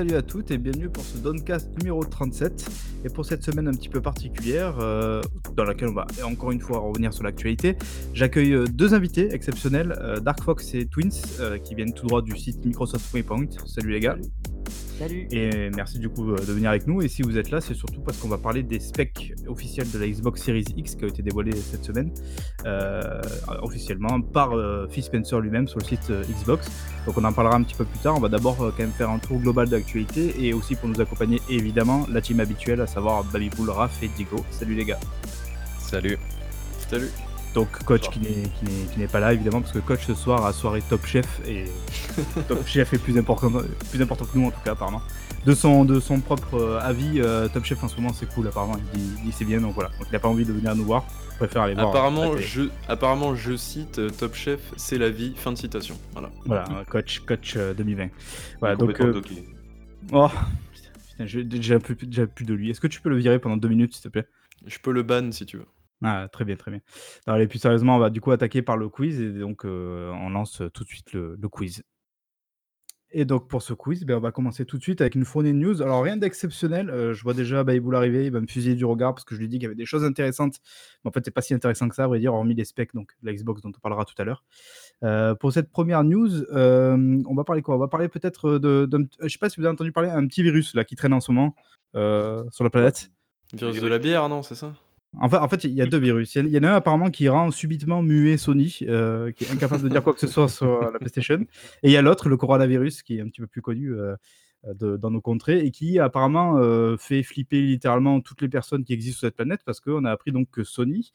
Salut à toutes et bienvenue pour ce Doncast numéro 37. Et pour cette semaine un petit peu particulière, euh, dans laquelle on va encore une fois revenir sur l'actualité, j'accueille euh, deux invités exceptionnels, euh, Dark Fox et Twins, euh, qui viennent tout droit du site Microsoft Waypoint. Salut les gars. Salut. Et merci du coup euh, de venir avec nous. Et si vous êtes là, c'est surtout parce qu'on va parler des specs officiels de la Xbox Series X qui ont été dévoilés cette semaine, euh, officiellement par euh, Phil Spencer lui-même sur le site euh, Xbox. Donc on en parlera un petit peu plus tard. On va d'abord euh, quand même faire un tour global d'actualité et aussi pour nous accompagner évidemment la team habituelle, à savoir Babypool, Raph et Digo. Salut les gars. Salut. Salut. Donc coach qui n'est qui n'est qui n'est pas là évidemment parce que coach ce soir a soirée Top Chef et Top Chef est plus important plus important que nous en tout cas apparemment. De son de son propre euh, avis, euh, Top Chef en ce moment c'est cool apparemment. Il dit, il dit c'est bien donc voilà. Donc il a pas envie de venir nous voir. Il préfère aller voir. Apparemment, je, apparemment, je cite euh, Top Chef, c'est la vie. Fin de citation. Voilà. Voilà coach coach euh, 2020. Voilà donc oh putain, j'ai déjà plus déjà plus de lui. Est-ce que tu peux le virer pendant deux minutes s'il te plaît? Je peux le ban si tu veux. Ah, très bien, très bien. Non, allez, plus sérieusement, on va du coup attaquer par le quiz et donc euh, on lance tout de suite le, le quiz. Et donc pour ce quiz, ben, on va commencer tout de suite avec une fournée de news. Alors rien d'exceptionnel, euh, je vois déjà Baïboul arriver, il va me fusiller du regard parce que je lui dis qu'il y avait des choses intéressantes. Mais en fait, c'est pas si intéressant que ça, à vrai dire, hormis les specs, donc la Xbox dont on parlera tout à l'heure. Euh, pour cette première news, euh, on va parler quoi? On va parler peut-être de, d'un- je sais pas si vous avez entendu parler, un petit virus là qui traîne en ce moment euh, sur la planète. Virus de la bière, non, c'est ça? En fait, en fait, il y a deux virus. Il y en a- un apparemment qui rend subitement muet Sony, euh, qui est incapable de dire quoi que ce soit sur la PlayStation. Et il y a l'autre, le coronavirus, qui est un petit peu plus connu euh, dans nos contrées et qui apparemment euh, fait flipper littéralement toutes les personnes qui existent sur cette planète parce qu'on a appris donc que Sony,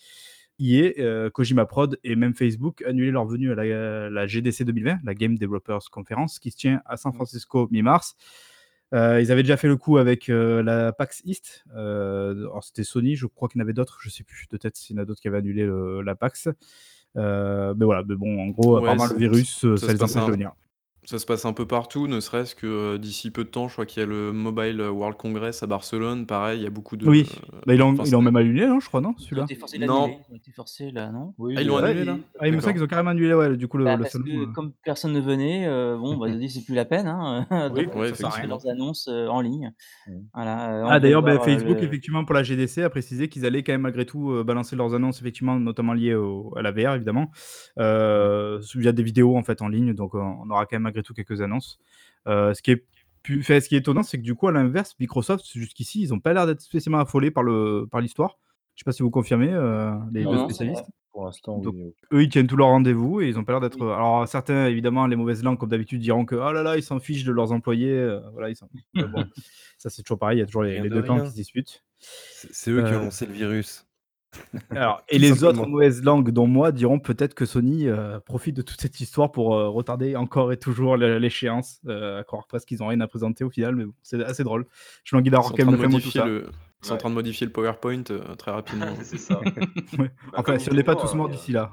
EA, euh, Kojima Prod et même Facebook annulaient leur venue à la GDC 2020, la Game Developers Conference, qui se tient à San Francisco mi-mars. Euh, ils avaient déjà fait le coup avec euh, la PAX East. Euh, c'était Sony, je crois qu'il y en avait d'autres, je sais plus de tête s'il y en a d'autres qui avaient annulé le- la PAX. Mais voilà, mais bon, en gros, Ouais, apparemment ça- le virus, ça ça, les empêche de venir. Ça se passe un peu partout, ne serait-ce que euh, d'ici peu de temps, je crois qu'il y a le Mobile World Congress à Barcelone. Pareil, il y a beaucoup de. Oui, euh, Bah, ils l'ont enfin, ils l'ont c'est- même annulé, non, je crois, non, Ils ont celui-là été forcés Non. d'annuler. Ils ont été forcés là, non Ah, ils l'ont Ouais, annulé là Ah, il me semble D'accord. qu'ils ont carrément annulé, ouais, du coup, le, Bah, le parce salon. que euh. comme personne ne venait, euh, bon, bah, ils ont dit c'est plus la peine. Hein, Oui, donc, ouais, ils ont fait effectivement. leurs annonces euh, en ligne. Voilà, euh, on Ah peut d'ailleurs, bah, voir, euh, Facebook, le- effectivement, pour la GDC, a précisé qu'ils allaient quand même malgré tout euh, balancer leurs annonces, effectivement, notamment liées au- à la VR, évidemment, euh, via des vidéos en fait en ligne. Donc, euh, on aura quand même malgré tout quelques annonces. Euh, ce qui est plus, fait, ce qui est étonnant, c'est que du coup, à l'inverse, Microsoft, jusqu'ici, ils n'ont pas l'air d'être spécialement affolés par le par l'histoire. Je sais pas si vous confirmez, euh, les Non, deux spécialistes. Pour l'instant, oui. Eux, ils tiennent tous leurs rendez-vous et ils ont pas l'air d'être. Oui. Alors, certains, évidemment, les mauvaises langues, comme d'habitude, diront que oh là là, ils s'en fichent de leurs employés. euh, voilà, ils bon, ça, c'est toujours pareil. Il y a toujours les, deux camps qui se disputent. C'est eux qui ont lancé le virus. Alors, et les simplement. autres mauvaises langues, dont moi, diront peut-être que Sony euh, profite de toute cette histoire pour euh, retarder encore et toujours l'échéance. Euh, à croire presque qu'ils n'ont rien à présenter au final, mais bon, c'est assez drôle. Je languis Ils d'avoir quand même de tout ça. le. Ils sont en train de modifier le PowerPoint euh, très rapidement. c'est ça. Ouais. Bah, Enfin, si on n'est pas tous morts d'ici là.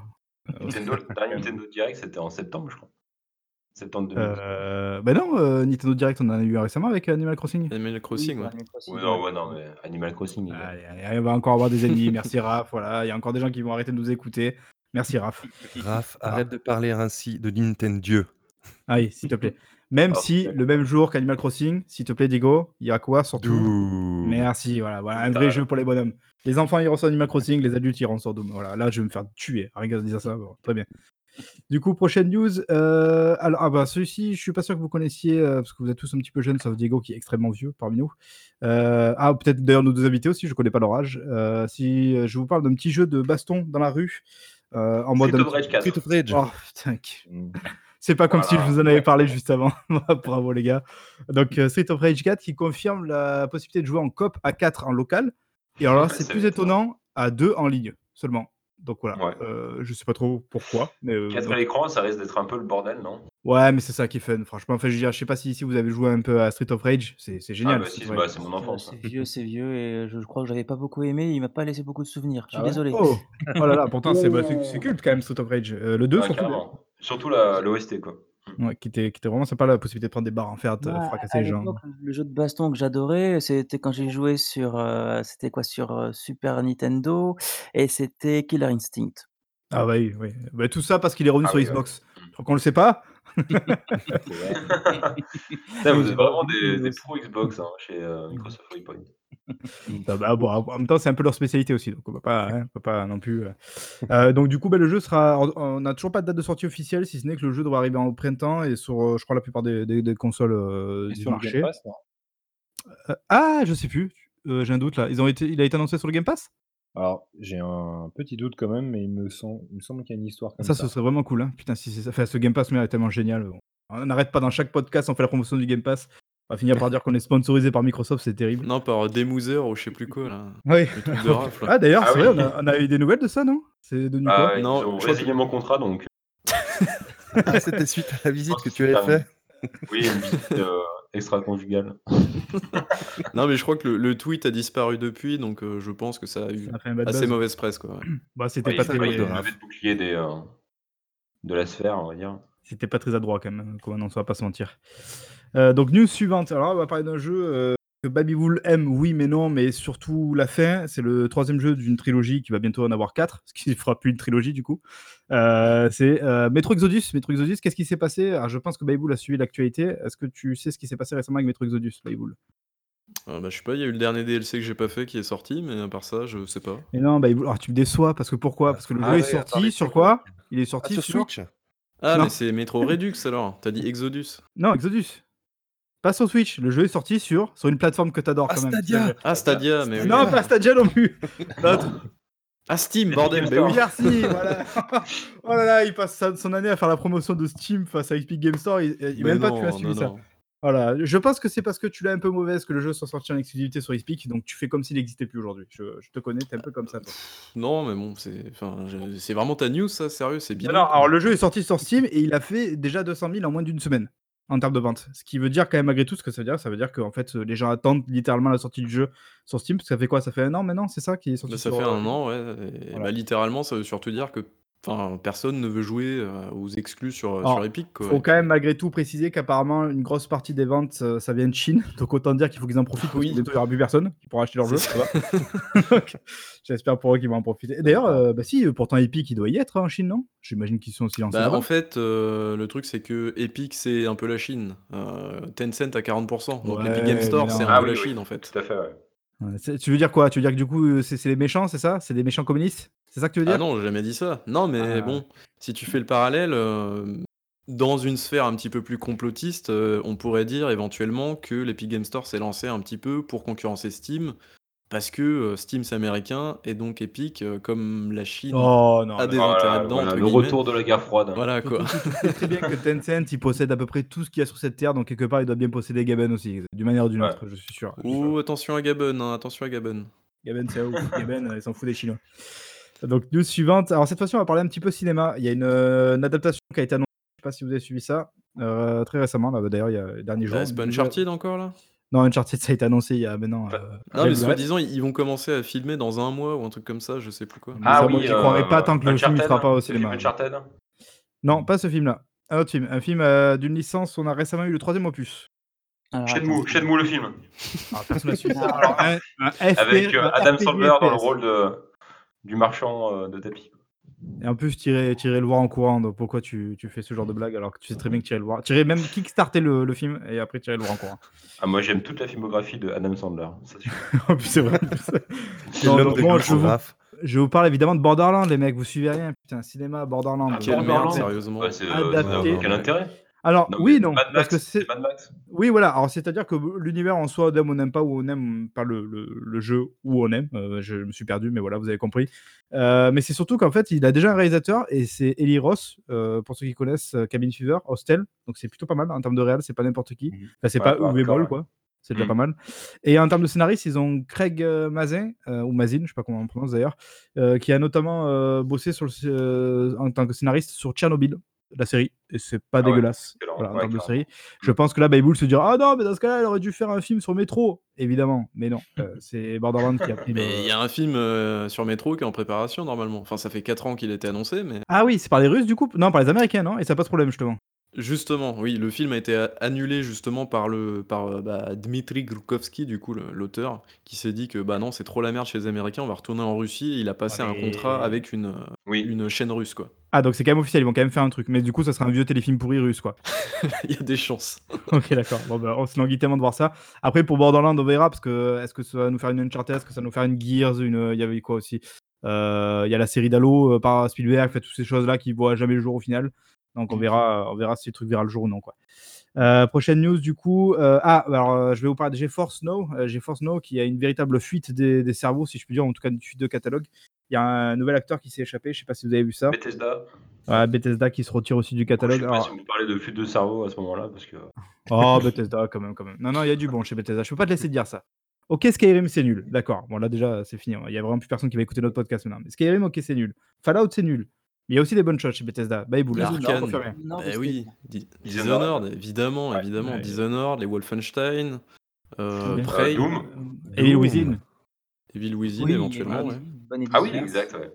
Nintendo, le dernier Nintendo Direct, c'était en septembre, je crois. Septembre 2012. Euh, bah non, euh, Nintendo Direct, on en a eu un récemment avec Animal Crossing. Animal Crossing, Oui, ouais. Animal Crossing, Ouais, non, ouais. non, mais Animal Crossing. Allez, allez, on va encore avoir des ennemis. Merci Raph. Voilà, il y a encore des gens qui vont arrêter de nous écouter. Merci Raph. Raph, arrête de parler ainsi de Nintendo. Allez, s'il te plaît. Même Ah, si le même jour qu'Animal Crossing, s'il te plaît, Diego, il y a quoi surtout? Doom. Merci, voilà, voilà, un Putain. vrai jeu pour les bonhommes. Les enfants iront sur Animal Crossing, les adultes iront sur Doom. Voilà, là je vais me faire tuer. Rien qu'à dire ça, bon, très bien. Du coup, prochaine news. euh, alors, ah bah, celui-ci, je suis pas sûr que vous connaissiez, euh, parce que vous êtes tous un petit peu jeunes, sauf Diego qui est extrêmement vieux parmi nous. Euh, ah, peut-être d'ailleurs nos deux invités aussi, je connais pas leur âge. Euh, si je vous parle d'un petit jeu de baston dans la rue, euh, en mode. Street of Rage 4. Street of Rage. Oh, putain, Mm. c'est pas comme Voilà. si je vous en avais parlé juste avant. Bravo les gars. Donc euh, Street of Rage 4 qui confirme la possibilité de jouer en coop à 4 en local. Et alors là, c'est plus étonnant. étonnant à 2 en ligne seulement. Donc voilà. Ouais. Euh, je sais pas trop pourquoi. Mais, euh, 4 donc- à l'écran, ça risque d'être un peu le bordel, non? Ouais, mais c'est ça qui est fun. Franchement, enfin, je, veux dire, je sais pas si, si vous avez joué un peu à Street of Rage. C'est génial. Ah, bah, si, bah, c'est mon Euh, enfance. hein. C'est vieux, c'est vieux, et je, je crois que j'avais pas beaucoup aimé. Il m'a pas laissé beaucoup de souvenirs. Je suis Ah ouais? désolé. Oh, oh là là, pourtant c'est bah, c'est- culte quand même Street of Rage. Euh, le 2 Ah, surtout. Surtout la- l'OST, quoi. Ouais, qui, était, qui était vraiment sympa la possibilité de prendre des barres en fer, de Moi, fracasser à les gens. l'époque, le jeu de baston que j'adorais, c'était quand j'ai joué sur, euh, c'était quoi, sur euh, Super Nintendo, et c'était Killer Instinct. Ah bah oui, oui. Bah, tout ça parce qu'il est revenu Ah sur oui, Xbox. Je crois qu'on le sait pas, Putain, vous êtes vraiment des, des pros Xbox hein, chez euh, Microsoft Waypoint. Ah bah, bon, en même temps, c'est un peu leur spécialité aussi, donc on va pas, hein, on peut pas non plus. euh. Euh, donc du coup, bah, le jeu sera, on- n'a toujours pas de date de sortie officielle, si ce n'est que le jeu devrait arriver au printemps et sur, euh, je crois, la plupart des, des- des consoles euh, du sur le marché. Game Pass, non? Euh, ah, je sais plus. Euh, J'ai un doute là. Ils ont été, il a été annoncé sur le Game Pass? Alors, j'ai un petit doute quand même, mais il me, semble, il me semble qu'il y a une histoire comme Ça, ça. ce serait vraiment cool. Hein. Putain, si c'est ça. Enfin, ce Game Pass, mais est tellement génial. On n'arrête pas dans chaque podcast, on fait la promotion du Game Pass. On va finir par dire qu'on est sponsorisé par Microsoft, c'est terrible. Non, par Demouser ou je sais plus quoi, là. Oui. De. Ah, d'ailleurs, Ah c'est oui. vrai, on a, on a eu des nouvelles de ça, non? C'est devenu Ah, quoi ouais, Non, je crois mon contrat, donc Ah, c'était suite à la visite que tu avais Ah, fait. oui, une visite euh, extra-conjugale. Non, mais je crois que le, le tweet a disparu depuis, donc euh, je pense que ça a eu Ça a fait un bad assez buzz. mauvaise presse, quoi. ouais. Bah, c'était Ouais, pas très, faut de de bouclier des, euh, de la sphère, on va dire. c'était pas très adroit quand même, comment on ne va pas se mentir. Euh, donc news suivante. Alors on va parler d'un jeu euh, que Babywool aime, oui mais non, mais surtout la fin. C'est le troisième jeu d'une trilogie qui va bientôt en avoir quatre, ce qui ne fera plus une trilogie du coup. Euh, c'est euh, Metro Exodus. Metro Exodus, qu'est-ce qui s'est passé? Alors je pense que Babywool a suivi l'actualité. Est-ce que tu sais ce qui s'est passé récemment avec Metro Exodus, Babywool Euh, bah, je sais pas, il y a eu le dernier DLC que j'ai pas fait qui est sorti, mais à part ça, je sais pas. Mais non, Babywool, alors tu me déçois parce que pourquoi? Parce que le Ah jeu ouais, est sorti attendez, sur quoi? Il est Ah, sorti sur sur Switch Ah, Non. mais c'est Metro Redux alors. T'as dit Exodus. Non, Exodus. Pas sur Switch. Le jeu est sorti sur sur une plateforme que t'adores Ah, quand même. Stadia. Ah, Stadia, mais oui. Non, pas Stadia non plus. L'autre. Ah, Steam, bordel. Bah oui. Merci, voilà. oh là là, il passe sa- son année à faire la promotion de Steam face à Epic Game Store. Il, il Mais même pas non, tu as suivi non, ça. non. Voilà, je pense que c'est parce que tu l'as un peu mauvaise que le jeu soit sorti en exclusivité sur Epic, donc tu fais comme s'il n'existait plus aujourd'hui. Je, je te connais, t'es un peu comme ça. Toi. Non, mais bon, c'est enfin, je- c'est vraiment ta news, ça, sérieux, c'est bien. Non, alors le jeu est sorti sur Steam et il a fait déjà 200 000 en moins d'une semaine en termes de vente. Ce qui veut dire quand même malgré tout ce que ça veut dire, ça veut dire que en fait les gens attendent littéralement la sortie du jeu sur Steam. Parce que ça fait quoi? Ça fait un an maintenant, c'est ça qui est sorti Bah, ça sur, fait euh, un an, ouais. Et Voilà. bah, littéralement, ça veut surtout dire que enfin, personne ne veut jouer euh, aux exclus sur, Alors, sur Epic. Quoi. Faut quand même malgré tout préciser qu'apparemment une grosse partie des ventes euh, ça vient de Chine, donc autant dire qu'il faut qu'ils en profitent. Oui. Oui. Bientôt il n'y aura plus personne qui pourra acheter leur jeu. Donc, J'espère pour eux qu'ils vont en profiter. Et D'ailleurs, euh, bah si, pourtant Epic il doit y être hein, en Chine, non? J'imagine qu'ils sont aussi lancés. Bah, là-bas. en fait, euh, le truc, c'est que Epic, c'est un peu la Chine. Euh, Tencent à 40%. Donc Ouais, l'Epic Game Store, mais c'est non. un Ah peu oui, la oui. Chine, en fait. Tout à fait, ouais. Ouais, tu veux dire quoi? Tu veux dire que du coup euh, c'est c'est les méchants, c'est ça? C'est des méchants communistes? C'est ça que tu veux dire? Ah non, j'ai jamais dit ça. Non, mais Ah. bon, si tu fais le parallèle, euh, dans une sphère un petit peu plus complotiste, euh, on pourrait dire éventuellement que l'Epic Game Store s'est lancé un petit peu pour concurrencer Steam, parce que euh, Steam c'est américain, et donc Epic, euh, comme la Chine, Oh non. a des Voilà, intérêts dedans, voilà, le guillemets. retour de la guerre froide. Voilà quoi. Sais très bien que Tencent il possède à peu près tout ce qu'il y a sur cette terre, donc quelque part il doit bien posséder Gaben aussi, d'une manière ou d'une Ouais. autre, je suis sûr. Ouh, attention à Gabon, hein, attention à Gabon. Gaben, c'est ouf. Gaben, euh, il s'en fout des Chinois. Donc, news suivante. Alors, cette fois-ci, on va parler un petit peu cinéma. Il y a une, euh, une adaptation qui a été annoncée. Je sais pas si vous avez suivi ça. euh, très récemment, là, d'ailleurs, il y a les derniers jours. C'est pas Uncharted encore là? Non, Uncharted, ça a été annoncé il y a maintenant. Pas- euh, Non, mais soi-disant, ils vont commencer à filmer dans un mois ou un truc comme ça, je sais plus quoi. Mais ça, moi, j'y croirais euh, pas tant que le film ne sera pas au le film cinéma. Uncharted Non, pas ce film-là. Un autre film. Un film euh, d'une licence. On a récemment eu le troisième opus. Shenmue. Shenmue le film. Alors. Alors, un, un FP, Avec euh, Adam RPG Sandler dans le rôle de, du marchand euh, de tapis. Et en plus, tirer, tirer le voir en courant. Donc, pourquoi tu, tu fais ce genre de blague alors que tu sais très bien que tirer le voir. Tirer même kickstarter le, le film et après tirer le voir en courant. Ah, moi j'aime toute la filmographie de Adam Sandler. ça, c'est- en plus, c'est vrai. Non, donc, moi, je vous-. Je vous parle évidemment de Borderland, les mecs, vous suivez rien. Putain, cinéma, Borderland. Ah, merde, sérieusement. Ouais, c'est, euh, Adapté. intérêt. Alors, Non, oui, non. Mad parce que c'est. c'est Mad Max. Oui, voilà. Alors, c'est-à-dire que l'univers en soi, on aime ou on n'aime pas, ou on n'aime pas le, le- le jeu, ou on aime. Euh, je me suis perdu, mais voilà, vous avez compris. Euh, mais c'est surtout qu'en fait, il a déjà un réalisateur, et c'est Eli Ross, euh, pour ceux qui connaissent Cabin Fever, Hostel. Donc, c'est plutôt pas mal en termes de réal, c'est pas n'importe qui. Mhm. Enfin, c'est Ouais, pas Uwe Boll, ouais. quoi. C'est déjà Mhm. pas mal. Et en termes de scénariste, ils ont Craig Mazin, euh, ou Mazin, je sais pas comment on prononce d'ailleurs, euh, qui a notamment euh, bossé sur le, en tant que scénariste sur Tchernobyl, la série. Et c'est pas Ah dégueulasse excellent. voilà, en Ouais, termes de clairement. série. Je pense que là, Bayboul se dira Ah non, mais dans ce cas-là, elle aurait dû faire un film sur Métro. Évidemment, mais non. euh, c'est Borderlands qui a pris. Mais il y a un film euh, sur Metro qui est en préparation normalement. Enfin, ça fait 4 ans qu'il était annoncé, mais Ah oui, c'est par les Russes du coup? Non, par les Américains, non? Et ça pose problème justement. Justement, oui, le film a été a- annulé justement par le par euh, bah, Dmitri du coup, le- l'auteur, qui s'est dit que bah non, c'est trop la merde chez les Américains, on va retourner en Russie. Et il a passé Ouais, un mais- contrat avec une, euh, Oui. une chaîne russe, quoi. Ah, donc c'est quand même officiel, ils vont quand même faire un truc. Mais du coup, ça sera un vieux téléfilm pourri russe, quoi. Il y a des chances. Ok, d'accord. Bon, bah, on se languit tellement de voir ça. Après, pour Borderlands, on verra, parce que est-ce que ça va nous faire une Uncharted, est-ce que ça va nous faire une Gears, une... il y avait quoi aussi? Euh, Il y a la série d'Halo euh, par Spielberg, fait toutes ces choses-là qui voient jamais le jour au final. Donc on verra, on verra si le truc verra le jour ou non, quoi. Euh, prochaine news du coup. euh, ah, alors euh, je vais vous parler de GeForce Now. Euh, GeForce Now qui a une véritable fuite des, des cerveaux, si je puis dire, en tout cas une fuite de catalogue. Il y a un nouvel acteur qui s'est échappé, je sais pas si vous avez vu ça. Bethesda. Ouais, Bethesda qui se retire aussi du Je catalogue. sais pas Alors- si vous parlez de fuite de cerveau à ce moment-là, parce que. Oh, Bethesda, quand même, quand même. Non, non, il y a du bon chez Bethesda. Je peux pas te laisser dire ça. Ok, Skyrim, c'est nul. D'accord. Bon, là, déjà, c'est fini. Il y a vraiment plus personne qui va écouter notre podcast maintenant. Mais Skyrim, ok, c'est nul. Fallout, c'est nul. Il y a aussi des bonnes choses chez Bethesda. Bah parce que- oui, Di- Dishonored. Dishonored, évidemment, Ouais, évidemment. ouais. Dishonored, les Wolfenstein, euh. Prey, Euh, Doom. Evil Within. Evil Within Oui, éventuellement. Ouais. Bonne Ah oui, exact, ouais.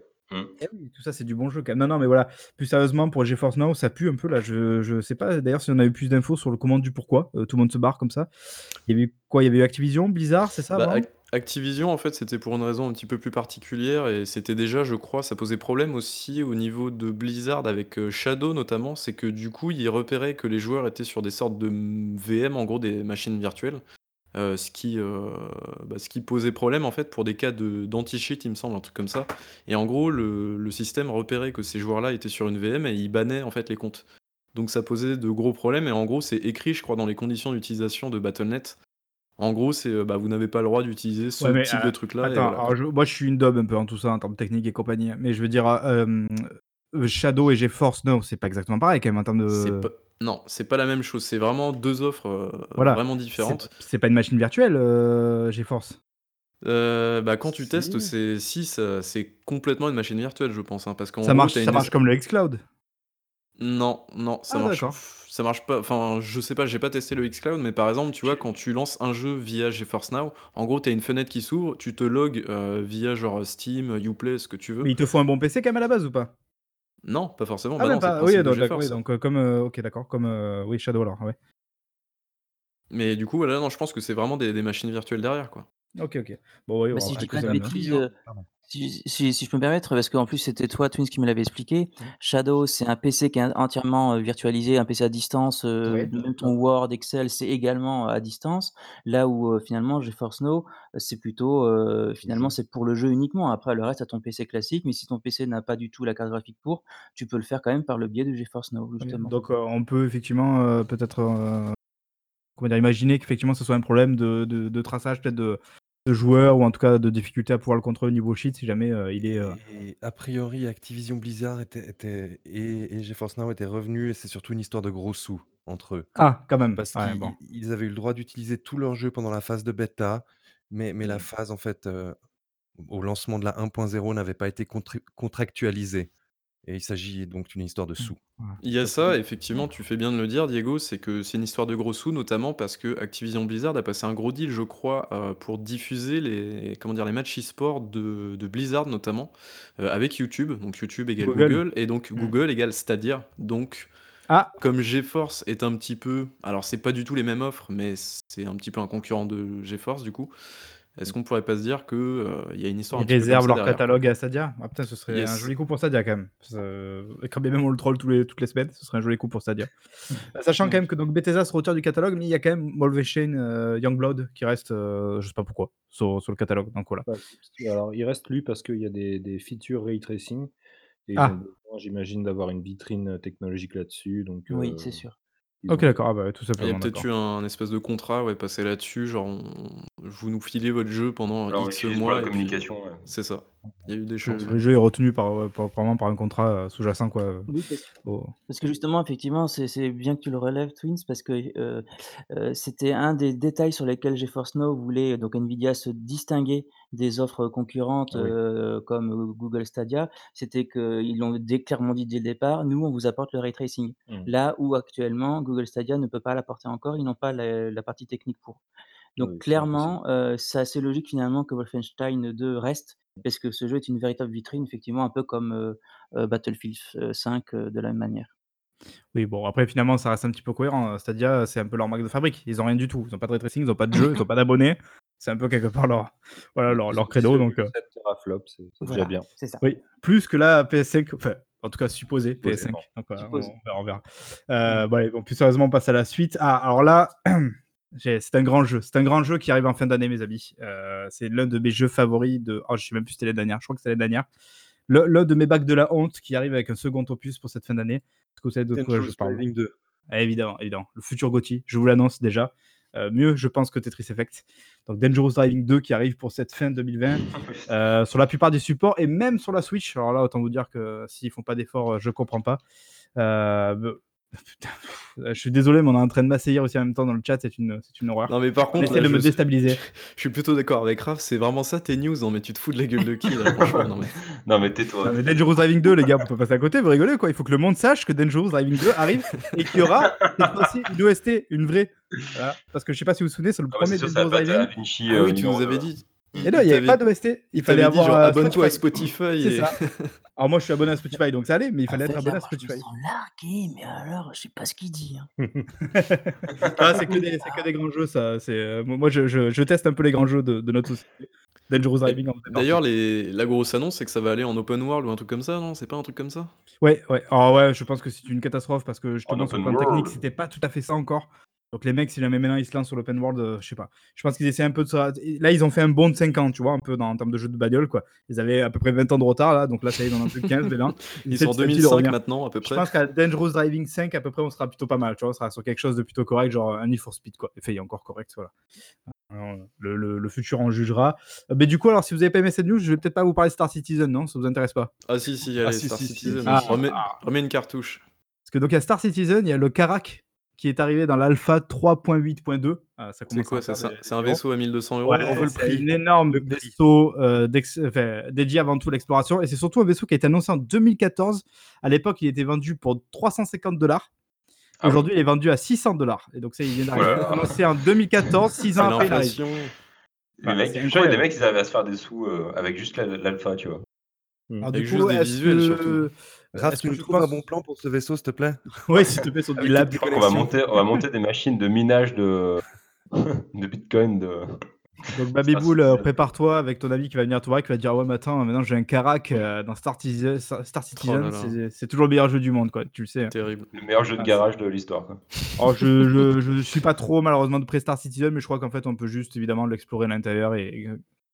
Eh oui, tout ça, c'est du bon jeu quand même. Non, non, mais voilà. Plus sérieusement, pour GeForce Now, ça pue un peu là. Je, je sais pas d'ailleurs si on a eu plus d'infos sur le comment du pourquoi. Euh, tout le monde se barre comme ça. Il y avait eu quoi? Il y avait eu Activision, Blizzard, c'est ça Bah, Activision, en fait, c'était pour une raison un petit peu plus particulière et c'était déjà, je crois, ça posait problème aussi au niveau de Blizzard avec euh, Shadow notamment. C'est que du coup, ils repéraient que les joueurs étaient sur des sortes de VM, en gros des machines virtuelles. euh, ce, qui, euh, bah, ce qui posait problème en fait pour des cas de- d'anti-cheat, il me semble, un truc comme ça. Et en gros, le, le système repérait que ces joueurs-là étaient sur une VM et il bannait en fait les comptes. Donc ça posait de gros problèmes et en gros, c'est écrit, je crois, dans les conditions d'utilisation de Battle.net. En gros, c'est euh, bah, vous n'avez pas le droit d'utiliser ce Ouais, mais, type euh, de truc-là. et Attends, voilà. alors je- moi je suis une daube un peu en tout ça en termes techniques et compagnie. Mais je veux dire, euh, euh, Shadow et GeForce Now, c'est pas exactement pareil quand même en termes C'est de. pas- Non, c'est pas la même chose. C'est vraiment deux offres euh, Voilà. vraiment différentes. C'est- C'est pas une machine virtuelle, euh, GeForce? Euh, bah, quand tu Si. testes, c'est si ça- c'est complètement une machine virtuelle, je pense, hein, parce qu'en Ça gros, marche, ça une marche comme le xCloud. Non, non, ça Ah, marche. d'accord. Ça marche pas. Enfin, je sais pas, j'ai pas testé le xCloud, mais par exemple, tu vois, quand tu lances un jeu via GeForce Now, en gros, t'as une fenêtre qui s'ouvre, tu te logs euh, via genre Steam, Uplay, ce que tu veux. Mais il te faut un bon PC quand même à la base ou pas? Non, pas forcément. Ah, bah même non, c'est le pas. principe Oui, de donc, d'accord, GeForce. oui, donc euh, comme. euh, ok, d'accord, comme. euh, oui, Shadow alors, ouais. Mais du coup, voilà, non, je pense que c'est vraiment des, des machines virtuelles derrière, quoi. Ok, ok. Bon, oui, Bah, si je dis pas de hein. Pardon. euh, si, si- si je peux me permettre, parce qu'en plus c'était toi, Twins, qui me l'avait expliqué. Shadow, c'est un PC qui est entièrement euh, virtualisé, un PC à distance. euh. Même ton Word, Excel, c'est également à distance. Là où euh, finalement GeForce Now, euh, c'est plutôt euh, finalement c'est pour le jeu uniquement. Après, le reste à ton PC classique. Mais si ton PC n'a pas du tout la carte graphique pour, tu peux le faire quand même par le biais de GeForce Now, justement. Donc, euh, on peut effectivement euh, peut-être. euh, comment dire, imaginer qu'effectivement ce soit un problème de, de- de traçage, peut-être de, de joueurs ou en tout cas de difficulté à pouvoir le contrôler au niveau cheat si jamais euh, il est. euh, Et a priori, Activision Blizzard était, était- et, et GeForce Now étaient revenus, et c'est surtout une histoire de gros sous entre eux. Ah, quand même. Parce Ouais, qu'ils bon. ils avaient eu le droit d'utiliser tous leurs jeux pendant la phase de bêta, mais, mais Mmh. la phase, en fait, euh, au lancement de la 1.0 n'avait pas été contra- contractualisée. Et il s'agit donc d'une histoire de Mmh. sous. Il y a Ça, ça, c'est- effectivement, tu fais bien de le dire, Diego, c'est que c'est une histoire de gros sous, notamment parce que Activision Blizzard a passé un gros deal, je crois, euh, pour diffuser les, comment dire, les matchs e-sport de, de Blizzard, notamment, euh, avec YouTube. Donc YouTube égale Google. Google, et donc Mm. Google égale Stadia. Donc, Ah, comme GeForce est un petit peu. Alors, c'est pas du tout les mêmes offres, mais c'est un petit peu un concurrent de GeForce, du coup. Est-ce qu'on pourrait pas se dire qu'il y a une histoire ils réservent leur derrière, catalogue à Stadia. Ah, putain, ce serait un joli coup pour Stadia quand même. Euh, quand bien même on le troll tous les, toutes les semaines, ce serait un joli coup pour Stadia. Euh, Sachant quand même que donc Bethesda se retire du catalogue, mais il y a quand même Wolfenstein euh, Youngblood qui reste, euh, je sais pas pourquoi, sur, sur le catalogue. Donc voilà. Ouais, alors, il reste lui parce qu'il y a des, des features ray tracing. Et Ah. j'imagine, d'avoir une vitrine technologique là-dessus. Donc, Oui, euh, c'est sûr. Ils Ok, ont- d'accord. Ah bah, tout Il y a simplement. peut-être d'accord. eu un espèce de contrat, ouais, passé là-dessus, genre on- vous nous filez votre jeu pendant Alors, on X l'utilise pour mois. la et puis- communication. ouais. C'est ça. Il y a eu des choses. le jeu est retenu par, ouais, par- vraiment par un contrat euh, sous-jacent. quoi. euh, Oui, parce Parce que justement, effectivement, c'est bien que tu le relèves, Twins, parce que euh, euh, c'était un des détails sur lesquels GeForce Now voulait, donc Nvidia, se distinguer des offres concurrentes Ah oui. euh, comme euh, Google Stadia. C'était qu'ils l'ont clairement dit dès le départ, nous, on vous apporte le ray tracing. Mm. Là où actuellement, Google Stadia ne peut pas l'apporter encore, ils n'ont pas la, la partie technique pour. Donc Oui, c'est clairement, euh, c'est assez logique finalement que Wolfenstein 2 reste, parce que ce jeu est une véritable vitrine, effectivement, un peu comme euh, euh, Battlefield euh, 5 euh, de la même manière. Oui, bon, après, finalement, ça reste un petit peu cohérent. euh, Stadia, c'est un peu leur marque de fabrique. Ils ont rien du tout. Ils n'ont pas de ray tracing, ils n'ont pas de jeu, ils n'ont pas d'abonnés. C'est un peu quelque part leur, voilà, leur, Ils leur ont credo. Donc, 7 teraflops, c'est c'est Voilà, déjà bien. c'est ça. oui, plus que la PS5, enfin, En tout cas, supposé PS5. Supposément. Donc, on, Supposé. on verra. on verra. Euh, bon, allez, bon, plus sérieusement, on passe à la suite. Ah, alors là, c'est un grand jeu. C'est un grand jeu qui arrive en fin d'année, mes amis. Euh, c'est l'un de mes jeux favoris de. Oh, je sais même plus si c'était l'année dernière. Je crois que c'était l'année dernière. L'un de mes bacs de la honte qui arrive avec un second opus pour cette fin d'année. Est-ce que vous savez de quoi je Dangerous parle? Driving 2. Ah, Évidemment, évidemment. Le futur GOTY, je vous l'annonce déjà. Euh, mieux, je pense, que Tetris Effect. Donc, Dangerous Driving 2 qui arrive pour cette fin 2020 euh, sur la plupart des supports et même sur la Switch. Alors là, autant vous dire que s'ils font pas d'efforts, je comprends pas. Euh, putain, je suis désolé, mais on est en train de m'assaillir aussi en même temps dans le chat. C'est une, c'est une horreur. Non, mais par On contre, essaie là, de je, me suis- déstabiliser. je suis plutôt d'accord avec Raph, c'est vraiment ça tes news. Non, mais tu te fous de la gueule de qui là, franchement, non, mais... Non, mais tais-toi. Non, mais Dangerous Driving 2, les gars, on peut passer à côté, vous rigolez quoi? Il faut que le monde sache que Dangerous Driving 2 arrive et qu'il y aura fois-ci une OST, une vraie. Voilà. Parce que je sais pas si vous vous souvenez, c'est le Ah premier c'est sûr, ça Dangerous Driving. Vinci. Ah euh, oui, tu numéro nous avais dit. Et là, il n'y avait pas d'OST. Il il fallait avoir. genre, euh, abonne-toi à Spotify. C'est et- ça. Alors moi, je suis abonné à Spotify, donc ça allait, mais il fallait En être fait, abonné là, à je Spotify. sens largué, mais alors, je sais pas ce qu'il dit. hein. Ah, c'est que, des- c'est que des grands jeux, ça. C'est, euh, moi, je, je- je teste un peu les grands jeux de, de notre société. Dangerous Driving. D'ailleurs, les... la grosse annonce, c'est que ça va aller en open world ou un truc comme ça, non? C'est pas un truc comme ça? Ouais, ouais. Alors, ouais, je pense que c'est une catastrophe parce que justement, En sur le plan technique, c'était pas tout à fait ça encore. Donc, les mecs, si jamais maintenant ils se lancent sur l'open world, euh, je sais pas. Je pense qu'ils essaient un peu de ça. Là, ils ont fait un bond de 5 ans, tu vois, un peu dans, en termes de jeu de bagnole, quoi. Ils avaient à peu près 20 ans de retard, là. Donc là, ça y est, ils en ont plus de 15, mais là. Ils sont en petit à petit de 2005 revenir. maintenant, à peu Je près. pense qu'à Dangerous Driving 5, à peu près, on sera plutôt pas mal. Tu vois, on sera sur quelque chose de plutôt correct, genre un Need for Speed, quoi. Enfin, il est encore correct, voilà. Alors, le, le- le futur en jugera. Euh, mais du coup, alors, si vous avez pas aimé cette news, je vais peut-être pas vous parler de Star Citizen, non? Ça vous intéresse pas? Ah si, si, allez, si, Star si, si, Citizen. si, Ah, remets, ah. remets une cartouche. Parce que donc, il y a Star Citizen, il y a le Karak qui est arrivé dans l'alpha 3.8.2. Ah, ça C'est quoi ça C'est des- un des vaisseau à 1200 euros Ouais, on veut le c'est prix. un énorme Le prix. vaisseau euh, enfin, dédié avant tout à l'exploration. Et c'est surtout un vaisseau qui a été annoncé en 2014. À l'époque, il était vendu pour 350 dollars. Ah oui. Aujourd'hui, il est vendu à 600 dollars. Et donc, ça, il vient d'arriver. Voilà. Annoncé en 2014, 6 C'est ans après. Les Ouais, mecs, je crois des incroyable. mecs, ils arrivaient à se faire des sous euh, avec juste la- l'alpha, tu vois. Alors, Avec du juste coup, des est-ce visuels, que- surtout. Euh, Raph, tu nous tu trouves un bon plan pour ce vaisseau, s'il te plaît? Ouais, s'il te plaît, sur du lab. tes Je crois qu'on va monter, on va monter des machines de minage de, de bitcoin. De... Donc, Babyboul, euh, prépare-toi avec ton ami qui va venir te voir, qui va te dire Ouais, attends, maintenant j'ai un Karak euh, dans Star Citizen. Star Star Citizen, c'est- toujours le meilleur jeu du monde, quoi. Tu le sais. Terrible. Le meilleur jeu de Ah, garage de l'histoire. Alors, je, je, je suis pas trop malheureusement de pré Star Citizen, mais je crois qu'en fait on peut juste évidemment l'explorer à l'intérieur et,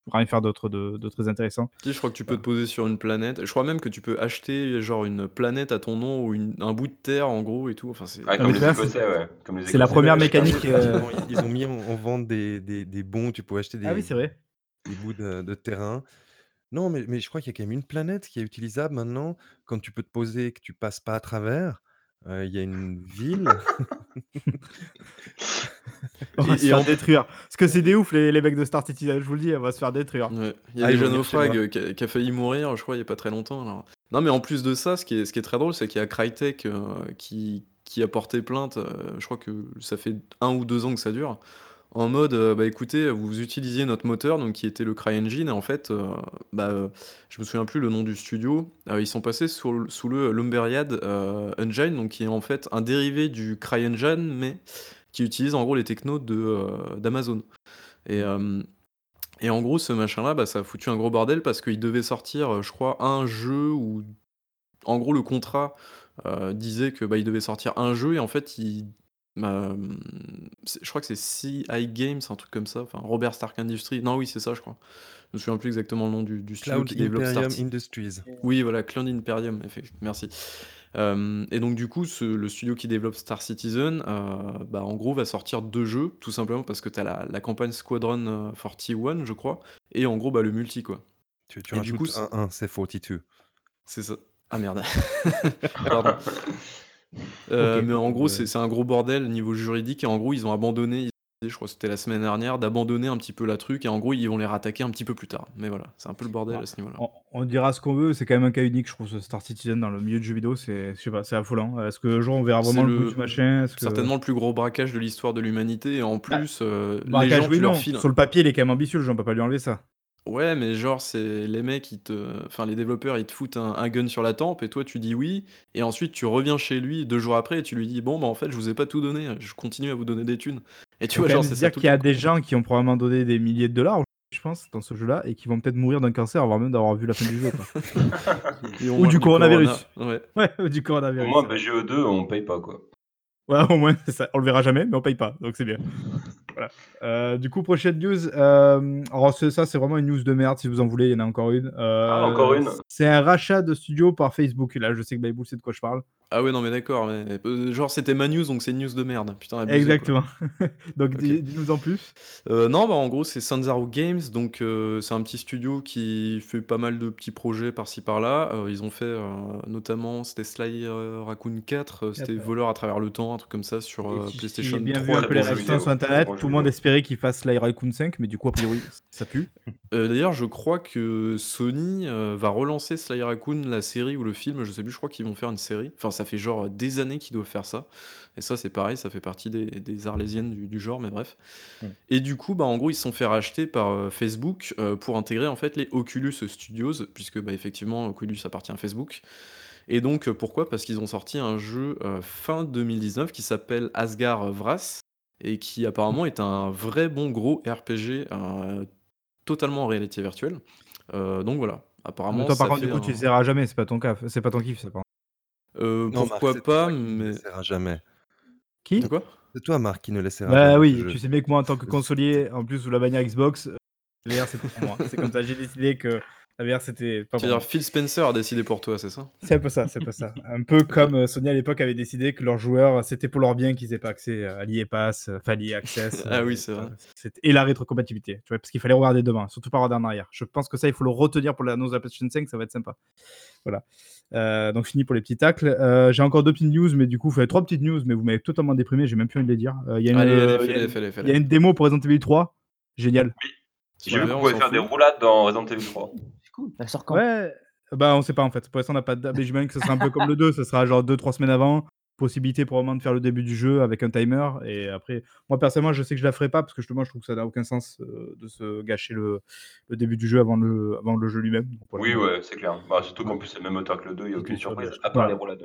et rien faire d'autre de, de très intéressant. Si, je crois que tu peux te poser sur une planète. Je crois même que tu peux acheter genre une planète à ton nom ou une- un bout de terre en gros et tout. Enfin, c'est Ouais, Ah, comme mais les ça, c'est- Écossais, ouais. Comme les c'est la Écossais. première Ouais, mécanique, euh, Ils ils ont mis en, en vente des, des, des bons, tu peux acheter des, Ah oui, c'est vrai. des bouts de, de terrain. Non, mais, mais je crois qu'il y a quand même une planète qui est utilisable maintenant. Quand tu peux te poser, que tu passes pas à travers, euh, il y a une ville. On va Et- se et faire en- détruire. Parce que c'est des ouf les, les mecs de Star Citizen, je vous le dis, on va se faire détruire. Ouais. Il y a Ah, ils déjà vont venir chez Naufrag moi. euh, qui a, qui a failli mourir, je crois, il n'y a pas très longtemps. alors. Non, mais en plus de ça, ce qui est, ce qui est très drôle, c'est qu'il y a Crytek euh, qui, qui a porté plainte. euh, je crois que ça fait un ou deux ans que ça dure. En mode, euh, bah écoutez, vous utilisiez notre moteur, donc qui était le CryEngine, et en fait, euh, bah, euh, je me souviens plus le nom du studio. ils sont passés sous, le- Lumberyard Engine, donc qui est en fait un dérivé du CryEngine, mais qui utilise en gros les technos d'Amazon. Et, et en gros, ce machin-là, bah, ça a foutu un gros bordel parce qu'il devait sortir, je crois, un jeu ou. En gros, le contrat disait que bah, devait sortir un jeu et en fait, il. C'est- je crois que c'est CI Games, un truc comme ça. Enfin, Robert Stark Industries. Non, oui, c'est ça, je crois. Je me souviens plus exactement le nom du, du studio Cloud qui développe Star Imperium Industries. oui, voilà, Cloud Imperium, effectivement. Merci. Euh, et donc, du coup, ce- le studio qui développe Star Citizen, euh, bah, en gros, va sortir deux jeux, tout simplement parce que tu as la, la campagne Squadron euh, 41, je crois, et en gros, bah, le multi, quoi. Tu, tu Et du rajoutes coup, c'est- un 1, c'est 42. C'est ça. Ah merde. Pardon. Euh, mais en gros, Euh, c'est un gros bordel niveau juridique, et en gros, ils ont abandonné, je crois que c'était la semaine dernière, d'abandonner un petit peu la truc, et en gros, ils vont les rattaquer un petit peu plus tard. Mais voilà, c'est un peu le bordel à ce niveau-là. On, on dira ce qu'on veut, c'est quand même un cas unique, je trouve, ce Star Citizen dans le milieu du jeu vidéo, c'est, je sais pas, c'est affolant. Est-ce que jour on verra vraiment le, le- bout du machin? Que- Certainement le plus gros braquage de l'histoire de l'humanité, et en plus, euh, Bah, les gens, tu leur non. files. Sur le papier, il est quand même ambitieux, le jeu, on peut pas lui enlever ça. Ouais, mais genre, c'est les mecs, ils te... enfin, les développeurs, ils te foutent un, un gun sur la tempe, et toi, tu dis oui, et ensuite, tu reviens chez lui deux jours après, et tu lui dis, bon, bah, en fait, je vous ai pas tout donné, je continue à vous donner des thunes. Et tu Faut vois, quand genre, même c'est ça dire tout qu'il y a le temps. des gens qui ont probablement donné des milliers de dollars. Je pense, dans ce jeu-là, et qui vont peut-être mourir d'un cancer avant même d'avoir vu la fin du jeu. quoi. Ou moins du coronavirus. corona- Ouais. Ouais, ou du Au coronavirus. moins, BGE2, on paye pas, quoi. Ouais, au moins, ça. On le verra jamais, mais on paye pas, donc c'est bien. Voilà. Euh, du coup, prochaine news. euh, alors, ça, c'est vraiment une news de merde. Si vous en voulez, il y en a encore une. Euh, Ah, encore une C'est un rachat de studio par Facebook. Là, je sais que Baibou, c'est de quoi je parle. Ah ouais, non, mais d'accord. mais, euh, genre, c'était ma news, donc c'est une news de merde. Putain, abusé, quoi. Exactement. donc, Ok. dis- dis-nous en plus. Euh, non, bah, en gros, c'est Sanzaru Games, donc euh, c'est un petit studio qui fait pas mal de petits projets par-ci par-là. Euh, ils ont fait euh, notamment, c'était Sly euh, Raccoon 4, euh, c'était Quatre, ouais. Voleur à travers le temps, un truc comme ça sur euh, Et PlayStation si j'ai bien 3. vu un très peu les bon jeu réactions vidéo. sur Internet. Bon Tout le monde vidéo. espérait qu'il fasse Sly Raccoon 5, mais du coup, a priori, ça pue. Euh, D'ailleurs, je crois que Sony euh, va relancer Sly Raccoon, la série ou le film, je sais plus, je crois qu'ils vont faire une série. Enfin, ça fait genre des années qu'ils doivent faire ça. Et ça, c'est pareil, ça fait partie des, des arlésiennes du, du genre, mais bref. Mm. Et du coup, bah, en gros, ils se sont fait racheter par euh, Facebook euh, pour intégrer en fait les Oculus Studios, puisque bah, effectivement, Oculus appartient à Facebook. Et donc, euh, pourquoi? Parce qu'ils ont sorti un jeu euh, fin 2019 qui s'appelle Asgard Vras, et qui apparemment est un vrai bon gros RPG totalement en réalité virtuelle. Donc voilà, apparemment. toi, par ça contre, du coup, un- tu essaieras jamais. C'est pas ton cas. C'est pas ton kiff, ça. par contre. Euh, Non, Marc, pourquoi c'est pas, toi qui ne mais. laisseras jamais. Qui De? Quoi? C'est toi, Marc, qui ne laissera Bah jamais. oui, jeu. tu sais bien que moi, en tant que consolier, en plus sous la bannière Xbox, euh, VR, c'est pour moi. C'est comme ça, j'ai décidé que la VR, c'était pas pour C'est-à-dire. Phil Spencer a décidé pour toi, c'est ça? C'est un peu ça, c'est un peu ça. Un peu comme euh, Sony à l'époque avait décidé que leurs joueurs, c'était pour leur bien qu'ils aient pas accès à l'EA Pass, euh, enfin l'EA Access. Ah euh, oui, c'est vrai. c'était- Et la rétrocompatibilité, tu vois, parce qu'il fallait regarder devant, surtout pas regarder en arrière. Je pense que ça, il faut le retenir pour l'annonce de la PlayStation 5, ça va être sympa. Voilà. Euh, donc fini pour les petits tacles. Euh, j'ai encore deux petites news, mais du coup, vous faites trois petites news, mais vous m'avez totalement déprimé, j'ai même plus envie de les dire. Euh, Il y a une, euh, démo pour Resident Evil 3, génial. Si J'ai vu qu'on on pouvait faire des roulades dans Resident Evil 3. C'est cool. Elle sort quand Ouais, bah on sait pas en fait. Pour l'instant, on n'a pas de date, mais j'imagine que ce sera un peu comme le 2, ce sera genre 2-3 semaines avant. Possibilité probablement de faire le début du jeu avec un timer. Et après, moi personnellement, je sais que je la ferai pas parce que justement, je trouve que ça n'a aucun sens euh, de se gâcher le, le début du jeu avant le, avant le jeu lui-même. Voilà. Oui, ouais, c'est clair. Bah, surtout qu'en plus, c'est le même auteur que le 2, il n'y a aucune surprise, à part les roulades.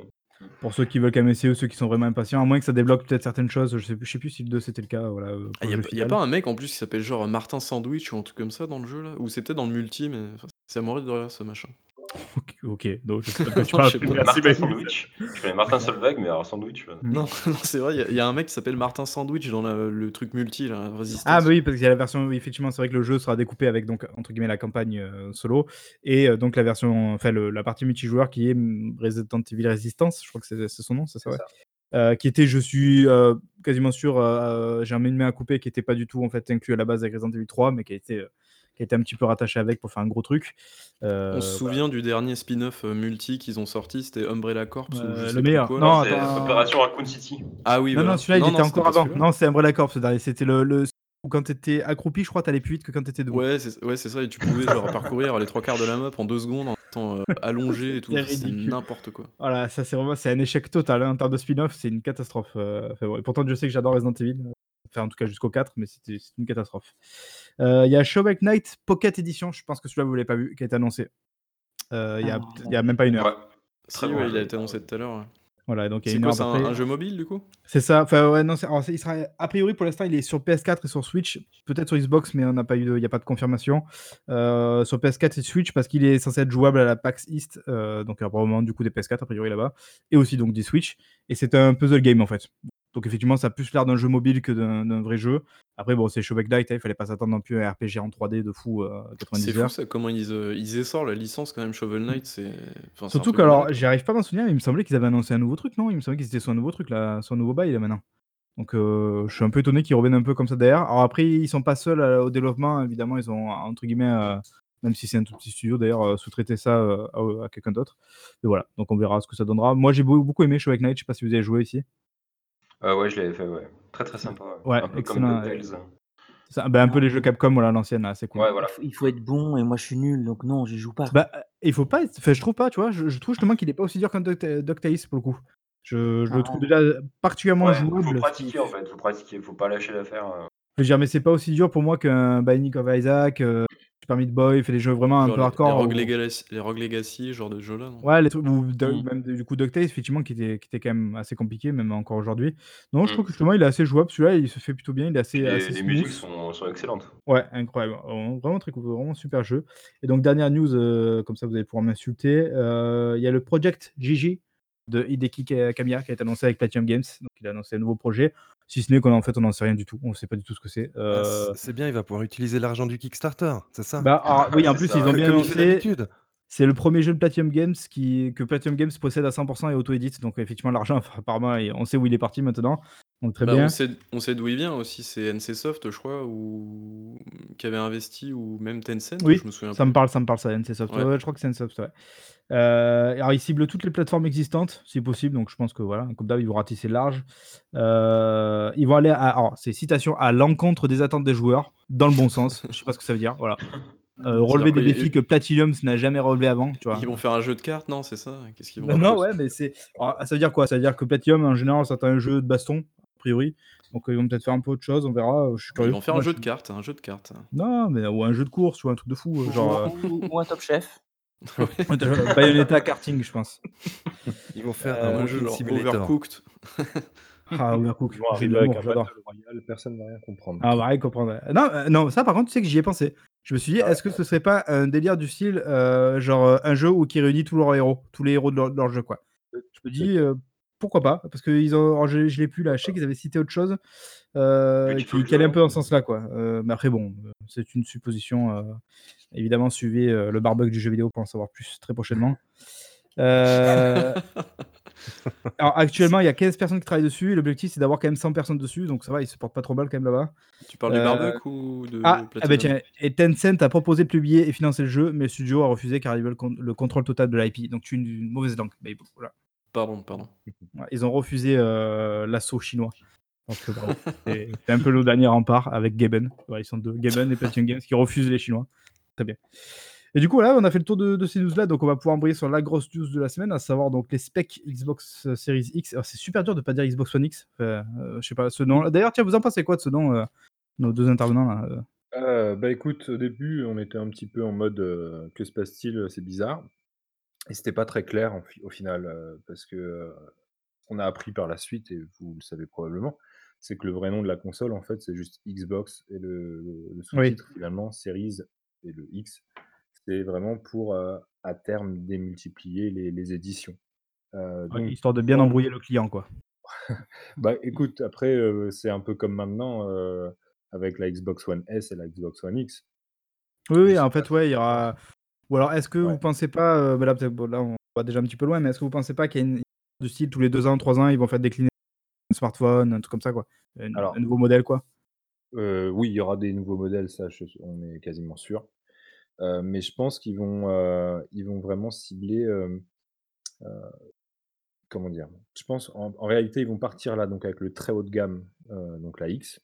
Pour ceux qui veulent quand même essayer ou ceux qui sont vraiment impatients, à moins que ça débloque peut-être certaines choses. Je sais, plus- je sais plus si le 2 c'était le cas. Voilà, euh, pour Il le n'y Ah, a, y a final. pas un mec en plus qui s'appelle genre Martin Sandwich ou un truc comme ça dans le jeu là? Ou c'était dans le multi, mais enfin, c'est à mourir de rire ce machin. Ok, ok, donc je sais pas de quoi tu Je parles. sais pas. Merci, Martin. Sandwich. Je connais Martin Solveig, mais alors Sandwich. euh, Non, non c'est vrai, il y a- il y, a un mec qui s'appelle Martin Sandwich dans la- le truc multi, là, Resistance. Ah bah oui, parce qu'il y a la version, oui, effectivement, c'est vrai que le jeu sera découpé avec donc entre guillemets la campagne euh, solo et euh, donc la version, enfin le- la partie multijoueur qui est mm, Resident Evil Resistance, je crois que c'est c'est son nom, c'est ça, ouais. Euh, qui était, je suis euh, quasiment sûr, euh, j'ai un main à couper qui était pas du tout en fait inclus à la base avec Resident Evil 3, mais qui a été, euh, qui a été un petit peu rattaché avec pour faire un gros truc. Euh, On se souvient du dernier spin-off euh, multi qu'ils ont sorti, c'était Umbrella Corps ou Euh, le meilleur. quoi, Non, attends. Opération Raccoon City. Ah oui, Non, voilà. non, celui-là, il était encore avant. Non, c'est Umbrella Corps, ce dernier. C'était le, le où quand t'étais accroupi, je crois, t'allais plus vite que quand t'étais debout. Ouais, c'est ouais, ça, et tu pouvais genre parcourir les trois quarts de la map en deux secondes en étant euh, allongé et tout. C'est n'importe quoi. Voilà, ça c'est vraiment c'est un échec total hein, en termes de spin-off, c'est une catastrophe. euh, bon, et pourtant, je sais que j'adore Resident Evil, euh, enfin en tout cas jusqu'au 4, mais c'était c'est une catastrophe. Euh, Il y a Showback Night Pocket Edition, je pense que celui-là vous l'avez pas vu, qui a été annoncé. Euh, Il y, a, Ah. a même pas une heure. Ouais. Si, Très bon ouais, jeu. il a été annoncé tout à l'heure. Voilà, donc il y a C'est une quoi, heure c'est un, jeu mobile du coup? C'est ça. Enfin, ouais, non, c'est- alors, il sera, a priori, pour l'instant, il est sur PS4 et sur Switch. Peut-être sur Xbox, mais on n'a pas eu de, il n'y a pas de confirmation. Euh, sur PS4 et Switch, parce qu'il est censé être jouable à la PAX East. euh, donc, il y aura probablement du coup des PS4, a priori, là-bas. Et aussi, donc, des Switch. Et c'est un puzzle game, en fait. Donc, effectivement, ça a plus l'air d'un jeu mobile que d'un vrai jeu. Après, bon, c'est Showback Night, hein, il fallait pas s'attendre non plus à un RPG en 3D de fou euh, 90 C'est fou ça, comment ils, euh, ils essorent la licence quand même Shovel Knight, c'est. enfin, Surtout que, alors, j'y arrive pas à m'en souvenir, mais il me semblait qu'ils avaient annoncé un nouveau truc, non? Il me semblait qu'ils étaient sur un nouveau truc, là, sur un nouveau bail, là, maintenant. Donc, euh, je suis un peu étonné qu'ils reviennent un peu comme ça derrière. Alors, après, ils sont pas seuls euh, au développement, évidemment, ils ont, entre guillemets, même si c'est un tout petit studio, d'ailleurs, euh, sous-traité ça euh, à, à quelqu'un d'autre. Et voilà, donc on verra ce que ça donnera. Moi, j'ai beau- beaucoup aimé Show Knight, je sais pas si vous avez joué ici. Euh, ouais, je l'avais fait, ouais. Très très sympa. Ouais, Ouais, un peu excellent, comme DuckTales. Ça, ben, un peu les jeux Capcom, voilà, l'ancienne, là, c'est cool. Ouais, voilà. Il faut- Il être bon et moi je suis nul donc non, j'y joue pas. Bah, il faut pas être... Enfin, je trouve pas, tu vois, je, je trouve justement qu'il est pas aussi dur qu'un DuckTales, pour le coup. Je, je le Ah. trouve déjà particulièrement Ouais, jouable. faut pratiquer en fait, faut pratiquer, faut pas lâcher l'affaire. euh. Je veux dire, mais c'est pas aussi dur pour moi qu'un Binding of Isaac, euh, Super Meat Boy, fait des jeux vraiment un peu les- hardcore. Les Rogue, Legacy, les Rogue Legacy, genre de jeu-là, non? Ouais, les trucs, ou de- Mm. même du coup DuckTales, effectivement, qui était, qui était quand même assez compliqué, même encore aujourd'hui. Non, je Mm. trouve que justement, il est assez jouable. Celui-là, il se fait plutôt bien, il est assez, les, assez les smooth. musiques sont sont, excellentes. Ouais, incroyable. Vraiment très cool, vraiment super jeu. Et donc dernière news, heu, comme ça vous allez pouvoir m'insulter, heu, il y a le Project Gigi de Hideki Ka Kamiya qui a été annoncé avec Platinum Games. Donc il a annoncé un nouveau projet, si ce n'est qu'en fait on n'en sait rien du tout. On ne sait pas du tout ce que c'est. Ah, Heu c c'est bien, il va pouvoir utiliser l'argent du Kickstarter, c'est ça? Bah, alors oui, en plus ça, ils ont bien annoncé c'est le 1er jeu de Platinum Games qui que Platinum Games possède à 100% et auto-édite. Donc effectivement l'argent enfin apparemment et on sait où il est parti maintenant. Donc très Bah, bien. on sait on sait d'où il vient aussi, c'est NCSoft, je crois, ou qui avait investi ou même Tencent, Oui, je me souviens ça me parle ça me parle ça, NCSoft. Ouais, je crois que c'est NCSoft, ouais. Heu, alors ils ciblent toutes les plateformes existantes, si possible, donc je pense que voilà, comme d'hab, ils vont ratisser large. Heu, ils vont aller à alors c'est citation: «à l'encontre des attentes des joueurs», dans le bon sens. Je sais pas ce que ça veut dire, voilà. Heu, relever des ils défis que Platinum n'a jamais relevés avant, tu vois? ils vont faire un jeu de cartes, non, c'est ça? Qu'est-ce qu'ils vont faire non, ouais, mais c'est ça veut dire quoi? Ça veut dire que Platinum en général c'est un jeu de baston, a priori. Donc ils vont peut-être faire un peu autre chose, on verra, je suis Ils curieux. vont faire un jeu je de cartes, un jeu de cartes. non, mais ou un jeu de course, vois? Un truc de fou, Ou genre, ou ou un Top Chef. Ouais. Bayonetta karting, je pense. Ils vont faire Heu, un jeu genre. Overcooked. Ah, Overcooked, j'adore. personne va rien comprendre. Ah, on va rien comprendre, ouais. Non, heu, non, ça par contre, tu sais que j'y ai pensé. Je me suis dit: Ah? «Est-ce que ce serait pas un délire du style, genre, un jeu où qui réunit tous leurs héros, tous les héros de leur de leur jeu, quoi?» Je me dis, pourquoi pas? Parce qu'ils ont alors je je l'ai plus là, je sais qu'ils avaient cité autre chose, qui qui allait un peu dans ce sens-là, quoi. Heu, mais après bon, c'est une supposition, heu, évidemment suivez, le barbug du jeu vidéo pour en savoir plus très prochainement. Alors actuellement, il y a 15 personnes qui travaillent dessus l'objectif c'est d'avoir quand même 100 personnes dessus, donc ça va, ils se portent pas trop mal quand même là-bas. Tu parles du Heu Barbuk ou de ah! Ah bah tiens et Tencent a proposé de publier et financer le jeu, mais le studio a refusé car ils veulent con le contrôle total de l'IP. Donc tu es une une mauvaise langue, mais voilà. Pardon, pardon. Ouais, ils ont refusé, heu, l'assaut chinois. Bravo. C'est un peu le dernier rempart avec Gaben. Voilà, ils sont 2, Gaben et Platinum Games qui refusent les Chinois. Très bien. Et du coup, voilà, on a fait le tour de de ces news-là, donc on va pouvoir embrayer sur la grosse news de la semaine, à savoir donc les specs Xbox, heu, Series X. Alors c'est super dur de pas dire Xbox One X, heu heu, je sais pas, ce nom d'ailleurs, tiens, vous en pensez quoi de ce nom, nos 2 intervenants là, bah, écoute, au début, on était un petit peu en mode, «Que se passe-t-il? C'est bizarre» et c'était pas très clair en fi au final, heu, parce que, heu, ce qu'on a appris par la suite et vous le savez probablement, c'est que le vrai nom de la console, en fait, c'est juste Xbox et le le le Oui. sous-titre finalement Series et le X, c'est vraiment pour, heu, à terme démultiplier les les éditions. Heu, Ouais, donc histoire de bien embrouiller le client, quoi. Bah, écoute, après, heu, c'est un peu comme maintenant, heu, avec la Xbox One S et la Xbox One X. Oui, Je oui, sais en pas fait, ouais, il y aura ou alors est-ce que Ouais. vous pensez pas, heu, bah, là bon là on va déjà un petit peu loin, mais est-ce que vous pensez pas qu'il y a une du style tous les 2 ans, 3 ans, ils vont faire décliner un smartphone, un truc comme ça, quoi? Un un Alors nouveau modèle, quoi? Heu, oui, il y aura des nouveaux modèles, ça je on est quasiment sûr. Heu, mais je pense qu'ils vont, ils vont vraiment cibler, comment dire? Je pense en en réalité, ils vont partir là, donc avec le très haut de gamme, donc la X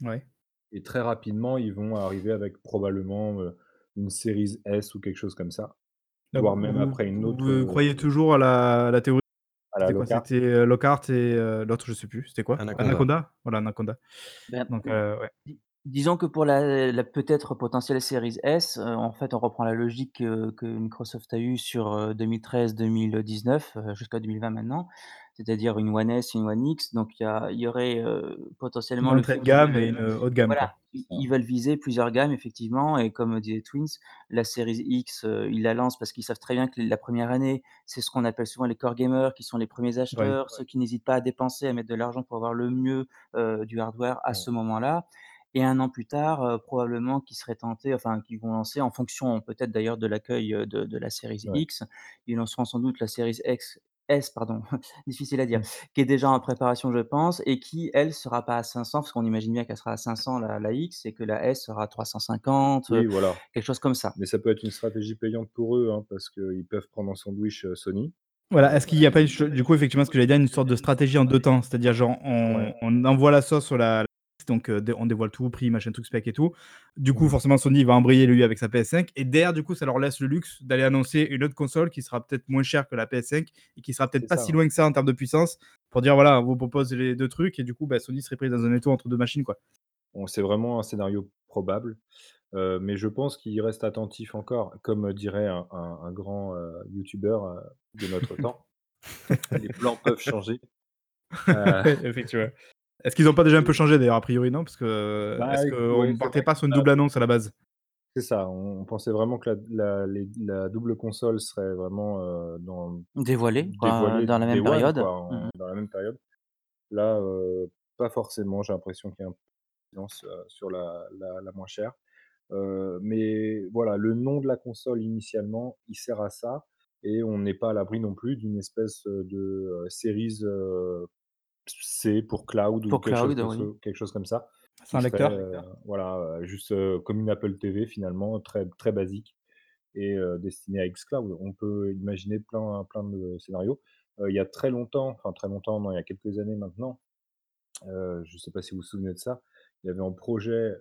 Ouais. et très rapidement, ils vont arriver avec probablement, une Series S ou quelque chose comme ça, Là, voire vous même vous après une autre, vous heu croyez toujours à la la théorie? c'était quoi? Lockhart. C'était, heu, Lockhart et heu, l'autre, je sais plus, c'était quoi? Anaconda. Anaconda? Voilà, Anaconda. Ben, Donc ouais. disons que pour la la peut-être potentielle Series S, en fait, on reprend la logique, que Microsoft a eue sur, heu, 2013-2019, heu, jusqu'à 2020 maintenant, c'est-à-dire une One S et une One X. Donc il y aurait, Une potentiellement le entrée de gamme et une, heu, haut de gamme, voilà, ils veulent viser plusieurs gammes effectivement et comme disait Twins, la Series X, heu, ils la lancent parce qu'ils savent très bien que la 1re année, c'est ce qu'on appelle souvent les core gamers qui sont les 1ers Oui. acheteurs, ceux qui n'hésitent pas à dépenser, à mettre de l'argent pour avoir le mieux, du hardware à ce moment-là et 1 an plus tard, probablement qu'ils seraient tentés, enfin qu'ils vont lancer en fonction peut-être d'ailleurs de l'accueil, de de la Series Ouais. X. Ils lanceront sans doute la Series X S pardon, difficile à dire, Mmh. qui est déjà en préparation je pense et qui elle sera pas à 500 parce qu'on imagine bien qu'elle sera à 500 la la X et que la S sera à 350, heu, Oui, voilà. quelque chose comme ça. Mais ça peut être une stratégie payante pour eux, hein, parce qu'ils peuvent prendre en sandwich, heu, Sony. Voilà, est-ce qu'il y a pas une ch du coup, effectivement, ce que j'allais dire, une sorte de stratégie en 2 temps? C'est-à-dire genre on Ouais. on envoie la sauce sur la donc dé on dévoile tout, prix, machin truc, spec et tout. Du coup, forcément, Sony va embrayer lui avec sa PS5 et derrière, du coup, ça leur laisse le luxe d'aller annoncer une autre console qui sera peut-être moins chère que la PS5 et qui sera peut-être pas ça, si loin que ça en termes de puissance pour dire: «Voilà, on vous propose les 2 trucs» et du coup, bah, Sony serait prise dans un étau entre 2 machines, quoi. Bon, c'est vraiment un scénario probable, heu, mais je pense qu'ils restent attentifs encore. Comme dirait un un un grand, heu, youtubeur, de notre temps: «Les plans peuvent changer». Effectivement. Est-ce qu'ils ont pas déjà un peu changé d'ailleurs, a priori, non? Parce que, Bah, est-ce qu'on ouais, ne partait pas sur une double annonce à la base? C'est ça, on pensait vraiment que la la les la double console serait vraiment, heu, dans Dévoilée, dévoilée dans la même période. quoi, Mmh en mh. dans la même période. Là, heu, pas forcément, j'ai l'impression qu'il y a un silence, heu, sur la la la moins chère. Mais voilà, le nom de la console initialement, il sert à ça et on n'est pas à l'abri non plus d'une espèce, de, heu, C pour cloud ou Pour quelque chose cloud, comme ce oui. quelque chose comme ça, qui serait, lecteur? heu, voilà, heu, juste, heu, comme une Apple TV finalement, très très basique et heu, destinée à xCloud. On peut imaginer plein plein de scénarios. Il y a très longtemps, enfin très longtemps, non, il y a quelques années maintenant, je sais pas si vous vous souvenez de ça, il y avait en projet,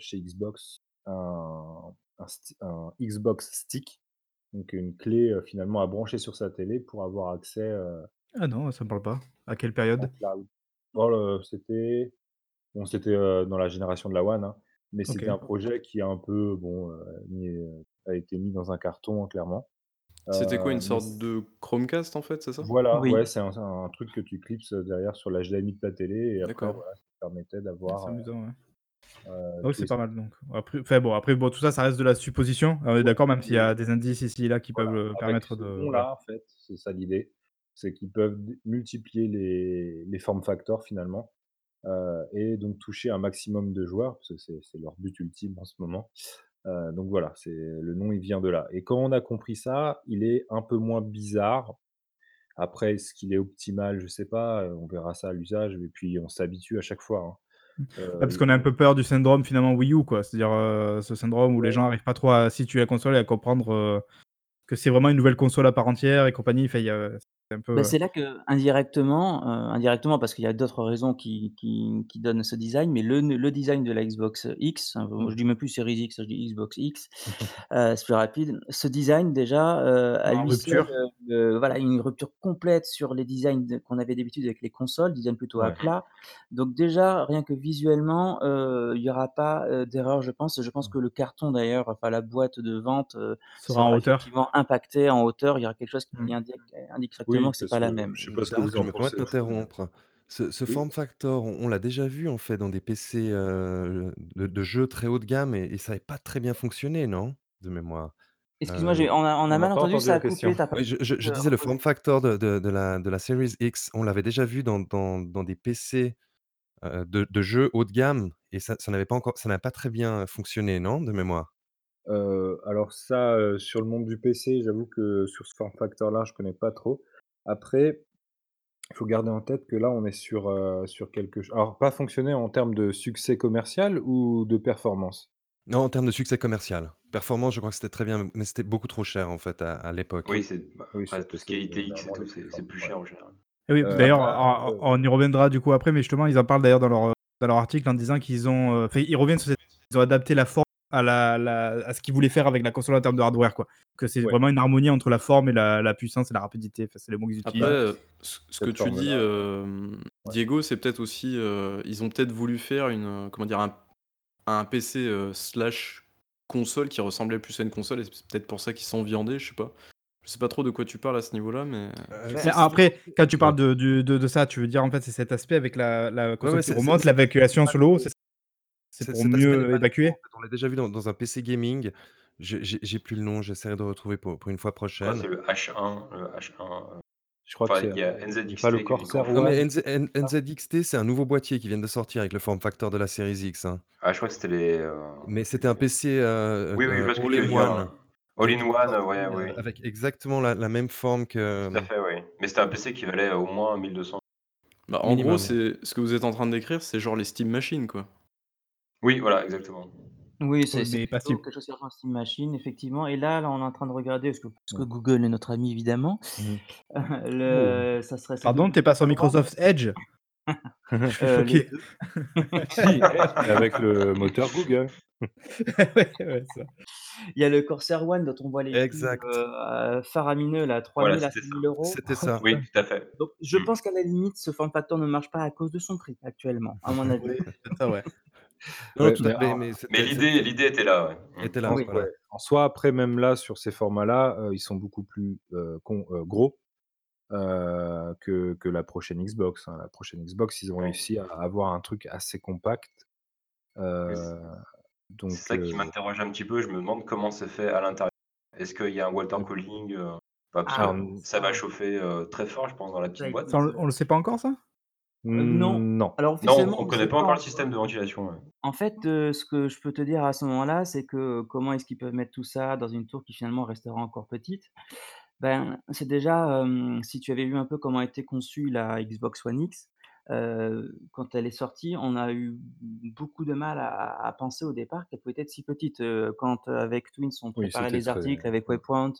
chez Xbox un un sti un Xbox Stick, donc une clé, finalement à brancher sur sa télé pour avoir accès, heu Ah non, ça me parle pas. À quelle période? cloud. Oh le c'était bon, c'était, heu, dans la génération de la One, hein, mais c'était OK. un projet qui a un peu bon, heu, mis, heu, a été mis dans un carton, hein, clairement. C'était quoi, Heu, une mais sorte c de Chromecast, en fait, c'est ça? Voilà, Oui. ouais, c'est un c'est un truc que tu clipses, heu, derrière sur l'HDMI de ta télé et après D'accord. voilà, ça te permettait Ah, c'est d'avoir, heu amusant, ouais. heu, Ah tous c'est les pas mal donc. Après enfin bon, après bon, tout ça, ça reste de la supposition. On est Ouais, d'accord, même s'il y a des indices ici et là qui voilà, peuvent, heu, avec permettre ce de voilà. nom-là, en fait, c'est ça l'idée, c'est qu'ils peuvent multiplier les les form factors finalement, heu et donc toucher un maximum de joueurs, parce que c'est c'est leur but ultime en ce moment. Heu, donc voilà, c'est le nom, il vient de là et quand on a compris ça, il est un peu moins bizarre. Après, est-ce qu'il est optimal? Je sais pas, heu, on verra ça à l'usage et puis on s'habitue à chaque fois, hein. Mmh. Heu, parce qu'on a un peu peur du syndrome finalement Wii U, quoi. C'est-à-dire, ce syndrome où les gens arrivent pas trop à situer la console et à comprendre, que c'est vraiment une nouvelle console à part entière et compagnie. Enfin, il y a c'est un peu, Bah, heu c'est là qu'indirectement, heu, indirectement parce qu'il y a d'autres raisons qui qui qui donnent ce design, mais le ne le design de la Xbox X, hein, Mmh. je dis même plus Series X, je dis Xbox X, heu, c'est plus rapide. Ce design déjà, heu, à en lui seul, rupture. heu, voilà, une rupture complète sur les designs de qu'on avait d'habitude avec les consoles, design plutôt à Ouais. plat. Donc déjà, rien que visuellement, heu, il y aura pas, heu, d'erreur, je pense. Je pense Mmh. que le carton d'ailleurs, enfin la boîte de vente, heu, Sera en sera hauteur. effectivement impacté en hauteur. Il y aura quelque chose qui Mmh. indique indique c'est parce pas que la même. je sais pas ce que vous en permets de pensez t'interrompre. Ce ce oui? form factor, on on l'a déjà vu, en fait, dans des PC, heu, de de jeux très haut de gamme et et ça avait pas très bien fonctionné, non? De mémoire. Excuse-moi, j'ai on a on a On n'a mal pas entendu, entendu ça la a coupé, question. tu as pas oui, je je je heu, disais le form factor de de de la de la Series X, on l'avait déjà vu dans dans dans des PC, de de jeux haut de gamme et ça ça n'avait pas encore ça n'a pas très bien fonctionné, non? De mémoire? Alors ça, sur le monde du PC, j'avoue que sur ce form factor-là, je connais pas trop. Après, il faut garder en tête que là, on est sur, heu, sur quelque ch alors pas fonctionner en termes de succès commercial ou de performance? Non, en termes de succès commercial. Performance, je crois que c'était très bien, mais c'était beaucoup trop cher, en fait, à à l'époque. Oui, c'est bah, oui, ce qui est c'est ITX et généralement tout, les c'est plus ouais. cher en général. Et oui, Heu, d'ailleurs, après, on y reviendra du coup après, mais justement, ils en parlent d'ailleurs dans leur, heu, dans leur article en disant qu'ils ont, heu, enfin, ils reviennent sur cette ils ont adapté la forme à la la à ce qu'ils voulaient faire avec la console en termes de hardware, quoi. Que c'est ouais, vraiment une harmonie entre la forme et la la puissance et la rapidité. Enfin, c'est les mots qu'ils Après, utilisent. bah, heu, ce ce que tu dis, ouais. Diego, c'est peut-être aussi, heu, ils ont peut-être voulu faire une, comment dire? Un un PC, slash console qui ressemblait plus à une console et c'est peut-être pour ça qu'ils sont viandés, je sais pas. Je sais pas trop de quoi tu parles à ce niveau-là, mais après, quand tu ouais. parles de du de de ça, tu veux dire, en fait, c'est cet aspect avec la la Ouais, console ouais, qui c'est c'est remonte, l'évacuation sur le haut, balancement. c'est c'est pour mieux évacuer? on l'a déjà vu dans dans un PC gaming. J'ai j'ai plus le nom, j'essaierai de retrouver pour pour une fois Je crois que prochaine. c'est le H1, le H1, heu, Je crois que enfin c'est, il y a c'est pas le NZXT qui est une Corsair Non, mais One? NZ N Ça? NZXT, c'est un nouveau boîtier qui vient de sortir avec le form factor de la Series X, hein. Ah je crois que c'était les, heu, Mais c'était un PC, heu oui, oui, je heu, vois ce que all tu veux in dire, one All-in-one, ouais, oui. avec exactement la la même forme que, Tout à hem, fait, oui. Mais c'était un PC qui valait au moins 1 200 bah, en gros, minimum. c'est ce que vous êtes en train de décrire, c'est genre les Steam Machines, quoi. Oui, voilà, exactement. Oui, Oui, c'est mais plutôt Steam. quelque chose qui ressemble à Steam Machine, effectivement et là là, on est en train de regarder parce que parce que. Google est notre ami évidemment. Mmh Oh! Le ça serait sans doute Pardon, du tu es pas sur Corsair One, Microsoft Edge? Je suis les choqué. 2. Si, Edge, mais avec le moteur Google. Ouais, ouais, ça. Il y a le Corsair One dont on voit les prix, Exact. heu, faramineux là, trois Voilà, mille à c'était ça. euros. C'était ça. Oui, tout à fait. Donc je Mmh. pense qu'à la limite, ce form factor ne marche pas à cause de son prix actuellement, à mon avis. Oui, c'est peut-être ça, ouais. Non, non, Ouais, tout à mais fait, en mais Mais c'était l'idée c'était l'idée était là, ouais. Mmh. était en là, Oui. ouais, voilà. en soi, après, même là, sur ces formats-là, heu, ils sont beaucoup plus, heu, con heu, gros. heu, que que la prochaine Xbox, hein. La prochaine Xbox, ils ont Ouais. réussi à avoir un truc assez compact. Mais Heu, c'est donc c'est ça qui heu m'interroge un petit peu. Je me demande comment c'est fait à l'intérieur. Est-ce qu'il y a un water Donc cooling, heu, bah, parce que Ah, ça va ça chauffer, heu, très fort, je pense, dans la petite boîte. Ça, on le on le sait pas encore ça? Heu, non. non. Alors Non, officiellement, on on connaît sait pas pas encore le encore. système de ventilation, ouais. En fait, heu, ce que je peux te dire à ce moment-là, c'est que comment est-ce qu'ils peuvent mettre tout ça dans une tour qui finalement restera encore petite? Ben, c'est déjà, hem, si tu avais vu un peu comment a été conçue la Xbox One X, heu, quand elle est sortie, on a eu beaucoup de mal à à penser au départ qu'elle pouvait être si petite. Heu, quand, heu, avec Twins, on Oui, préparait c'était les très articles avec mmh. Waypoint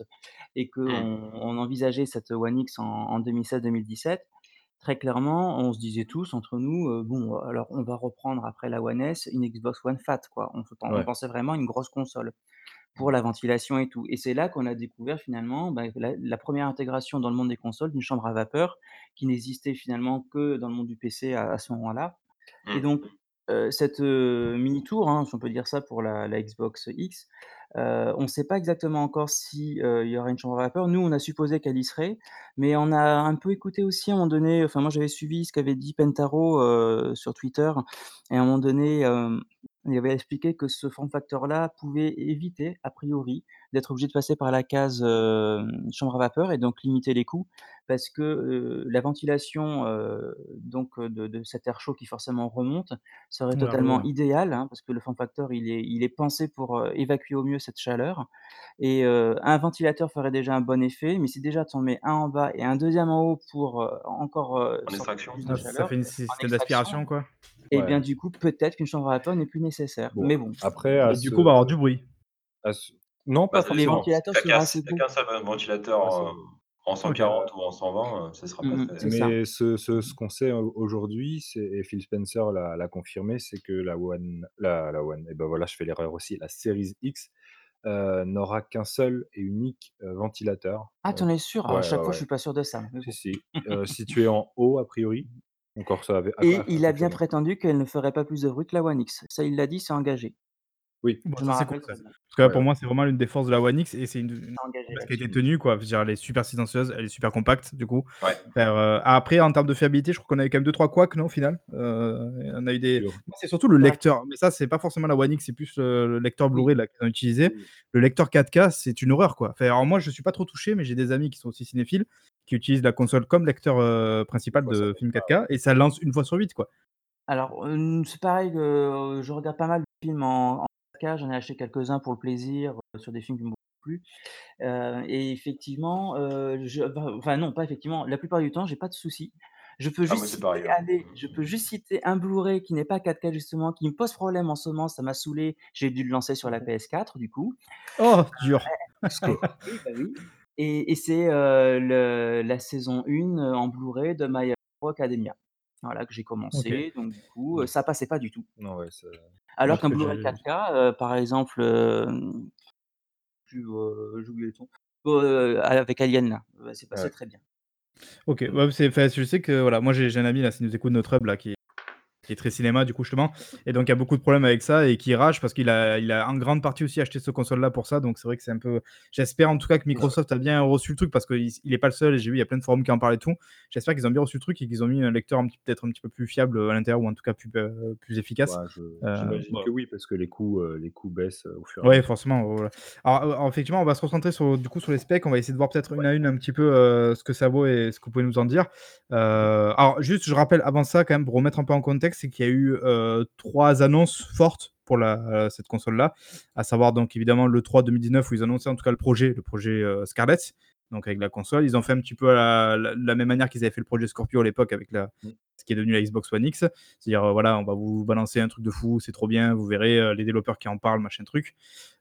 et Mmh. qu'on on envisageait cette One X en en 2016-2017, très clairement, on se disait tous entre nous, heu: «Bon, alors on va reprendre après la One S une Xbox One Fat, quoi». On se on Ouais. pensait vraiment à une grosse console pour la ventilation et tout et c'est là qu'on a découvert finalement, bah, la la 1re intégration dans le monde des consoles d'une chambre à vapeur qui n'existait finalement que dans le monde du PC à à ce moment-là et Mmh. donc heu, cette, heu, mini tour, hein, si on peut dire ça pour la la Xbox X, heu, on sait pas exactement encore si, il y aura une chambre à vapeur. Nous, on a supposé qu'elle y serait, mais on a un peu écouté aussi à un moment donné, enfin moi j'avais suivi ce qu'avait dit Pentaro, sur Twitter et à un moment donné, il avait expliqué que ce form factor-là pouvait éviter, a priori, d'être obligé de passer par la case, chambre à vapeur et donc limiter les coûts parce que, la ventilation, donc de de cet air chaud qui forcément remonte serait haut, totalement ouais. idéal, hein, parce que le form factor il est il est pensé pour, évacuer au mieux cette chaleur et un ventilateur ferait déjà un bon effet, mais si déjà tu en mets un en bas et un 2e en haut pour, encore, En extraction? Ah, ça chaleur fait une système d'aspiration, quoi? Et bien du coup, peut-être qu'une chambre à vapeur n'est plus nécessaire. Bon, Mais bon, après à Et du ce coup, on va avoir du bruit. à ce non, Bah, pas les dépend. forcément. Si ventilateurs qu'un assez qu'un seul ventilateur en en OK. 140 ou en 120, heu, ce sera pas Mmh c'est ça. Mais ce ce ce qu'on sait au aujourd'hui, et Phil Spencer l'a confirmé, c'est que la One la la One et bah, voilà, je fais l'erreur aussi, la Series X, heu, n'aura qu'un seul et unique, heu, ventilateur, Ah, tu heu en es sûr? Alors à ouais, ouais, chaque fois, je ouais. suis pas sûr de ça, Si, bon. si, heu, situé en haut a priori, encore ça avait à Et il a bien prétendu qu'elle ne ferait pas plus de bruit que la One X. Ça, il l'a dit, c'est engagé. Oui. Bon, Je ça, cool ça. Parce que là, Ouais, pour moi, c'est vraiment l'une des forces de la One X et c'est une une engagé a été là-dessus. tenue, quoi. Je veux dire, elle est super silencieuse, elle est super compacte, du coup. Ouais. Faire, heu après, en termes de fiabilité, je crois qu'on a eu quand même 2-3 couacs, non, au final? Heu, on a eu des Sur moi, c'est surtout le lecteur, mais ça, c'est pas forcément la One X, c'est plus, heu, le lecteur. Blu-ray, là, qu'ils ont utilisé. Oui. Le lecteur 4K, c'est une horreur, quoi. Enfin, alors moi, je suis pas trop touché, mais j'ai des amis qui sont aussi cinéphiles, qui utilisent la console comme lecteur, Des principal de pas, 4K et ça lance 1 fois sur 8, quoi. Alors, heu, c'est pareil, heu, je regarde pas mal de films en en 4K, j'en ai acheté quelques-uns pour le plaisir, sur des films qui m'ont plu, heu et effectivement, je enfin enfin non, pas effectivement, la plupart du temps, j'ai pas de soucis. Je peux Ah, juste c'est citer pareil, hein. allez, je peux juste citer un Blu-ray qui n'est pas 4K justement, qui me pose problème en ce moment, ça m'a saoulé, j'ai dû le lancer sur la PS4 du coup. Oh, dur! Score. Oui, bah oui et et c'est, heu, le la saison 1 en Blu-ray de My Hero Academia. Voilà, que j'ai OK. commencé, donc du coup, heu, Mmh. ça passait pas du tout. Non, ouais, ça Alors qu'un Blu-ray j'ai 4K, heu, par exemple, hem, plus, heu, j'ai oublié le son, heu, avec Alien là, bah, c'est passé ouais. très bien. OK, Mmh. ouais, c'est enfin, je sais que, voilà, moi, j'ai j'ai un ami là, s'il nous écoute, notre hub là, qui qui est très cinéma du coup justement et donc il y a beaucoup de problèmes avec ça et qui rage parce qu'il a il a en grande partie aussi acheté cette console là pour ça donc c'est vrai que c'est un peu j'espère en tout cas que. Microsoft a bien reçu le truc parce qu'il il est pas le seul et j'ai vu il y a plein de forums qui en parlent et tout. J'espère qu'ils ont bien reçu le truc et qu'ils ont mis un lecteur un petit peut-être un petit peu plus fiable, à l'intérieur ou en tout cas plus, heu, plus efficace. Je Heu, j'imagine bah que oui, parce que les coûts, heu, les coûts baissent, heu, au fur et à Ouais, mesure. forcément, voilà. Alors, effectivement, on va se recentrer sur du coup sur les specs. On va essayer de voir peut-être une à une un petit peu, ce que ça vaut et ce que vous pouvez nous en dire. Alors juste, je rappelle avant ça quand même pour remettre un peu en contexte, c'est qu'il y a eu, heu, 3 annonces fortes pour la cette console-là, à savoir donc évidemment l'E3 2019 où ils annonçaient en tout cas le projet, le projet, heu, Scarlett, donc avec la console. Ils ont fait un petit peu la la même manière qu'ils avaient fait le projet Scorpio à l'époque avec la Mmh. ce qui est devenu la Xbox One X. C'est-à-dire, voilà, on va vous balancer un truc de fou, c'est trop bien, vous verrez, les développeurs qui en parlent, machin truc.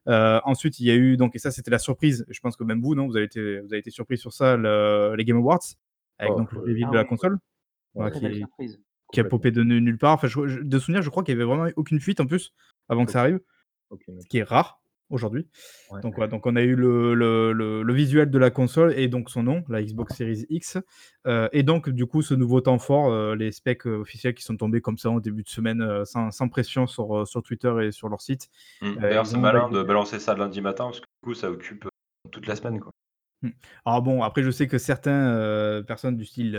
Ensuite, il y a eu donc et ça, c'était la surprise, je pense que même vous, non, vous avez été vous avez été surpris sur ça, le les Game Awards, avec Oh, donc le reveal Ah de la console, Ouais, très qui. Qui a popé de nu nulle part. Enfin, je je de souvenir, je crois qu'il y avait vraiment aucune fuite en plus, avant que ça arrive, ce qui est rare aujourd'hui. Ouais. Donc voilà, donc on a eu le le le le visuel de la console et donc son nom, la Xbox Series X, heu et donc du coup, ce nouveau temps fort, heu, les specs, heu, officiels qui sont tombés comme ça en début de semaine, sans sans pression sur, Twitter et sur leur site. Mmh. Heu, D'ailleurs, c'est malin de balancer ça lundi matin parce que du coup, ça occupe, toute la semaine, quoi. Mmh. Alors bon, après je sais que certains, heu, personnes du style,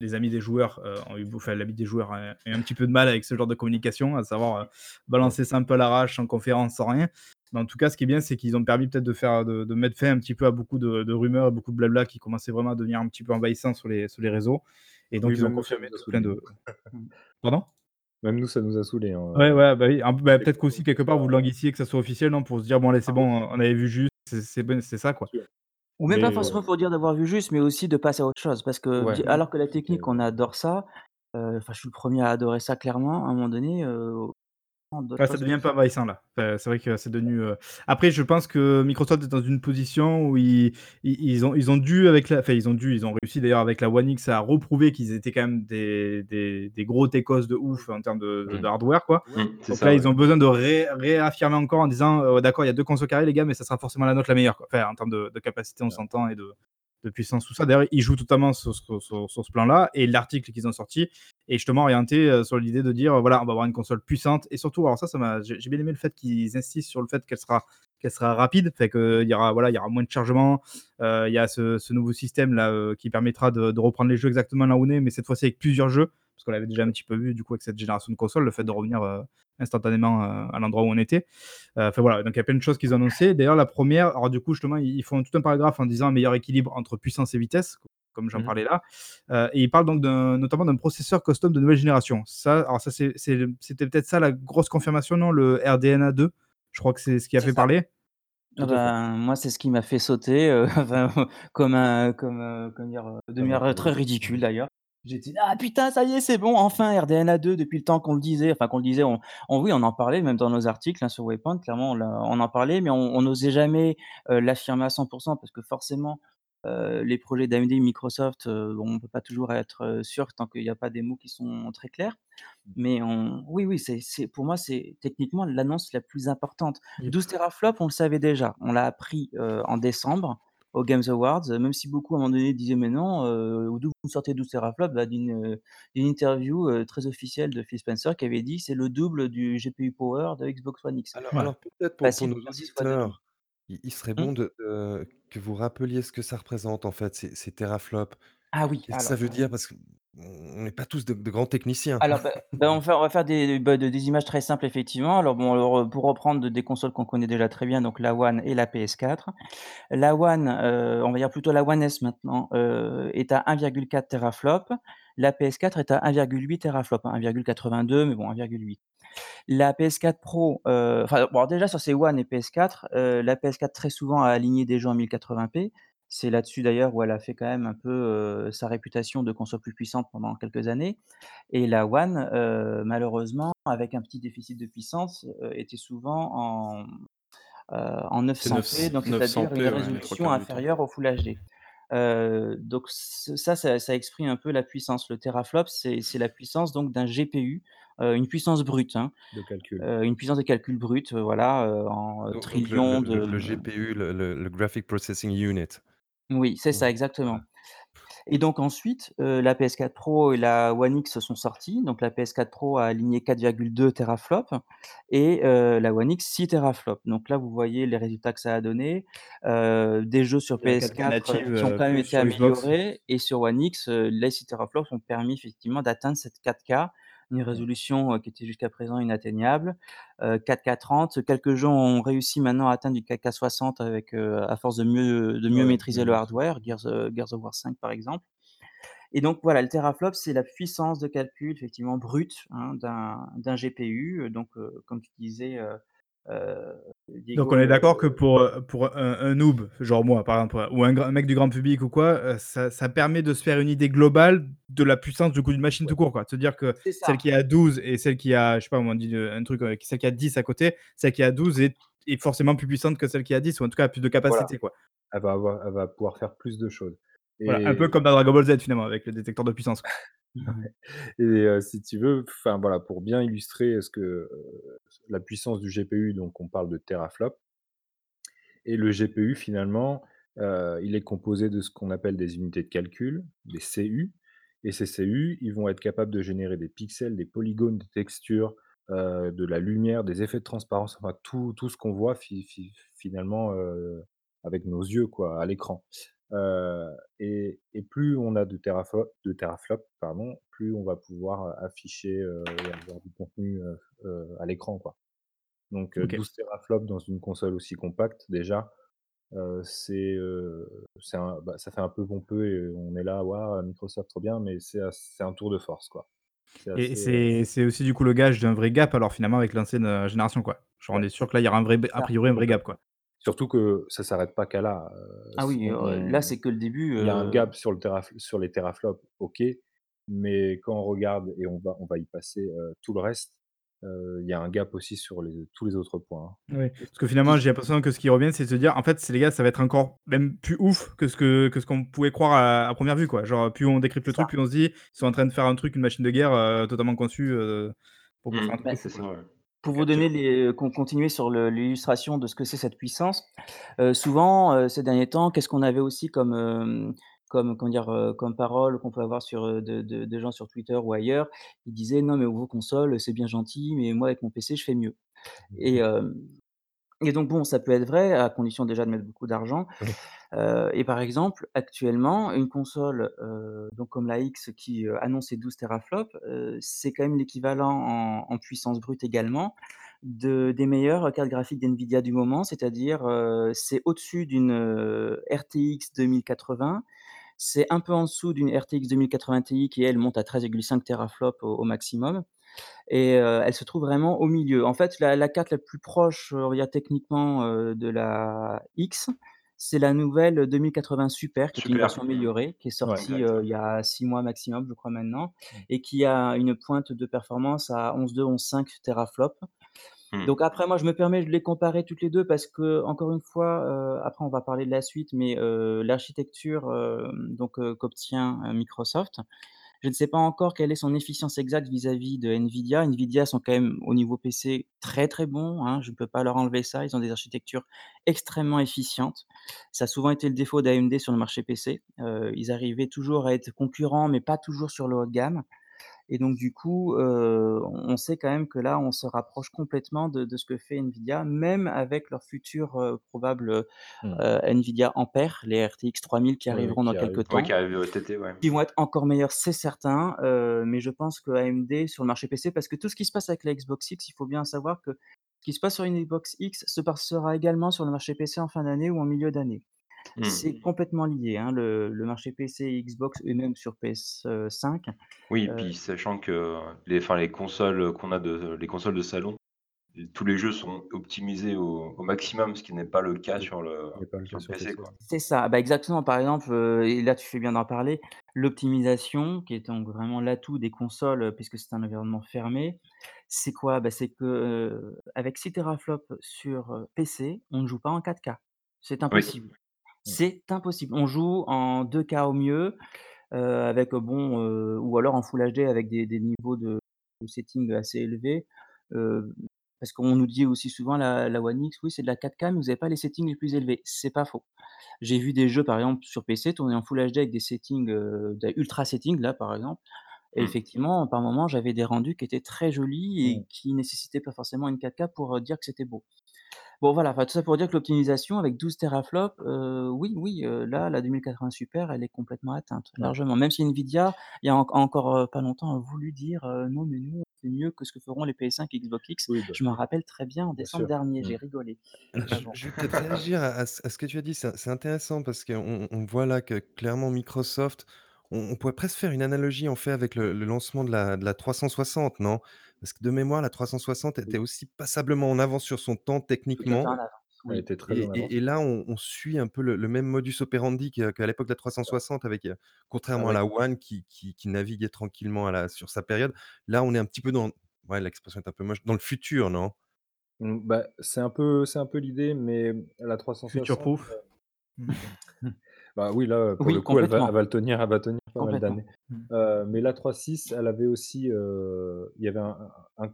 les amis des joueurs, ont eu enfin l'ami des joueurs a a eu un petit peu de mal avec ce genre de communication, à savoir, heu, balancer ça un peu à l'arrache, en conférence, sans rien. Mais en tout cas, ce qui est bien, c'est qu'ils ont permis peut-être de faire de de mettre fin un petit peu à beaucoup de de rumeurs, beaucoup de blabla qui commençaient vraiment à devenir un petit peu envahissant sur les sur les réseaux et donc Oui, ils ont confirmé plein de. Pardon? Même nous, ça nous a saoulés, hein, Ouais, ouais, bah oui, bah, peut-être qu'aussi quelque part vous languissiez que ça soit officiel, non? Pour se dire: «Bon allez, c'est Ah oui. bon, on avait vu juste, c'est ça, quoi». Ou même pas Mais forcément pour dire d'avoir vu juste, mais aussi de passer à autre chose. Parce que Ouais, di alors que la technique, on adore ça, heu, enfin je suis le 1er à adorer ça clairement, à un moment donné, heu, Ouais, ça devient ça. envahissant là. Enfin, c'est vrai que c'est devenu, heu après je pense que Microsoft est dans une position où ils ont ils ont dû avec la enfin ils ont dû, ils ont réussi d'ailleurs avec la One X à reprouver qu'ils étaient quand même des des des gros techos de ouf en termes de de de hardware, quoi. Mmh, c'est Donc ça, là, ouais. ils ont besoin de ré réaffirmer encore en disant: «Heu, d'accord, il y a 2 consoles arrivent les gars, mais ça sera forcément la nôtre la meilleure, quoi». Enfin en termes de de capacité, on Ouais. s'entend et de de puissance, tout ça. D'ailleurs, ils jouent totalement sur sur sur ce plan-là et l'article qu'ils ont sorti est justement orienté, heu, sur l'idée de dire: «Voilà, on va avoir une console puissante» et surtout alors ça, ça m'a j'ai bien aimé le fait qu'ils insistent sur le fait qu'elle sera qu'elle sera rapide, fait qu'il y aura voilà, il y aura moins de chargement, heu, il y a ce nouveau système-là, heu, qui permettra de reprendre les jeux exactement là où on est, mais cette fois-ci avec plusieurs jeux. Parce qu'on l'avait déjà un petit peu vu du coup avec cette génération de consoles, le fait de revenir, instantanément, heu, à l'endroit où on était. Heu, enfin voilà, donc il y a plein de choses qu'ils ont annoncées. D'ailleurs la 1re alors du coup justement, ils font tout un paragraphe en disant: «Un meilleur équilibre entre puissance et vitesse», comme j'en Mmh mh. parlais là, heu et ils parlent donc notamment d'un processeur custom de nouvelle génération. Ça, alors ça c'était peut-être ça la grosse confirmation, non? Le RDNA 2? Je crois que c'est ce qui a fait ça. parler? Ah ben, moi, c'est ce qui m'a fait sauter, enfin comme un comme, dire? De manière très ridicule d'ailleurs. J'étais: «Ah putain, ça y est, c'est bon, enfin RDNA 2» depuis le temps qu'on le disait, enfin qu'on le disait, on on oui, on en parlait même dans nos articles, hein, sur Waypoint, clairement on en parlait, mais on n'osait jamais, heu, l'affirmer à 100 parce que forcément, heu, les projets d'AMD et Microsoft, heu, on peut pas toujours être, sûr tant qu'il y a pas des mots qui sont très clairs. Mmh. Mais on oui, oui, c'est pour moi, c'est techniquement l'annonce la plus importante. Mmh. 12 teraflops, on le savait déjà. On l'a appris, en décembre aux Games Awards, même si beaucoup à un moment donné disaient: «Mais non, heu, d'où vous sortez 12 teraflops?» bah, d'une, heu, d'une interview, heu, très officielle de Phil Spencer qui avait dit: «C'est le double du GPU power de Xbox One X». Alors Ouais. alors peut-être pour nos pour faire 6 fois 2 donc. auditeurs, il il serait Mmh? bon de, que vous rappeliez ce que ça représente en fait ces ces teraflops. Ah oui, Qu'est-ce que ça alors veut dire? Parce qu'on on n'est pas tous de grands techniciens. Alors, bah bah, on va faire bah, de des images très simples effectivement. Alors bon, heu, pour reprendre de des consoles qu'on connaît déjà très bien, donc la One et la PS4. La One, heu, on va dire plutôt la One S maintenant, heu, est à 1,4 teraflops. La PS4 est à 1,8 teraflops, hein, 1,82 mais bon 1,8. La PS4 Pro, déjà sur ces One et PS4, heu, la PS4 très souvent a aligné des jeux en 1080p. C'est là-dessus d'ailleurs où elle a fait quand même un peu, heu, sa réputation de console plus puissante pendant quelques années et la One, heu, malheureusement avec un petit déficit de puissance, heu, était souvent en, heu, en C'est neuf 900p, c donc c'est-à-dire une 900p, ouais, les 3 résolution quarts du temps. inférieure au Full HD. Heu, donc ça ça ça exprime un peu la puissance. Le teraflop, c'est c'est la puissance donc d'un GPU, heu, une puissance brute, hein, De calcul. heu, une puissance de calcul brute, voilà, heu, en Donc donc le le trillions le de le GPU, le le le Graphic Processing Unit. Oui, c'est ça, exactement et donc ensuite, heu, la PS4 Pro et la One X sont sorties. Donc la PS4 Pro a aligné 4,2 teraflops et heu, la One X 6 teraflops. Donc là, vous voyez les résultats que ça a donné. Heu, des jeux sur La 4K PS4, heu, native, qui ont heu, quand même plus été sur Xbox. améliorés et sur One X, heu, les 6 teraflops ont permis effectivement d'atteindre cette 4K, une Ouais. résolution, qui était jusqu'à présent inatteignable. Heu, 4K 30, quelques jeux ont réussi maintenant à atteindre du 4K 60 avec, à force de mieux de mieux Ouais, maîtriser le mmh. hardware, Gears, Gears of War 5 par exemple et donc voilà, le teraflop, c'est la puissance de calcul effectivement brute, hein, d'un d'un GPU, donc comme tu disais, Donc on est d'accord que pour, heu, pour un un noob, genre moi par exemple, ou un mec du grand public ou quoi, heu, ça ça permet de se faire une idée globale de la puissance du coup d'une machine Ouais. tout court quoi. De se dire que celle qui à 12 et celle qui a, je sais pas on dit, un truc, celle qui a 10 à côté, celle qui à 12 est est forcément plus puissante que celle qui à 10 ou en tout cas a plus de Voilà, capacité quoi. elle va avoir elle va pouvoir faire plus de choses Voilà, un peu comme dans Dragon Ball Z finalement avec le détecteur de puissance. Et si tu veux, enfin voilà, pour bien illustrer ce que, la puissance du GPU, donc on parle de teraflops et le GPU finalement, il est composé de ce qu'on appelle des unités de calcul, des CU et ces CU, ils vont être capables de générer des pixels, des polygones, des textures, de la lumière, des effets de transparence, enfin tout tout ce qu'on voit fi fi finalement, avec nos yeux quoi, à l'écran. Heu et et plus on a de teraflops de teraflops, pardon, plus on va pouvoir afficher, heu et avoir du contenu, heu heu, à l'écran, quoi. Donc heu, OK. 12 teraflops dans une console aussi compacte déjà, heu, c'est, heu, c'est un bah, ça fait un peu pompeux et on est là: «Waouh, Microsoft trop bien», mais c'est ass c'est un tour de force, quoi. C'est Et assez, heu c'est c'est aussi du coup le gage d'un vrai gap alors finalement avec l'ancienne, heu, génération, quoi? Genre on est sûr que là, il y aura un vrai b a Ça. priori un vrai gap, quoi? Surtout que ça s'arrête pas qu'à là, heu, Ah oui, on là, on c'est que le début, il y a un heu gap sur le sur les teraflops, OK, mais quand on regarde et on va on va y passer, heu, tout le reste, il y a un gap aussi sur les tous les autres points, hein. Oui, parce que finalement, j'ai l'impression que ce qui revient, c'est de se dire: «En fait, c'est les gars, ça va être encore même plus ouf que ce que que ce qu'on pouvait croire à à 1re vue, quoi». Genre plus on décrypte C'est le truc, plus on se dit: «Ils sont en train de faire un truc, une machine de guerre, totalement conçue, pour pour Mmh. faire un truc Bah, de C'est ça, quoi». ouais. Pour vous donner les con continuer sur le l'illustration de ce que c'est cette puissance, heu, souvent, heu, ces derniers temps, qu'est-ce qu'on avait aussi comme, hem, comme comment dire? Heu, comme parole qu'on peut avoir sur, heu, de de de gens sur Twitter ou ailleurs? Ils disaient: «Non mais vos consoles, c'est bien gentil, mais moi avec mon PC, je fais mieux» et hem et donc bon, ça peut être vrai à condition déjà de mettre beaucoup d'argent, Oui. heu et par exemple, actuellement, une console, heu, donc comme la X qui, heu, annonce ses 12 teraflops, heu, c'est quand même l'équivalent en en puissance brute également de des meilleures cartes graphiques d'NVIDIA du moment. C'est-à-dire, heu, c'est au-dessus d'une, heu, RTX 2080, c'est un peu en dessous d'une RTX 2080 Ti qui elle monte à 13,5 teraflops au au maximum et heu, elle se trouve vraiment au milieu. En fait, la la carte la plus proche, on va dire techniquement, heu, de la X, c'est la nouvelle 2080 Super qui est une Super. version améliorée, qui est Ouais. sortie, Exact, heu, ouais. il y a 6 mois maximum, je crois maintenant Mmh. et qui a une pointe de performance à 11,2-11,5 teraflops. Mmh. Donc après moi, je me permets de les comparer toutes les 2 parce qu'encore une fois, heu, après on va parler de la suite, mais heu, l'architecture, hem, donc heu, qu'obtient, heu, Microsoft, je ne sais pas encore quelle est son efficience exacte vis-à-vis de NVIDIA. NVIDIA sont quand même au niveau PC très, très bons, hein, je ne peux pas leur enlever ça. Ils ont des architectures extrêmement efficientes. Ça a souvent été le défaut d'AMD sur le marché PC. Heu, ils arrivaient toujours à être concurrents, mais pas toujours sur le haut de gamme et donc du coup, on sait quand même que là, on se rapproche complètement de de ce que fait NVIDIA, même avec leurs futurs, heu, probables, heu Mmh. NVIDIA Ampere, les RTX 3000 qui Oui, oui, arriveront dans qui arrive. quelque Ouais, qui temps. arrive, cet été, ouais. Qui vont être encore meilleurs, c'est certain, mais je pense qu'AMD sur le marché PC parce que tout ce qui se passe avec la Xbox X, il faut bien savoir que ce qui se passe sur une Xbox X se passera également sur le marché PC en fin d'année ou en milieu d'année. Mmh. C'est complètement lié, hein, le le marché PC et Xbox et même sur PS, heu, 5, Oui, heu puis sachant que les enfin les consoles qu'on a de les consoles de salon, tous les jeux sont optimisés au au maximum, ce qui n'est pas le cas Oui, sur le ce n'est pas le sur cas le sur PC, PC. quoi. C'est ça, bah, exactement. Par exemple, heu et là, tu fais bien d'en parler, l'optimisation qui est donc vraiment l'atout des consoles, puisque c'est un environnement fermé, c'est quoi? Bah, c'est que, heu, avec 6 teraflops sur, heu, PC, on ne joue pas en 4K. C'est Oui. impossible. Mmh. C'est impossible. On joue en 2K au mieux, heu, avec bon, heu ou alors en Full HD avec des des niveaux de de setting assez élevés, heu, parce qu'on nous dit aussi souvent la la One X: «Oui, c'est de la 4K, mais vous avez pas les settings les plus élevés». C'est pas faux. J'ai vu des jeux, par exemple, sur PC tourner en Full HD avec des settings, heu, des ultra settings, là, par exemple et Mmh. effectivement, par moment, j'avais des rendus qui étaient très jolis et Mmh. qui nécessitaient pas forcément une 4K pour, heu, dire que c'était beau. Bon voilà, enfin tout ça pour dire que l'optimisation avec 12 teraflops, heu, oui, oui, heu, là, la 2080 Super, elle est complètement atteinte, Ouais. largement. Même si NVIDIA, il y a enc encore, heu, pas longtemps, a voulu dire, heu: «Non, mais nous, on fait mieux que ce que feront les PS5 et Xbox X». Oui, bah, Je m'en rappelle très bien en bien décembre sûr. dernier, Mmh. j'ai rigolé. Alors Enfin je bon. je vais peut-être réagir à à ce à ce que tu as dit, c'est c'est intéressant parce qu'on on voit là que clairement Microsoft on on pourrait presque faire une analogie en fait avec le le lancement de la de la 360, non? Parce que de mémoire, la 360 était aussi passablement en avance sur son temps techniquement oui. était très et là, on on suit un peu le le même modus operandi qu'à l'époque de la C'est ça. 360 avec, heu, contrairement à la One qui qui qui naviguait tranquillement à la sur sa période. Là, on est un petit peu dans ouais, l'expression est un peu moche, dans le futur, non? Mmh, bah, c'est un peu c'est un peu l'idée, mais la Future 360, proof. heu Mmh. bah, oui, là, pour le coup, elle va elle complètement. va le tenir elle va tenir pas mal d'années. Mmh. Heu, mais la 3.6, elle avait aussi, heu, il y avait un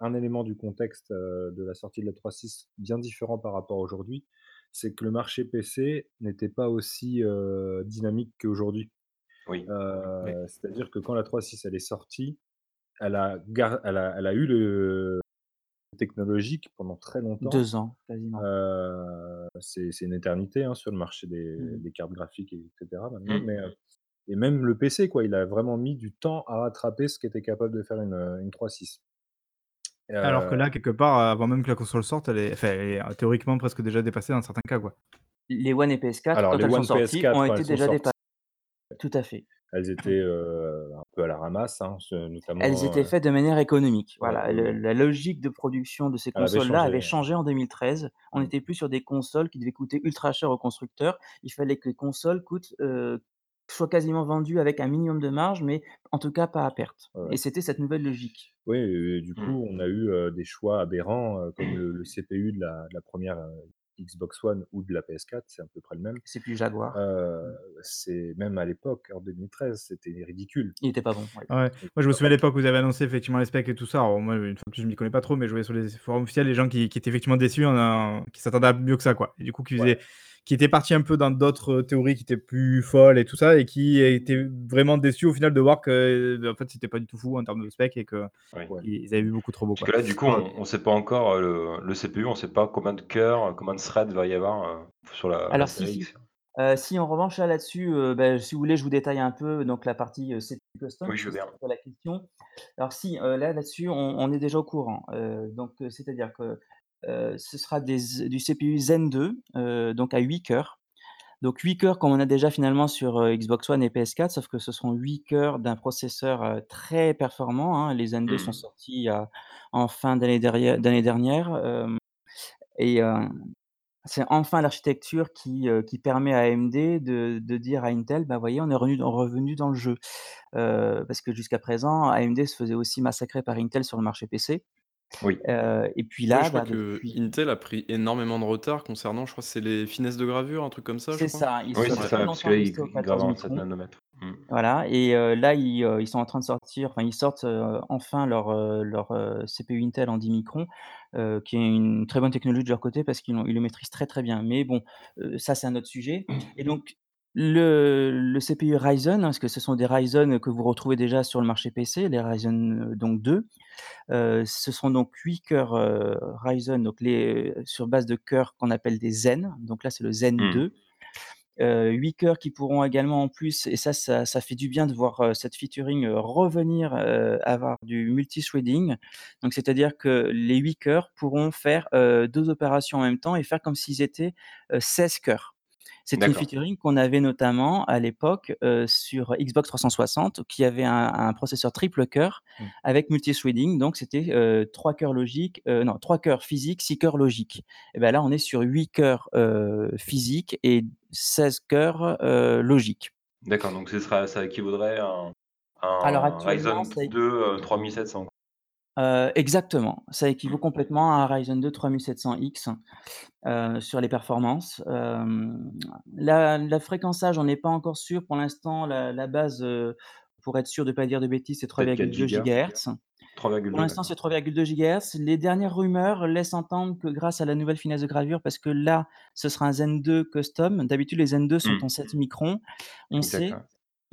un élément du contexte, heu, de la sortie de la 3.6 bien différent par rapport à aujourd'hui, c'est que le marché PC n'était pas aussi, dynamique qu'aujourd'hui. Oui. C'est-à-dire que quand la 3.6 elle est sortie, elle a gar elle a elle a eu le technologique pendant très longtemps. 2 ans, quasiment. Heu, c'est c'est une éternité, hein, sur le marché des Mmh des cartes graphiques et cetera maintenant, Mmh. mais heu et même le PC quoi, il a vraiment mis du temps à rattraper ce qu'était capable de faire une, une 3.6. Alors que Heu là, quelque part, avant même que la console sorte, elle est enfin, elle est, heu, théoriquement presque déjà dépassée dans certains cas, quoi. Les One et PS4, alors quand les elles sont One sorties, PS4 ont quand été elles sont déjà sorties, dépassées. Tout à fait. Elles étaient, heu, un peu à la ramasse, hein, ce Elles notamment, étaient heu faites de manière économique. ouais, Voilà, oui, le oui. la logique de production de ces Elle avait consoles-là avait changé, ouais. changé en 2013. On Mmh. n'était plus sur des consoles qui devaient coûter ultra cher aux constructeurs. Il fallait que les consoles coûtent, heu, soient quasiment vendues avec un minimum de marge, mais en tout cas pas à perte et ouais. c'était cette nouvelle logique. Oui et du Mmh. coup, on a eu, des choix aberrants, heu, comme le le CPU de la de la 1re, heu, Xbox One ou de la PS4, c'est à peu près le même. CPU Jaguar. Heu, Mmh. c'est même à l'époque, en 2013, c'était ridicule. Il était pas bon, ouais. Ouais, moi je me souviens à l'époque où ils avaient annoncé effectivement les specs et tout ça. Alors moi, une fois de plus, je m'y connais pas trop, mais je voyais sur les forums officiels les gens qui qui étaient effectivement déçus, en qui s'attendaient à mieux que ça, quoi et du coup qui Ouais. Qui étaient partis un peu dans d'autres théories qui étaient plus folles et tout ça et qui étaient vraiment déçus au final de voir que, en fait, c'était pas du tout fou en termes de specs et Oui. Ouais. ils avaient vu beaucoup trop beau, Parce quoi. que là, du coup, on on sait pas encore, heu, le le CPU, on sait pas combien de cœurs, combien de threads va y avoir, sur la la Alors si, si. En revanche là là-dessus, bah, si vous voulez, je vous détaille un peu donc la partie, CPU custom Oui, je veux bien. la question. Alors si, là là-dessus, on on est déjà au courant. Donc c'est-à-dire que, ce sera des du CPU Zen 2, heu, donc à 8 cœurs. Donc 8 cœurs comme on a déjà finalement sur, heu, Xbox One et PS4, sauf que ce seront 8 cœurs d'un processeur, très performant, hein. Les Zen 2 sont Mmh. sortis en fin d'année dernière, et c'est enfin l'architecture qui, permet à AMD de de dire à Intel: «Bah, voyez, on est revenu revenu dans le jeu». Parce que jusqu'à présent, AMD se faisait aussi massacrer par Intel sur le marché PC. Oui. Heu et puis là, je crois bah, que depuis Intel a pris énormément de retard concernant, je crois, c'est les finesses de gravure, un truc comme ça, je C'est crois? ça, ils Oui, sont c'est Ouais. très ça, parce que longtemps restés ils gravent 14 en 7 microns. nanomètres. Mmh. Voilà et heu, là, ils, heu, ils sont en train de sortir, enfin, ils sortent, heu, enfin leur, heu, leur, heu, CPU Intel en 10 microns, heu, qui est une très bonne technologie de leur côté parce qu'ils l'ont ils le maîtrisent très, très bien. Mais bon, heu, ça, c'est un autre sujet et donc le le CPU Ryzen, parce que ce sont des Ryzen que vous retrouvez déjà sur le marché PC, les Ryzen, heu, donc 2. Ce sont donc 8 cœurs, Ryzen, donc les sur base de cœurs qu'on appelle des Zen, donc là, c'est le Zen Mmh. 2. Heu, 8 cœurs qui pourront également en plus et ça ça ça fait du bien de voir, cette featuring, revenir, avoir du multithreading. Donc c'est-à-dire que les 8 cœurs pourront faire, heu, 2 opérations en même temps et faire comme s'ils étaient, heu, 16 cœurs. C'est une D'accord. featuring qu'on avait notamment à l'époque, heu, sur Xbox 360 qui avait un un processeur triple cœur Mmh. avec multithreading donc c'était, heu, 3 cœurs logiques, heu, non 3 cœurs physiques, 6 cœurs logiques et bah, là, on est sur 8 cœurs, physiques et 16 cœurs, logiques. D'accord, donc ce sera ça équivaudrait à un à Alors un actuellement, Ryzen ça é 2, heu, 3700. Heu, exactement, ça équivaut Mmh. complètement à un Ryzen 2 3700X, heu, sur les performances. Hem, la la fréquençage, on n'est pas encore sûr pour l'instant, la la base, heu, pour être sûr de pas dire de bêtises, c'est Peut-être 4 3,2 gigas? gigahertz. Pour 3,2, l'instant, c'est d'accord. 3,2 gigahertz. Les dernières rumeurs laissent entendre que grâce à la nouvelle finesse de gravure, parce que là, ce sera un Zen 2 custom. D'habitude, les Zen 2 sont en Mmh. 7 microns. On Exact, sait ouais.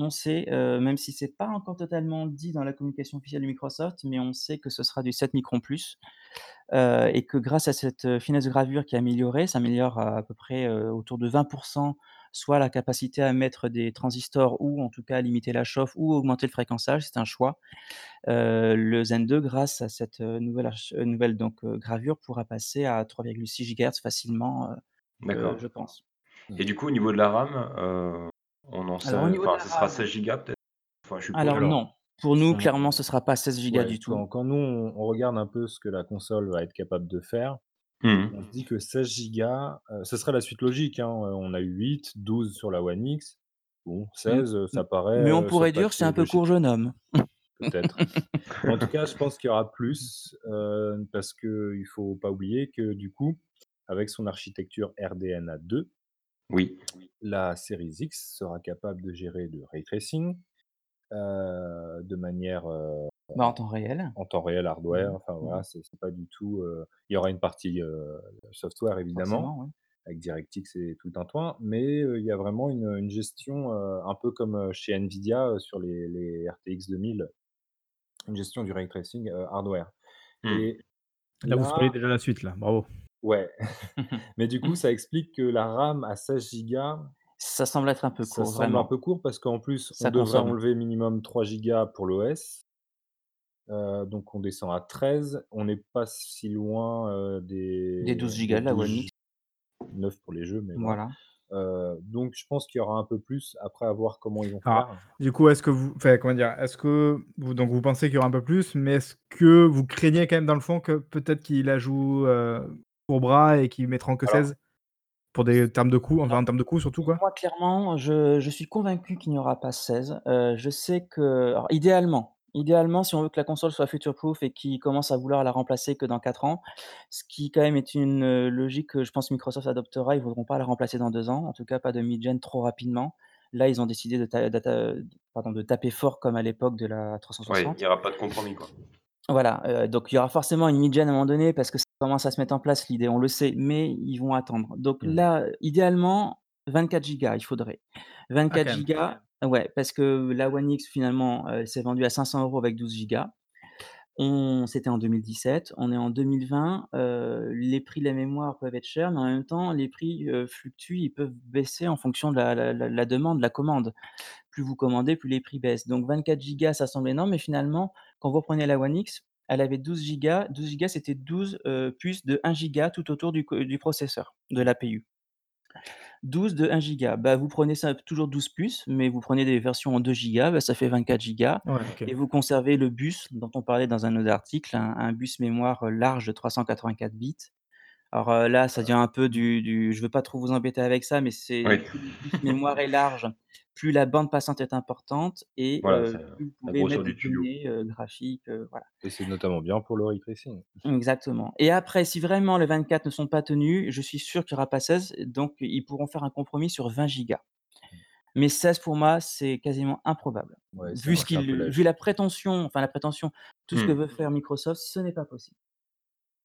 On sait, heu, même si c'est pas encore totalement dit dans la communication officielle de Microsoft, mais on sait que ce sera du 7 microns plus, heu et que grâce à cette, heu, finesse de gravure qui est améliorée, ça améliore à à peu près, autour de 20% soit la capacité à mettre des transistors ou en tout cas limiter la chauffe ou augmenter le fréquençage, c'est un choix. Le Zen 2 grâce à cette, nouvelle donc gravure pourra passer à 3,6 gigahertz facilement, je pense. Et du coup, au niveau de la RAM, on en Alors au sait enfin, la ce sera RAM 16 gigas peut-être? Enfin, je suppose? alors Alors, non, pour nous, clairement, ce sera pas 16 gigas ouais, du tout. quand quand nous, on on regarde un peu ce que la console va être capable de faire, Mmh on se dit que 16 gigas, heu, ce serait la suite logique, hein, heu, on a eu 8, 12 sur la One X. Bon Mmh, 16, heu, mmh, ça paraît, mais on pourrait dire que c'est un peu court, jeune homme. Peut-être. En tout cas, je pense qu'il y aura plus, parce qu'il faut pas oublier que du coup, avec son architecture RDNA 2 Oui. la Series X sera capable de gérer le ray tracing, de manière, heu, Bah, en temps réel. en temps réel Mmh hardware, mh. enfin Mmh voilà, c'est c'est pas du tout, il y aura une partie, software évidemment, Forcément, oui. avec DirectX et tout le tintouin, mais il y a vraiment une, gestion, un peu comme, chez Nvidia, sur les les RTX 2000, une gestion du ray tracing, hardware Mmh. et Là, vous spoilez Là déjà la suite là, bravo. Ouais, mais du coup, ça explique que la RAM à 16 gigas Ça semble être un peu ça court, semble un vraiment. peu court parce qu'en plus, on Ça devrait consomme. enlever minimum 3 gigas pour l'OS. Donc on descend à 13. On n'est pas si loin, Des des 12 des gigas de la 12 One G X. 9 pour les jeux, mais voilà. Donc je pense qu'il y aura un peu plus, après à voir comment ils vont Alors, faire. du coup, est-ce que vous enfin, comment dire? Est-ce que vous donc vous pensez qu'il y aura un peu plus, mais est-ce que vous craignez quand même dans le fond que peut-être qu'il la joue, pour bras et qu'ils mettront que Alors 16? Pour des termes de coût, enfin en termes de coût surtout quoi? moi clairement, je je suis convaincu qu'il n'y aura pas 16. Heu, je sais que alors idéalement idéalement, si on veut que la console soit future proof et qu'ils commencent à vouloir la remplacer que dans 4 ans, ce qui quand même est une, heu, logique que je pense Microsoft adoptera, ils voudront pas la remplacer dans 2 ans, en tout cas pas de mid-gen trop rapidement. Là, ils ont décidé de ta data pardon, de taper fort comme à l'époque de la Ouais, il 360. y aura pas de compromis, quoi. Voilà, heu, donc il y aura forcément une mid-gen à un moment donné parce que ça commence à se mettre en place l'idée, on le sait, mais ils vont attendre. Donc Mmh. là, idéalement 24 gigas, il faudrait. Ah 24 quand même. gigas, ouais, parce que la One X finalement, heu, s'est vendue à 500 € avec 12 gigas. On c'était en 2017, on est en 2020, heu, les prix de la mémoire peuvent être chers, mais en même temps les prix, heu, fluctuent, ils peuvent baisser en fonction de la la la la demande, la commande. Plus vous commandez, plus les prix baissent. Donc 24 gigas, ça semble énorme, mais finalement, quand vous reprenez la One X, elle avait 12 gigas. 12 gigas, c'était 12, heu, puces de 1 giga tout autour du processeur, de l'APU. 12 de 1 giga, bah, vous prenez ça toujours 12 puces, mais vous prenez des versions en 2 gigas, bah, ça fait 24 gigas Ouais, et vous conservez le bus dont on parlait dans un autre article, un un bus mémoire, heu, large de 384 bits. Alors, là, ça devient un peu du du je veux pas trop vous embêter avec ça, mais c'est Oui. plus bus mémoire est large, plus la bande passante est importante et Voilà, heu, c'est plus vous la pouvez grosseur mettre du tuyau. données, heu, graphiques, heu, voilà. Et c'est notamment bien pour le ray tracing. Exactement et après si vraiment les 24 ne sont pas tenus, je suis sûr qu'il y aura pas 16, donc ils pourront faire un compromis sur 20 gigas. Mmh. Mais 16 pour moi, c'est quasiment improbable. Ouais, ça Vu ce marche un peu qu'il vu lèche. la prétention, enfin la prétention, tout ce que Mmh. veut faire Microsoft, ce n'est pas possible.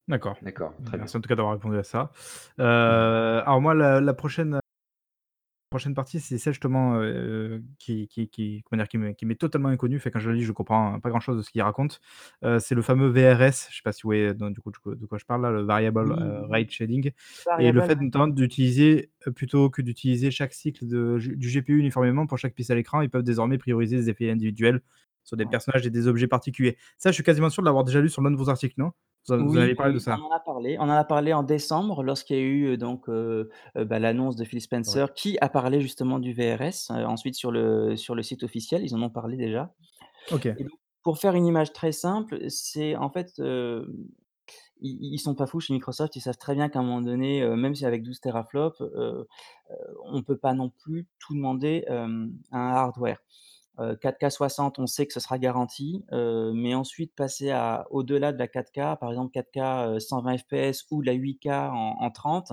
D'accord. D'accord, très bien. Merci en tout cas d'avoir répondu à ça. Heu, alors moi la la prochaine prochaine partie, c'est celle justement, heu, qui qui qui comment dire? Qui m'est qui m'est totalement inconnue. Enfin quand je la lis, je comprends pas grand chose de ce qu'il raconte. Heu, c'est le fameux VRS, je sais pas si vous voyez donc du coup de quoi je parle là, le variable, oui. rate shading et le fait notamment d'utiliser, plutôt que d'utiliser chaque cycle de du GPU uniformément pour chaque pixel à l'écran, ils peuvent désormais prioriser des effets individuels sur des Ouais. personnages et des objets particuliers. Ça, je suis quasiment sûr de l'avoir déjà lu sur l'un de vos articles, non? Vous en avez parlé de oui, on ça? en a parlé. On en a parlé en décembre lorsqu'il y a eu, heu, donc heu heu, bah, l'annonce de Phil Ouais. Spencer qui a parlé justement du VRS. Ensuite sur le sur le site officiel, ils en ont parlé déjà OK. et donc pour faire une image très simple, c'est en fait, ils ils sont pas fous chez Microsoft, ils savent très bien qu'à un moment donné, même si avec 12 teraflops, heu, on peut pas non plus tout demander, à un hardware. Heu, 4K 60, on sait que ce sera garanti, mais ensuite passer à au-delà de la 4K, par exemple 4K, heu, 120 FPS ou la 8K en en 30,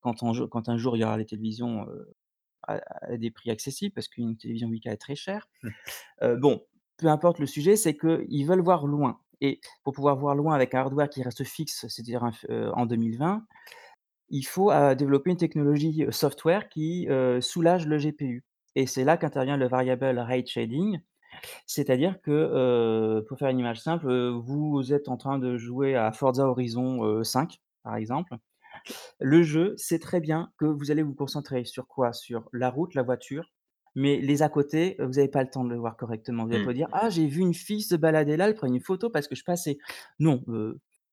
quand on quand un jour il y aura les télévisions, à à des prix accessibles parce qu'une télévision 8K est très chère. Heu, bon, peu importe le sujet, c'est qu'ils veulent voir loin. Et pour pouvoir voir loin avec un hardware qui reste fixe, c'est-à-dire en 2020, il faut, développer une technologie, software qui, soulage le GPU et c'est là qu'intervient le variable rate shading. C'est-à-dire que, pour faire une image simple, vous êtes en train de jouer à Forza Horizon, heu, 5, par exemple. Le jeu sait très bien que vous allez vous concentrer sur quoi? Sur la route, la voiture, mais les à côté, vous avez pas le temps de le voir correctement. Vous allez pas Mmh. dire: «Ah, j'ai vu une fille se balader là, elle prenait une photo parce que je passais». Non,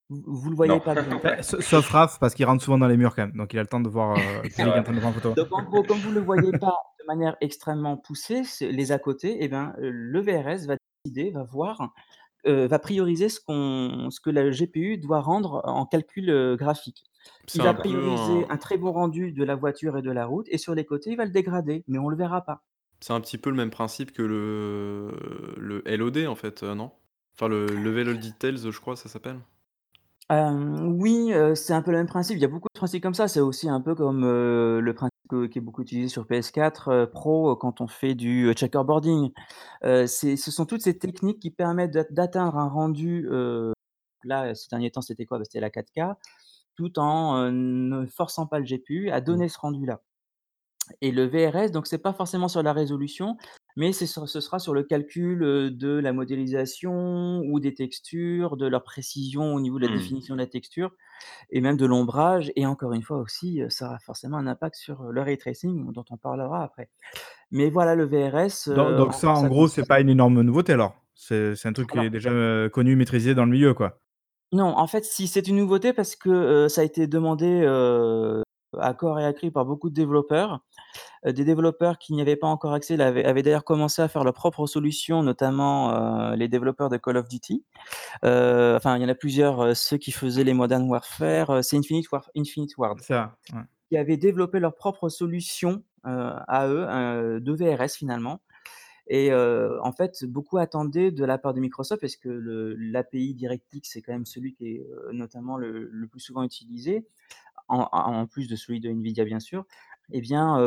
vous vous le voyez Non. pas bien. Bah, sa sauf Raph parce qu'il rentre souvent dans les murs quand même, donc il a le temps de voir, en train de prendre photo. Donc en gros, comme vous le voyez pas de manière extrêmement poussée, les à côté et ben, heu, le VRS va décider, va voir, heu, va prioriser ce qu'on ce que la GPU doit rendre en calcul, graphique. Il va prioriser un un très beau rendu de la voiture et de la route et sur les côtés, il va le dégrader, mais on le verra pas. c'est un petit peu le même principe que le le LOD en fait, non? Enfin le Level of Details, je crois ça s'appelle? Hem, oui, heu, c'est un peu le même principe. Il y a beaucoup de principes comme ça. C'est aussi un peu comme, heu, le principe que qui est beaucoup utilisé sur PS4, heu, Pro, heu, quand on fait du, heu, checkerboarding. Heu, c'est ce sont toutes ces techniques qui permettent d'at d'atteindre un rendu, heu, là, ces derniers temps, c'était quoi? Bah, c'était la 4K, tout en, heu, ne forçant pas le GPU à Mmh. donner ce rendu-là et le VRS, donc c'est pas forcément sur la résolution, mais ce sera sur le calcul, heu, de la modélisation ou des textures, de leur précision au niveau de la Mmh. définition de la texture et même de l'ombrage et encore une fois aussi, heu, ça aura forcément un impact sur, heu, le ray tracing dont on parlera après. Mais voilà, le VRS, Donc heu, donc en ça, quoi en ça gros, c'est consiste? pas une énorme nouveauté alors? C'est c'est un truc qui est Alors déjà, heu, connu, maîtrisé dans le milieu, quoi? Non, en fait, si, c'est une nouveauté parce que, heu, ça a été demandé, heu, à corps et à cri par beaucoup de développeurs. Des développeurs qui n'y avaient pas encore accès avaient d'ailleurs commencé à faire leurs propres solutions, notamment, les développeurs de Call of Duty. Enfin, il y en a plusieurs, ceux qui faisaient les Modern Warfare, c'est Infinite War Infinite Ward, ça, ouais. qui avaient développé leurs propres solutions, à eux, de VRS finalement et en fait, beaucoup attendaient de la part de Microsoft parce que l'API DirectX, c'est quand même celui qui est, notamment le le plus souvent utilisé, en en plus de celui de Nvidia bien sûr, et bien,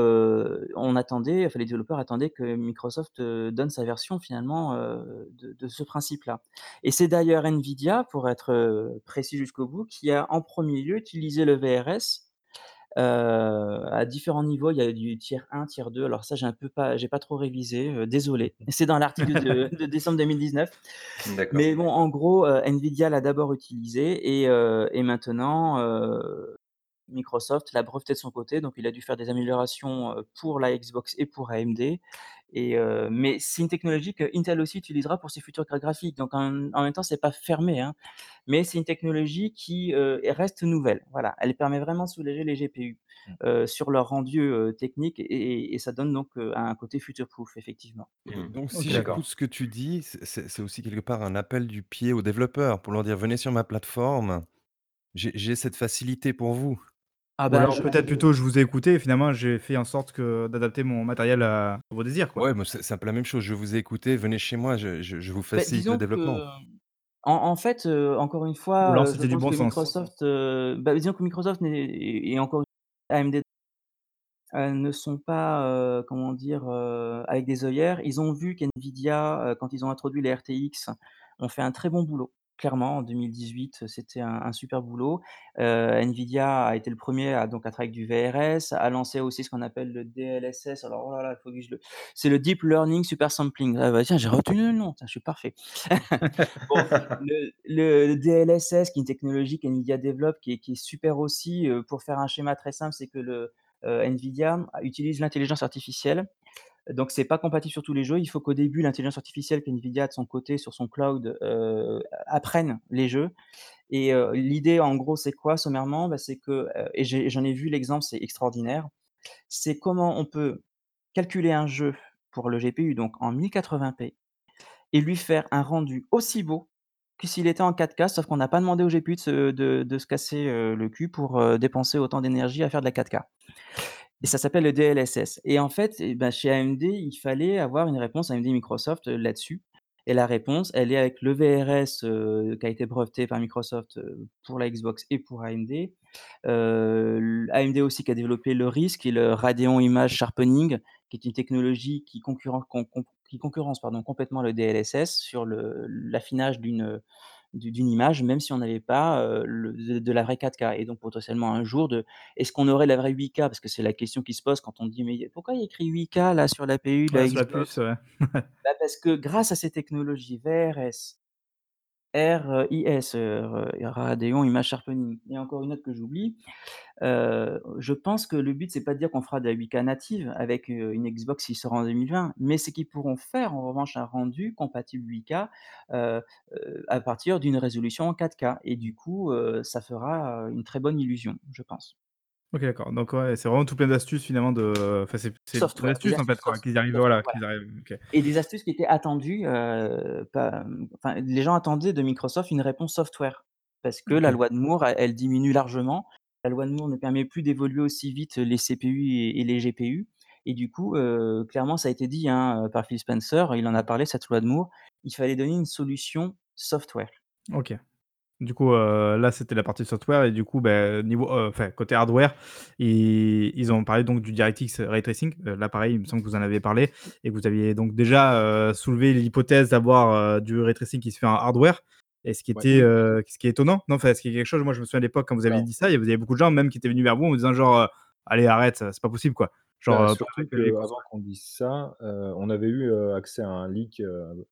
on attendait, enfin les développeurs attendaient que Microsoft, donne sa version finalement, de de ce principe-là. Et c'est d'ailleurs Nvidia, pour être, précis jusqu'au bout, qui a en 1er lieu utilisé le VRS, à différents niveaux. Il y a du tiers 1, tiers 2, alors ça j'ai un peu pas j'ai pas trop révisé, désolé. C'est dans l'article de de décembre 2019. D'accord. Mais bon, en gros, Nvidia l'a d'abord utilisé et et maintenant, Microsoft l'a breveté de son côté, donc il a dû faire des améliorations, pour la Xbox et pour AMD et mais c'est une technologie que Intel aussi utilisera pour ses futures cartes graphiques, donc en en même temps, c'est pas fermé, hein. Mais c'est une technologie qui, reste nouvelle, voilà. Elle permet vraiment de soulager les GPU, Mmh. sur leur rendu, technique et ça donne donc, un côté future proof effectivement. Mmh. donc si OK, j'écoute ce que tu dis, c'est aussi quelque part un appel du pied aux développeurs pour leur dire: «Venez sur ma plateforme, j'ai cette facilité pour vous». Ah Ou bah, alors je peut-être plutôt: «Je vous ai écouté et finalement j'ai fait en sorte que d'adapter mon matériel à vos désirs», quoi? Ouais, mais c'est c'est un peu la même chose. Je vous ai écouté, venez chez moi, je je je vous Beh, facilite le disons développement. que En en fait, heu, encore une Ou fois, alors heu, je c'était du pense bon que sens? Microsoft, heu, bah, disons que Microsoft n'est et et encore AMD ne sont pas, comment dire, avec des œillères. Ils ont vu qu'NVIDIA, quand ils ont introduit les RTX, ont fait un très bon boulot. Clairement, en 2018, c'était un super boulot. NVIDIA a été le 1er à donc à travailler avec du VRS, a lancé aussi ce qu'on appelle le DLSS. Alors, oh là il faut que je le c'est le Deep Learning Super Sampling. Ah bah, tiens, j'ai retenu le nom, tiens, je suis parfait. Le DLSS qui est une technologie qu'NVIDIA développe, qui est super aussi, pour faire un schéma très simple, c'est que le, NVIDIA utilise l'intelligence artificielle. Donc c'est pas compatible sur tous les jeux. Il faut qu'au début, l'intelligence artificielle qu'NVIDIA de son côté, sur son cloud, heu, apprenne les jeux et heu, l'idée en gros, c'est quoi sommairement? Bah, c'est que, heu et j'en ai vu l'exemple, c'est extraordinaire. C'est comment on peut calculer un jeu pour le GPU, donc en 1080p et lui faire un rendu aussi beau que s'il était en 4K, sauf qu'on n'a pas demandé au GPU de se casser, le cul pour, dépenser autant d'énergie à faire de la 4K et ça s'appelle le DLSS et en fait et bah, chez AMD, il fallait avoir une réponse AMD Microsoft, heu, là-dessus et la réponse, elle est avec le VRS, heu, qui a été breveté par Microsoft, heu, pour la Xbox et pour AMD. AMD aussi qui a développé le RISC est le Radeon Image Sharpening, qui est une technologie qui qui concurrence, pardon, complètement le DLSS sur l'affinage d'une, d'une image, même si on n'avait pas, le de de la vraie 4K et donc potentiellement un jour de est-ce qu'on aurait la vraie 8K? Parce que c'est la question qui se pose quand on dit: «Mais pourquoi il y a écrit 8K là sur l'APU Ouais, la sur la puce, Xbox?» ouais. bah, parce que grâce à ces technologies VRS, RIS, heu, Radeon Image Sharpening. Et encore une autre que j'oublie, heu, je pense que le but, c'est pas de dire qu'on fera de la 8K native avec, heu, une Xbox qui sort en 2020, mais c'est qu'ils pourront faire en revanche un rendu compatible 8K, heu heu, à partir d'une résolution en 4K et du coup, ça fera, une très bonne illusion, je pense. OK, d'accord. Donc ouais, c'est vraiment tout plein d'astuces finalement de enfin c'est c'est plein Software, des d'astuces en fait astuces quoi, soft qu'ils arrivent software, voilà, voilà qu'ils arrivent OK. et des astuces qui étaient attendues, heu, pas, mmh, enfin les gens attendaient de Microsoft une réponse software. Parce que la OK. loi de Moore, elle elle diminue largement. La loi de Moore ne permet plus d'évoluer aussi vite les CPU et et les GPU et du coup, heu, clairement ça a été dit, hein, heu, par Phil Spencer, il en a parlé cette loi de Moore, il fallait donner une solution software. OK. Du coup, heu, là c'était la partie software et du coup, beh, niveau, heu, enfin côté hardware, ils ils ont parlé donc du DirectX Ray Tracing. Heu, là pareil, il me semble que vous en avez parlé et que vous aviez donc déjà, heu, soulevé l'hypothèse d'avoir, heu, du Ray Tracing qui se fait en hardware et ce qui Ouais. était, heu, ce qui est étonnant. Non, enfin, ce qui est quelque chose, moi je me souviens à l'époque quand vous aviez Alors dit ça, il y avait beaucoup de gens même qui étaient venus vers vous en vous disant genre, heu: «Allez arrête, c'est pas possible quoi». Genre, Bah, heu, surtout avec les qu'avant qu'on dise ça, heu, on avait eu, heu, accès à un leak, heu,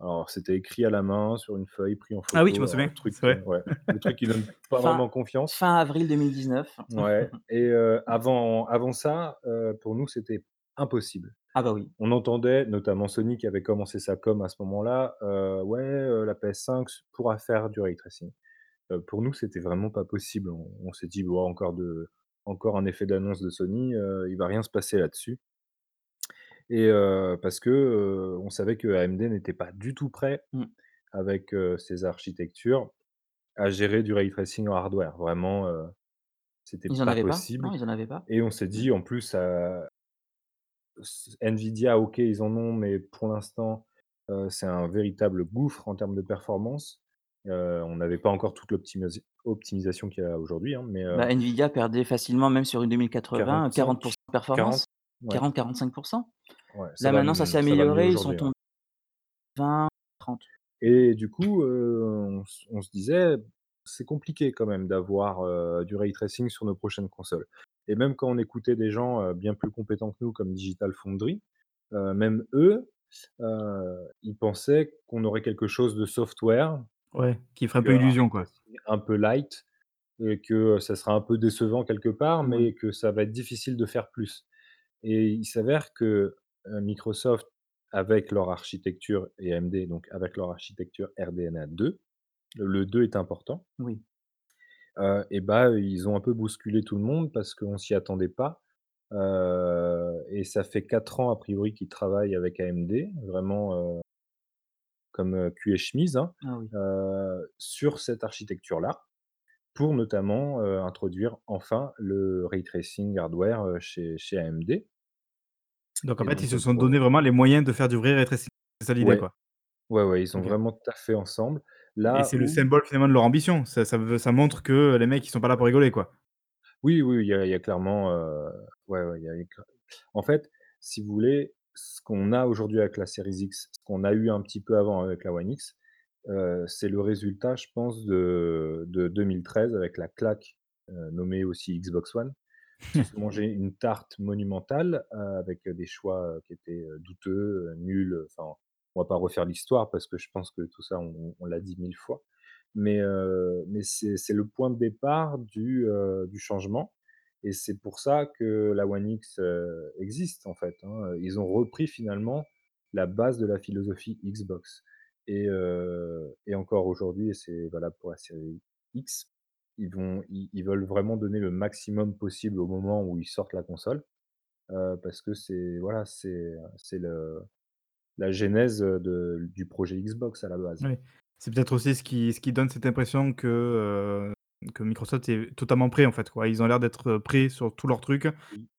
alors c'était écrit à la main sur une feuille, pris en Ah oui, je photo, me souviens, le truc, c'est vrai. ouais, le truc qui donne pas Fin vraiment confiance. fin avril 2019. Ouais et heu, avant avant ça, heu, pour nous, c'était impossible. Ah bah oui. On entendait, notamment Sony qui avait commencé sa com à ce moment-là, heu, ouais, la PS5 s pourra faire du ray tracing. Pour nous, c'était vraiment pas possible. On on s'est dit: «Bon, encore de encore un effet d'annonce de Sony, il va rien se passer là-dessus» et heu, parce que, heu, on savait que AMD n'était pas du tout prêt Mmh. avec, heu, ses architectures à gérer du ray tracing en hardware. Vraiment, heu, c'était Ils en pas avaient pas? possible Non, ils en avaient pas? et on s'est Mmh. dit en plus, s Nvidia, OK, ils en ont, mais pour l'instant, heu, c'est un véritable gouffre en termes de performance. Heu, on n'avait pas encore toute l'optimasi optimisation qu'il y a aujourd'hui, hein, mais heu Bah, Nvidia perdait facilement, même sur une 2080, 40 45, de performance. 40? Ouais. 40-45 Ouais, ça Là, va maintenant, ça s'est m ça va mieux amélioré, ils sont aujourd'hui, ouais. tombés 20-30. Et du coup, on s on se disait: «C'est compliqué quand même d'avoir, du ray tracing sur nos prochaines consoles» et même quand on écoutait des gens, bien plus compétents que nous comme Digital Foundry, même eux, ils pensaient qu'on aurait quelque chose de software, Ouais, qui ferait un peu ray illusion, quoi. tracing un peu light et que ça sera un peu décevant quelque part, mais que ça va être difficile de faire plus et il s'avère que, heu, Microsoft, avec leur architecture et AMD, donc avec leur architecture RDNA 2, le 2 est important Oui. heu et bah, ils ont un peu bousculé tout le monde parce qu'on s'y attendait pas, heu et ça fait 4 ans a priori qu'ils travaillent avec AMD, vraiment, comme, cul et chemise, hein, Ah oui. sur cette architecture-là, pour notamment, introduire enfin le ray tracing hardware, chez AMD Donc en et fait, ils se sont donné vraiment les moyens de faire du vrai ray tracing. C'est ça l'idée, Ouais. quoi? Ouais, ouais, ils ont OK. vraiment taffé ensemble, Et là c'est le symbole finalement de leur ambition. Ça ça montre que les mecs, ils sont pas là pour rigoler, quoi. Oui, oui, il y a il y a clairement, heu, ouais, y a en fait, si vous voulez, ce qu'on a aujourd'hui avec la Series X, ce qu'on a eu un petit peu avant avec la One X, heu, c'est le résultat, je pense, de de 2013 avec la claque, heu, nommée aussi Xbox One. Ils une tarte monumentale, heu, avec des choix, heu, qui étaient, douteux, nuls, enfin, on va pas refaire l'histoire parce que je pense que tout ça, on l'a dit 1000 fois. Mais mais c'est le point de départ du, du changement et c'est pour ça que la One X, existe, en fait, hein. Ils ont repris finalement la base de la philosophie Xbox et et encore aujourd'hui et c'est valable pour la série X, ils vont ils veulent vraiment donner le maximum possible au moment où ils sortent la console, parce que c'est voilà, c'est, la genèse, de du projet Xbox à la base. C'est peut-être aussi ce qui ce qui donne cette impression que, que Microsoft est totalement prêt, en fait, quoi. Ils ont l'air d'être, prêts sur tous leurs trucs.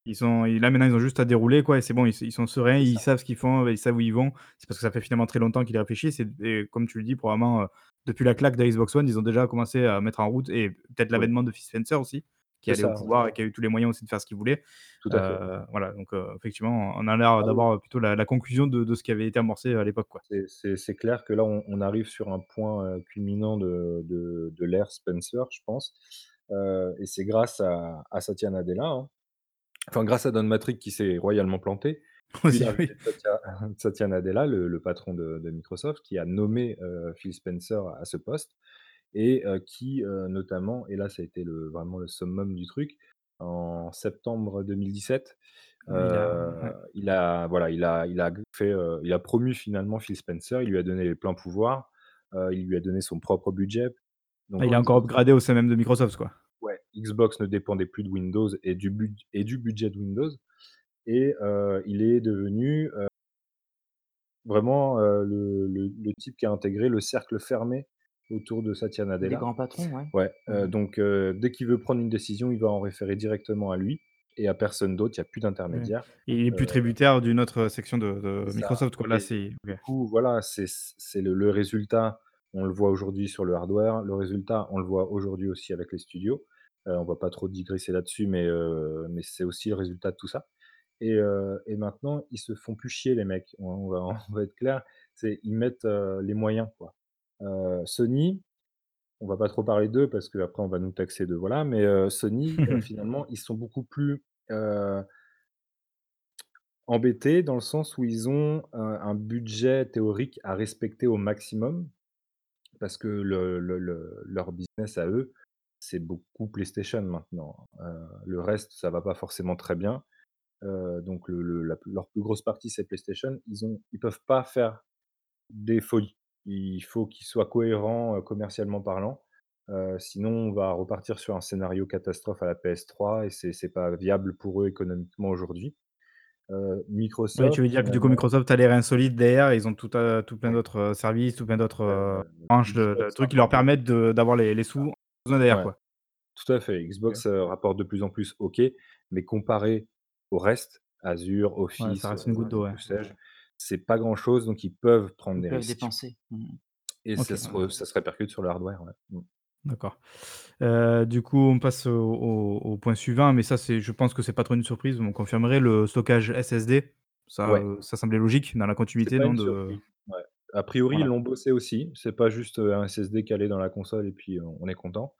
Ils sont là, maintenant, ils ont juste à dérouler, quoi et c'est bon, ils sont sereins, ils savent ce qu'ils font, ils savent où ils vont. C'est parce que ça fait finalement très longtemps qu'ils réfléchissent et et comme tu le dis, probablement, depuis la claque de la Xbox One, ils ont déjà commencé à mettre en route et peut-être l'avènement de Phil Spencer aussi, qui au ça, ouais. pouvoir et qui a eu tous les moyens aussi de faire ce qu'il voulait. Tout à fait. Heu, voilà, donc heu, effectivement, on a l'air Ah oui. d'avoir plutôt la la conclusion de de ce qui avait été amorcé à l'époque. C'est clair que là, on on arrive sur un point, culminant de de de l'ère Spencer, je pense, et c'est grâce à à Satya Nadella, hein, enfin, grâce à Don Mattrick qui s'est royalement planté, Aussi, oui. Satya Satya Nadella, le le patron de de Microsoft, qui a nommé, Phil Spencer à ce poste et heu, qui, heu, notamment et là, ça a été le vraiment le summum du truc, en septembre 2017, Ouais, il a heu, ouais. il a voilà, il a il a g fait, heu, il a promu finalement Phil Spencer. Il lui a donné les pleins pouvoirs, heu, il lui a donné son propre budget. Ah, Donc il a encore Xbox upgradé au sein même de Microsoft, quoi. Ouais, Xbox ne dépendait plus de Windows et du bud et du budget de Windows et heu, il est devenu, heu vraiment, heu, le le le type qui a intégré le cercle fermé autour de Satya Des Nadella. grands patrons, ouais. Ouais, Mmh heu, mh. donc heu, dès qu'il veut prendre une décision, il va en référer directement à lui et à personne d'autre. Il y a plus Ouais. d'intermédiaire, Il est plus tributaire d'une autre, section de C'est de ça Microsoft, quoi. Là, et c'est du coup, voilà, c'est le le résultat, on le voit aujourd'hui sur le hardware. Le résultat, on le voit aujourd'hui aussi avec les studios. Heu, on va pas trop digresser là-dessus, mais mais c'est aussi le résultat de tout ça et et maintenant, ils se font plus chier les mecs. On on va on va être clair, c'est ils mettent, les moyens, quoi. Heu, Sony, on va pas trop parler d'eux parce qu'après on va nous taxer de voilà, mais heu, Sony, heu, finalement, ils sont beaucoup plus, heu embêtés dans le sens où ils ont un un budget théorique à respecter au maximum parce que le le le leur business à eux, c'est beaucoup PlayStation maintenant. Heu, le reste, ça va pas forcément très bien. Heu, donc le le la leur plus grosse partie, c'est PlayStation. Ils ont ils peuvent pas faire des folies. Il faut qu'ils soient cohérents, heu, commercialement parlant, sinon on va repartir sur un scénario catastrophe à la PS3 et c'est c'est pas viable pour eux économiquement aujourd'hui. Oui, tu Microsoft veux dire que du coup, Microsoft a les reins solides derrière, ils ont tout à tout plein d'autres, services, tout plein d'autres, heu, branches de trucs qui leur permettent d'avoir les les sous besoin derrière, ouais, quoi. tout à fait. Xbox, rapporte de plus en plus, OK, mais comparé au reste, Azure, Ouais, ça Office, reste une goutte d'eau, c'est pas grand chose, donc ils peuvent prendre Ils des peuvent risques dépenser. Mmh et ça se ça se répercute sur le hardware, ouais. Mmh. d'accord. Heu, du coup, on passe au au au point suivant, mais ça, c'est je pense que c'est pas trop une surprise, vous me confirmerez, le stockage SSD. Ça, Ouais. heu, ça semblait logique dans la continuité, non, de ouais. A priori, ils voilà. l'ont bossé aussi. C'est pas juste, heu, un SSD calé dans la console et puis, on est content.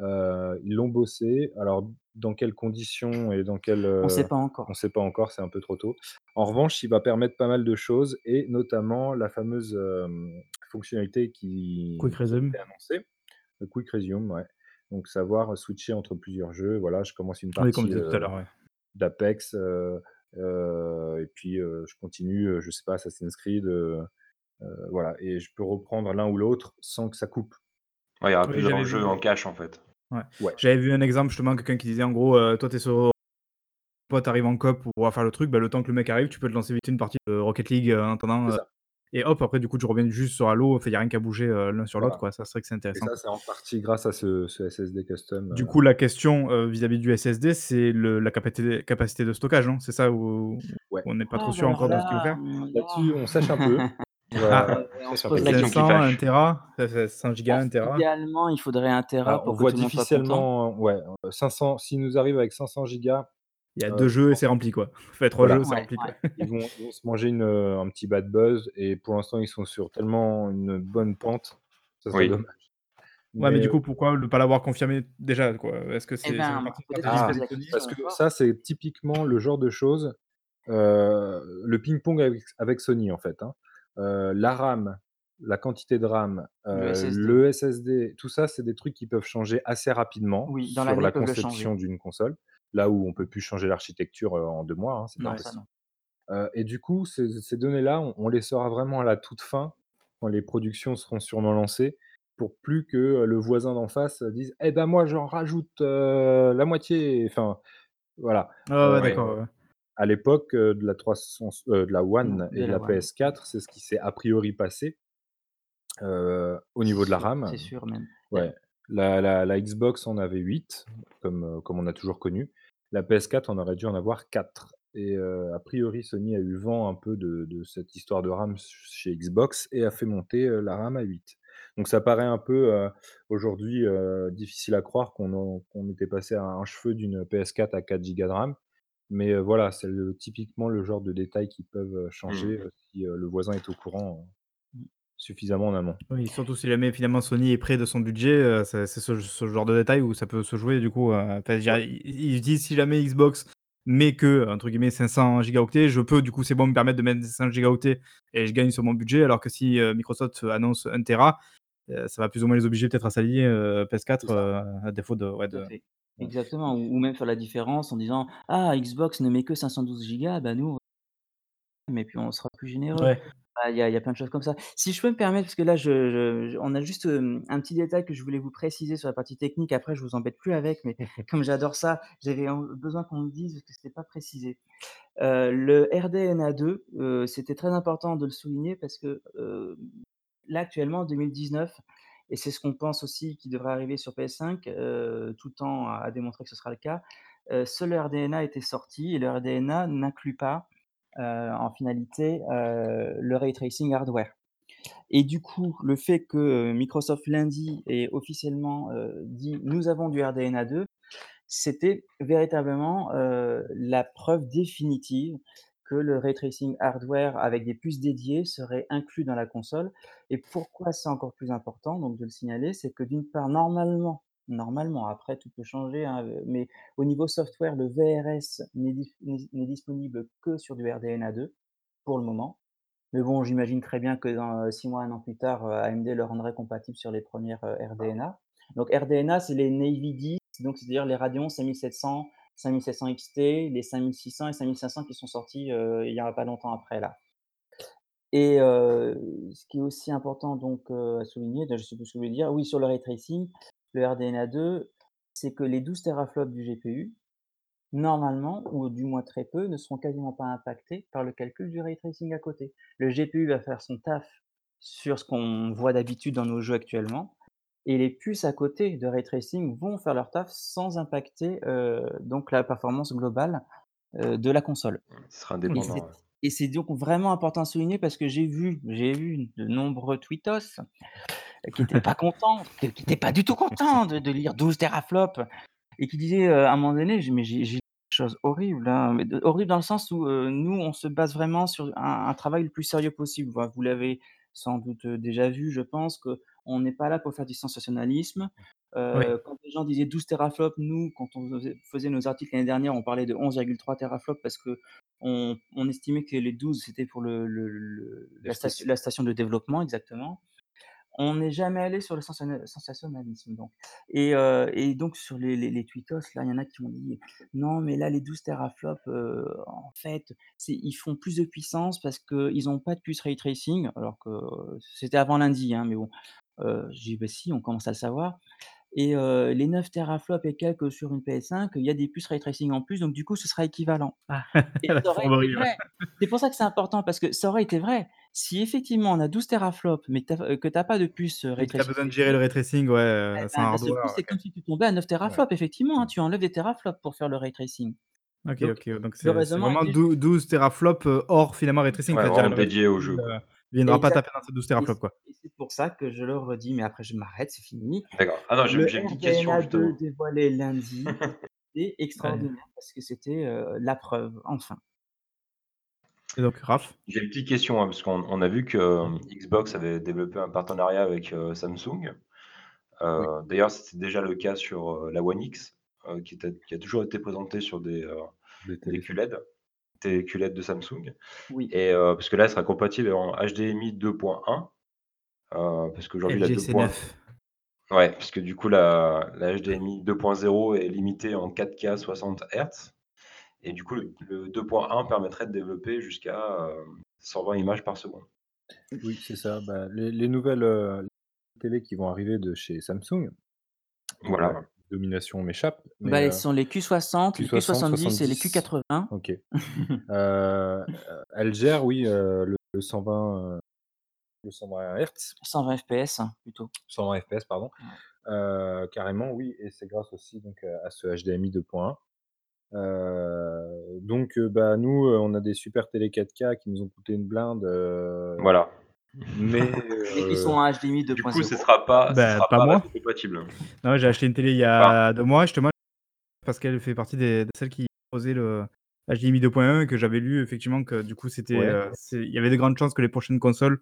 Heu, ils l'ont bossé. Alors, dans quelles conditions et dans quel, On sait heu, pas on encore. sait pas encore, c'est un peu trop tôt. En revanche, il va permettre pas mal de choses et notamment la fameuse, hem, fonctionnalité Quick qui qui a resume. été annoncée, le Quick Resume, ouais. Donc savoir switcher entre plusieurs jeux. Voilà, je commence une Oui, comme je partie, disais tout à heu, l'heure, ouais. d'Apex, heu heu et puis, heu, je continue, heu, je sais pas, Assassin's Creed, heu Heu, voilà et je peux reprendre l'un ou l'autre sans que ça coupe. Ouais, il y aura Oui, plus j'avais d'enjeux en cache, en fait. Ouais, Ouais, j'avais vu un exemple justement, quelqu'un qui disait en gros, heu, toi, tu es sur pote arrive en coop pour pouvoir faire le truc, bah, le temps que le mec arrive, tu peux te lancer vite une partie de Rocket League, heu, en attendant, ça, et hop, après du coup, tu reviens juste sur Halo, enfin, il y a rien qu'à bouger, l'un sur l'autre, voilà quoi. Ça, c'est vrai que c'est et intéressant, ça, quoi. c'est en partie grâce à ce ce SSD custom, Du coup, la question, vis-à-vis du SSD, c'est le la capacité capacité de stockage, non? C'est ça où ouais. on n'est pas trop bah sûr encore de ce qu'il faut faire? mmh, là-dessus, on sèche un peu. Là, On va Ah, heu, on on se sèche un pose peu la Question qui là-dessus. 500, 1 fâche. téra, ça fait 100 bah, gigas, 1 téra. idéalement, il faudrait 1 téra Alors, on pour que voit tout le monde soit content. difficilement ouais, heu, 500 s'ils nous arrivent avec 500 gigas, Il y a 2 je jeux et c'est rempli, quoi. 3 voilà, jeux, c'est Ouais, rempli, quoi. ils vont ils vont se manger une, un petit bad buzz et pour l'instant, ils sont sur tellement une bonne pente, ça serait Oui. dommage. Ouais, mais Mais, du coup, pourquoi ne pas l'avoir confirmé déjà, quoi? Est-ce que Eh c'est fait ben, ah! Parce que ça, c'est typiquement le genre de choses le ping-pong avec avec Sony, en fait, hein. Heu, la RAM, la quantité de RAM, Le heu, SSD. le SSD, tout ça, c'est des trucs qui peuvent changer assez rapidement Oui, dans sur la conception d'une console. Là où on peut plus changer l'architecture, heu, en 2 mois, hein, c'est pas possible. et du coup, ces ces données-là, on on les saura vraiment à la toute fin, quand les productions seront sûrement lancées, pour plus que, le voisin d'en face, dise: «Eh ben, moi, j'en rajoute, la moitié». Enfin, voilà. Ouais, Oui. d'accord, ouais. À l'époque, heu, de la 300 heu, de la One et de la la One. PS4, c'est ce qui s'est a priori passé, heu, au niveau de la sûr, c'est RAM. sûr même. Ouais, la la la Xbox en avait 8, comme, comme on a toujours connu. La PS4 on aurait dû en avoir 4 et a priori, Sony a eu vent un peu de de cette histoire de RAM chez Xbox et a fait monter, la RAM à 8. Donc ça paraît un peu, aujourd'hui, difficile à croire qu'on était passé à un cheveu d'une PS4 à 4 gigas de RAM. Mais, heu, voilà, c'est le typiquement le genre de détails qui peuvent, heu, Mmh. changer, heu, si, heu, le voisin est au courant, heu, suffisamment en amont. Oui, surtout si jamais finalement Sony est près de son budget, heu, c'est c'est ce ce genre de détail où ça peut se jouer du coup, heu, enfin je Ouais, dirais, ils disent si jamais Xbox met que, entre guillemets «500 gigaoctets», je peux du coup c'est bon me permettre de mettre 500 gigaoctets et je gagne sur mon budget. Alors que si, heu, Microsoft annonce 1 téra, heu, ça va plus ou moins les obliger peut-être à s'aligner, heu, c'est PS4, ça. heu, à défaut de ouais tout à de fait. Exactement, ou ou même faire la différence en disant: «Ah, Xbox ne met que 512 gigas, bah nous, mais puis on sera plus généreux». ouais. Ah, il y a il y a plein de choses comme ça. Si je peux me permettre, parce que là, je je je on a juste, hem, un petit détail que je voulais vous préciser sur la partie technique, après je vous embête plus avec, mais comme j'adore ça, j'avais en besoin qu'on me dise parce que c'était pas précisé. Heu, le RDNA2, heu, c'était très important de le souligner parce que, heu, là, actuellement, en 2019 et c'est ce qu'on pense aussi qui devrait arriver sur PS5, heu, tout le temps à démontrer que ce sera le cas, heu, seul le RDNA était sorti et le RDNA n'inclut pas, heu, en finalité, le ray tracing hardware. Et du coup, le fait que, Microsoft lundi ait officiellement, dit: «Nous avons du RDNA2», c'était véritablement, la preuve définitive que le ray tracing hardware avec des puces dédiées serait inclus dans la console et pourquoi c'est encore plus important donc de le signaler? C'est que d'une part, normalement Normalement, après tout peut changer, hein, heu, mais au niveau software, le VRS n'est disponible que sur du RDNA 2, pour le moment. Mais bon, j'imagine très bien que dans, heu, 6 mois, 1 an plus tard, heu, AMD le rendrait compatible sur les premières res RDNA. Donc RDNA, c'est les Navy 10, donc c'est-à-dire les Radeon 5700, 5700 XT, les 5600 et 5500 qui sont sortis, heu, il y a pas longtemps après là. Et heu, ce qui est aussi important donc, heu, à souligner, je sais plus ce que je voulais dire, oui sur le ray tracing, le RDNA 2, c'est que les 12 teraflops du GPU, normalement ou du moins très peu, ne seront quasiment pas impactés par le calcul du ray tracing à côté. Le GPU va faire son taf sur ce qu'on voit d'habitude dans nos jeux actuellement et les puces à côté de ray tracing vont faire leur taf sans impacter, heu, donc la performance globale, heu, de la console. Ce sera Et indépendant, c'est ouais. et c'est donc vraiment important à souligner parce que j'ai vu j'ai vu de nombreux tweetos qui étaient pas contents, qui qui étaient pas du tout contents de de lire 12 teraflops et qui disaient, heu, à un moment donné, j'ai mais j'ai chose horrible, hein, mais horrible dans le sens où, nous, on se base vraiment sur un un travail le plus sérieux possible. Vous l'avez sans doute, déjà vu, je pense qu'on n'est pas là pour faire du sensationnalisme. Oui. Heu, quand les gens disaient 12 teraflops, nous, quand on faisait nos articles l'année dernière, on parlait de 11,3 teraflops parce qu'on on estimait que les 12 c'était pour le le le la station F6. la station de développement exactement. On n'est jamais allé sur le sensationna sensationnalisme donc et heu et donc sur les les les tweetos là, il y en a qui m'ont dit: «Non mais là les 12 teraflops, heu, en fait, ils font plus de puissance parce qu'ils ont pas de puce ray tracing», alors que c'était avant lundi, hein, mais bon, heu, j'ai dit: «Bah si, on commence à le savoir et les 9 teraflops et quelques sur une PS5, il y a des puces ray tracing en plus, donc du coup, ce sera équivalent» et La ça aurait été fourberie, ouais. vrai! C'est pour ça que c'est important parce que ça aurait été vrai. Si effectivement on a 12 teraflops, mais que tu as que tu as pas de puce, Et ray tu as tracing besoin de gérer le ray tracing, ouais, ben, d'un seul coup, hardware, c'est OK. comme si tu tombais à 9 Ouais. teraflops effectivement, hein, Mmh. tu enlèves des teraflops pour faire le ray tracing. OK, Donc OK, donc le c'est c'est raisonnement vraiment était dou 12 teraflops, hors finalement ray tracing, Ouais, vraiment le ray dédié au tracing, jeu, quoi. Heu, viendra pas taper dans ces 12 et teraflops, c'est quoi. et c'est pour ça que je le redis, mais après je m'arrête, c'est fini. D'accord. Ah non, j'ai Le une petite question 2 justement. dévoilé lundi, c'est Ouais. extraordinaire parce que c'était, heu, la preuve, enfin. Et donc Raph? J'ai une petite question, hein, parce qu'on on a vu que, hem, Xbox avait développé un partenariat avec, heu, Samsung. Oui. D'ailleurs, c'était déjà le cas sur, la One X, qui était qui a toujours été présentée sur des, Des des. QLED, télé QLED de Samsung Oui. et heu, parce que là, elle sera compatible en HDMI 2.1, heu, parce qu'aujourd'hui la 2 point LGC9. ouais, parce que du coup la la HDMI 2.0 est limitée en 4K 60 hertz et du coup le le 2.1 permettrait de développer jusqu'à, hem, 120 images par seconde. Oui, c'est ça. Bah, les les nouvelles, heu, télés qui vont arriver de chez Samsung, Voilà. Domination m'échappe, mais Bah, ce sont les Q60, les Q60, Q70 et les 70, Q80. OK. Heu, elles gèrent, oui, heu, le le 120, heu, le 120 hertz. 120 FPS plutôt. 120 FPS, pardon. Carrément, oui et c'est grâce aussi donc à ce HDMI 2.1. Heu, donc bah, nous, on a des super télé 4K qui nous ont coûté une blinde, Voilà. Mais heu sont en HDMI Du coup, ce 2.0. sera pas ce Bah, sera pas pas moi. rétrocompatible. Non, j'ai acheté une télé il y a 2 mois justement parce qu'elle fait partie des de celles qui proposaient le HDMI 2.1 et que j'avais lu effectivement que du coup c'était, Ouais. c'est il y avait de grandes chances que les prochaines consoles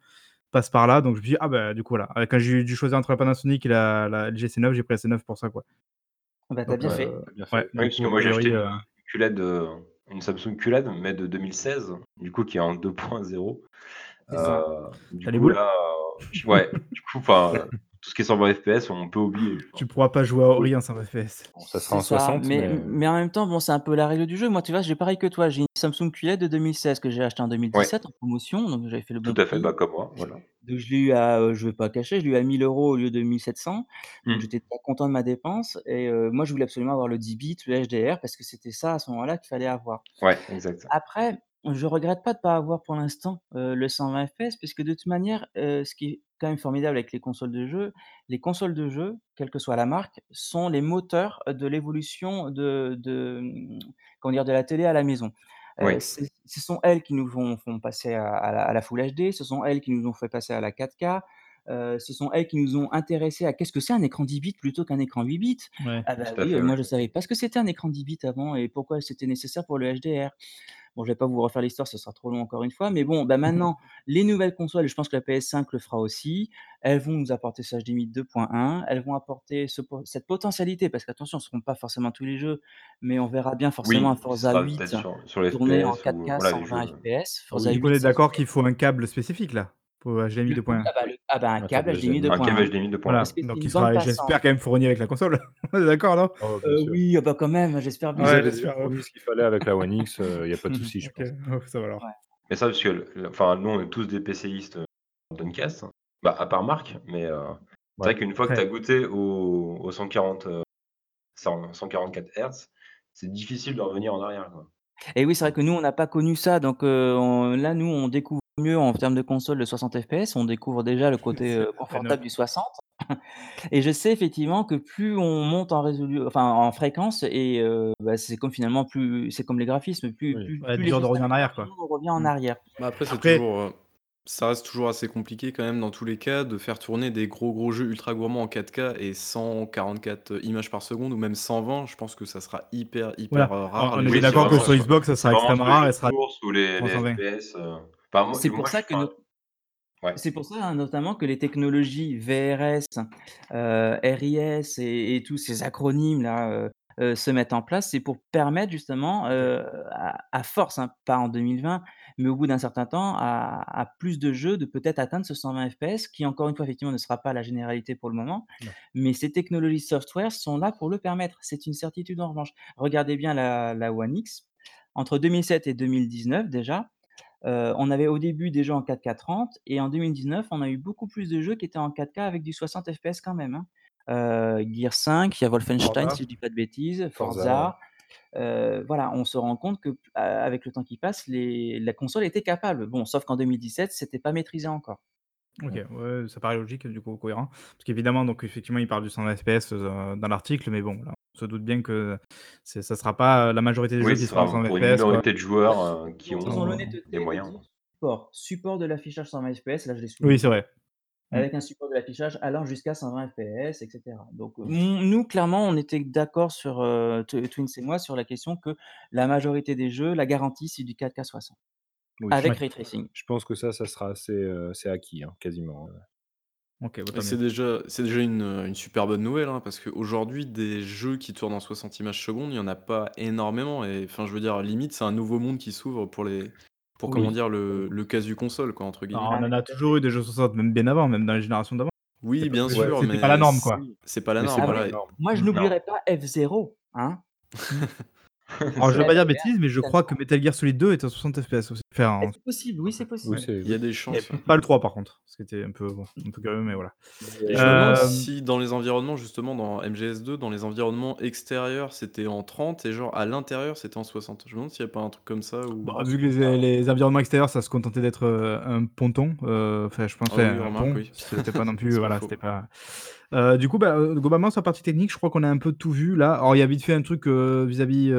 passent par là, donc je me suis dit: «Ah bah, du coup voilà». Heu, quand j'ai dû choisir entre la Panasonic et la la LG C9, j'ai pris la C9 pour ça, quoi. Bah, tu as Donc bien Ouais, fait. ouais. Oui, parce que moi j'ai acheté une, QLED, une Samsung QLED, mais de 2016, du coup qui est en 2.0. Ça. du Tu as les coup boules? là, heu, j ouais, du coup, enfin, tout ce qui est 120 FPS, on peut oublier, Tu pourras pas jouer à Ori en 120 FPS. Bon, ça sera en ça, 60 mais mais mais en même temps, bon, c'est un peu la règle du jeu. Moi, tu vois, j'ai pareil que toi, j'ai une Samsung QLED de 2016 que j'ai acheté en Ouais. 2017 en promotion, donc j'avais fait le Tout à fait, bah, comme moi, voilà. Donc je l'ai eu à, heu, je vais pas cacher, je l'ai eu à 1000 € au lieu de 1700, donc Mmh. j'étais pas content de ma dépense et heu, moi je voulais absolument avoir le 10 bits, le HDR parce que c'était ça à ce moment-là qu'il fallait avoir. Ouais, exact. Après, je regrette pas de pas avoir pour l'instant, heu, le 120 FPS puisque de toute manière, heu, ce qui est quand même formidable avec les consoles de jeux, les consoles de jeux, quelle que soit la marque, sont les moteurs de l'évolution de de, mmh, comment dire? De la télé à la maison. Heu, Oui. c'est ce sont elles qui nous font font passer à à la à la Full HD, ce sont elles qui nous ont fait passer à la 4K, ce sont elles qui nous ont intéressés à qu'est-ce que c'est un écran 10 bits plutôt qu'un écran 8 bits? Ouais. Ah bah Tout à oui, fait, heu, ouais. moi je savais pas ce que c'était un écran 10 bits avant et pourquoi c'était nécessaire pour le HDR. Bon, je vais pas vous refaire l'histoire, ce sera trop long encore une fois, mais bon, bah, maintenant, les nouvelles consoles et je pense que la PS5 le fera aussi, elles vont nous apporter ce HDMI 2.1, elles vont apporter ce po cette potentialité parce qu'attention, ce seront pas forcément tous les jeux, mais on verra bien forcément un Oui, ce Forza sera 8 peut-être sur sur les en FPS ou 4K voilà, les 120 jeux. FPS, Ah Forza oui, 8 on est ça d'accord qu'il faut un câble spécifique là, pour HDMI Le 2.1. ah bah le ah bah un Un câble câble HDMI HDMI. Un câble 2.1 HDMI 2.1. Voilà, parce que c'est donc une il bande sera, passante. j'espère quand même fourni avec la console. On est d'accord, non? Oh, bien sûr. oui, ah bah, quand même, j'espère Ils bien. Ouais, avaient j'espère, ouais. fourni ce qu'il fallait avec la One X, il y a pas de souci, je OK, pense. oh, ça va alors. Ouais. Mais ça, parce que le le enfin, nous, on est tous des PCistes, heu, Dreamcast, bah, à part Marc, mais heu, c'est Ouais. vrai qu'une fois que tu Ouais. as goûté au au 140, heu, cent 144 Hz, c'est difficile de revenir en arrière, quoi. Et oui, c'est vrai que nous, on n'a pas connu ça, donc heu, on là, nous, on découvre mieux en termes de console le 60 FPS, on découvre déjà le côté, C'est ouais. confortable du 60 et je sais effectivement que plus on monte en résolu enfin en fréquence et heu, bah, c'est comme finalement plus c'est comme les graphismes, plus Oui. plus Ouais, plus les dur de revenir en arrière, quoi. on revient en Mmh. arrière. Bah, après, c'est Après toujours, heu, ça reste toujours assez compliqué quand même dans tous les cas de faire tourner des gros, gros jeux ultra gourmands en 4K et 144 images par seconde ou même 120. Je pense que ça sera hyper, hyper, Voilà, heu, on rare on les est d'accord que sur. Xbox, ça sera extrêmement les rare et de sera ou les les 320. FPS, heu, enfin C'est pour ça que ouais. c'est pour ça, hein, notamment que les technologies VRS, heu, RIS et et tous ces acronymes-là, heu heu, se mettent en place. C'est pour permettre justement, heu, à à force, hein, pas en 2020, mais au bout d'un certain temps, à à plus de jeux de peut-être atteindre ce 120 FPS qui, encore une fois, effectivement, ne sera pas la généralité pour le moment. Non. Mais ces technologies software sont là pour le permettre. C'est une certitude en revanche. Regardez bien la la One X. Entre 2007 et 2019 déjà, Heu, on avait au début des jeux en 4K 30 et en 2019, on a eu beaucoup plus de jeux qui étaient en 4K avec du 60 FPS quand même, hein. Heu, Gears 5, il y a Wolfenstein Forza. si je dis pas de bêtises, Forza, ouais. Forza, heu, voilà, on se rend compte que a avec le temps qui passe, les la console était capable. Bon, sauf qu'en 2017, c'était pas maîtrisé encore. OK, Ouais. ouais, ça paraît logique, du coup, cohérent. Parce qu'évidemment, donc effectivement, il parle du 120 FPS, heu, dans l'article, mais bon, là, se doute bien que c'est ça sera pas, la majorité des jeux qui seront en sera 120 pour une FPS, quoi. minorité de joueurs, heu, qui ont ils ont ont, heu, les l'honnêteté de moyens. support, support de l'affichage 120 FPS, là je l'ai Oui, c'est vrai. Mmh. avec un support de l'affichage allant jusqu'à 120 FPS et cetera. Donc, mmh, nous, clairement, on était d'accord sur, Tw Twins et moi, sur la question que la majorité des jeux, la garantie, c'est du 4K 60 Oui, je avec ray tracing. je pense que ça, ça sera assez, heu, c'est acquis, hein, quasiment. OK, bah, Et tant c'est mieux. déjà c'est déjà une, une super bonne nouvelle, hein, parce qu'aujourd'hui des jeux qui tournent en 60 images secondes, il y en a pas énormément et enfin, je veux dire, limite, c'est un nouveau monde qui s'ouvre pour les pour comment Oui. dire? «Le le casu console» quoi, entre Non, guillemets. on Ah en a toujours eu des jeux 60, même bien avant, même dans les générations d'avant. Oui, pas bien sûr, c'était pas la mais norme, quoi. c'est pas la Mais c'est norme, Ah pas oui, la voilà. norme. moi je. Non. n'oublierai pas F0, hein. Alors, je veux pas dire bêtise, mais je crois que Metal Gear Solid 2 est à 60 FPS aussi. Enfin, c'est possible, oui, c'est Oui, possible. c'est Il y a oui. des et chances, ouais. pas le 3 par contre, ce qui était un peu, bon, un peu curieux, mais voilà. Et je me demande Hem si dans les environnements justement dans MGS2, dans les environnements extérieurs, c'était en 30 et genre à l'intérieur, c'était en 60. Je me demande s'il y a pas un truc comme ça Bah, ou vu que les les environnements extérieurs, ça se contentait d'être, heu, un ponton, heu, enfin, je pense, ah oui, enfin, un remarque, pont, oui. c'était pas non plus, C'est pas voilà, faux. c'était pas du coup, bah, globalement sur la partie technique, je crois qu'on a un peu tout vu là. Alors il y a vite fait un truc, vis-à-vis,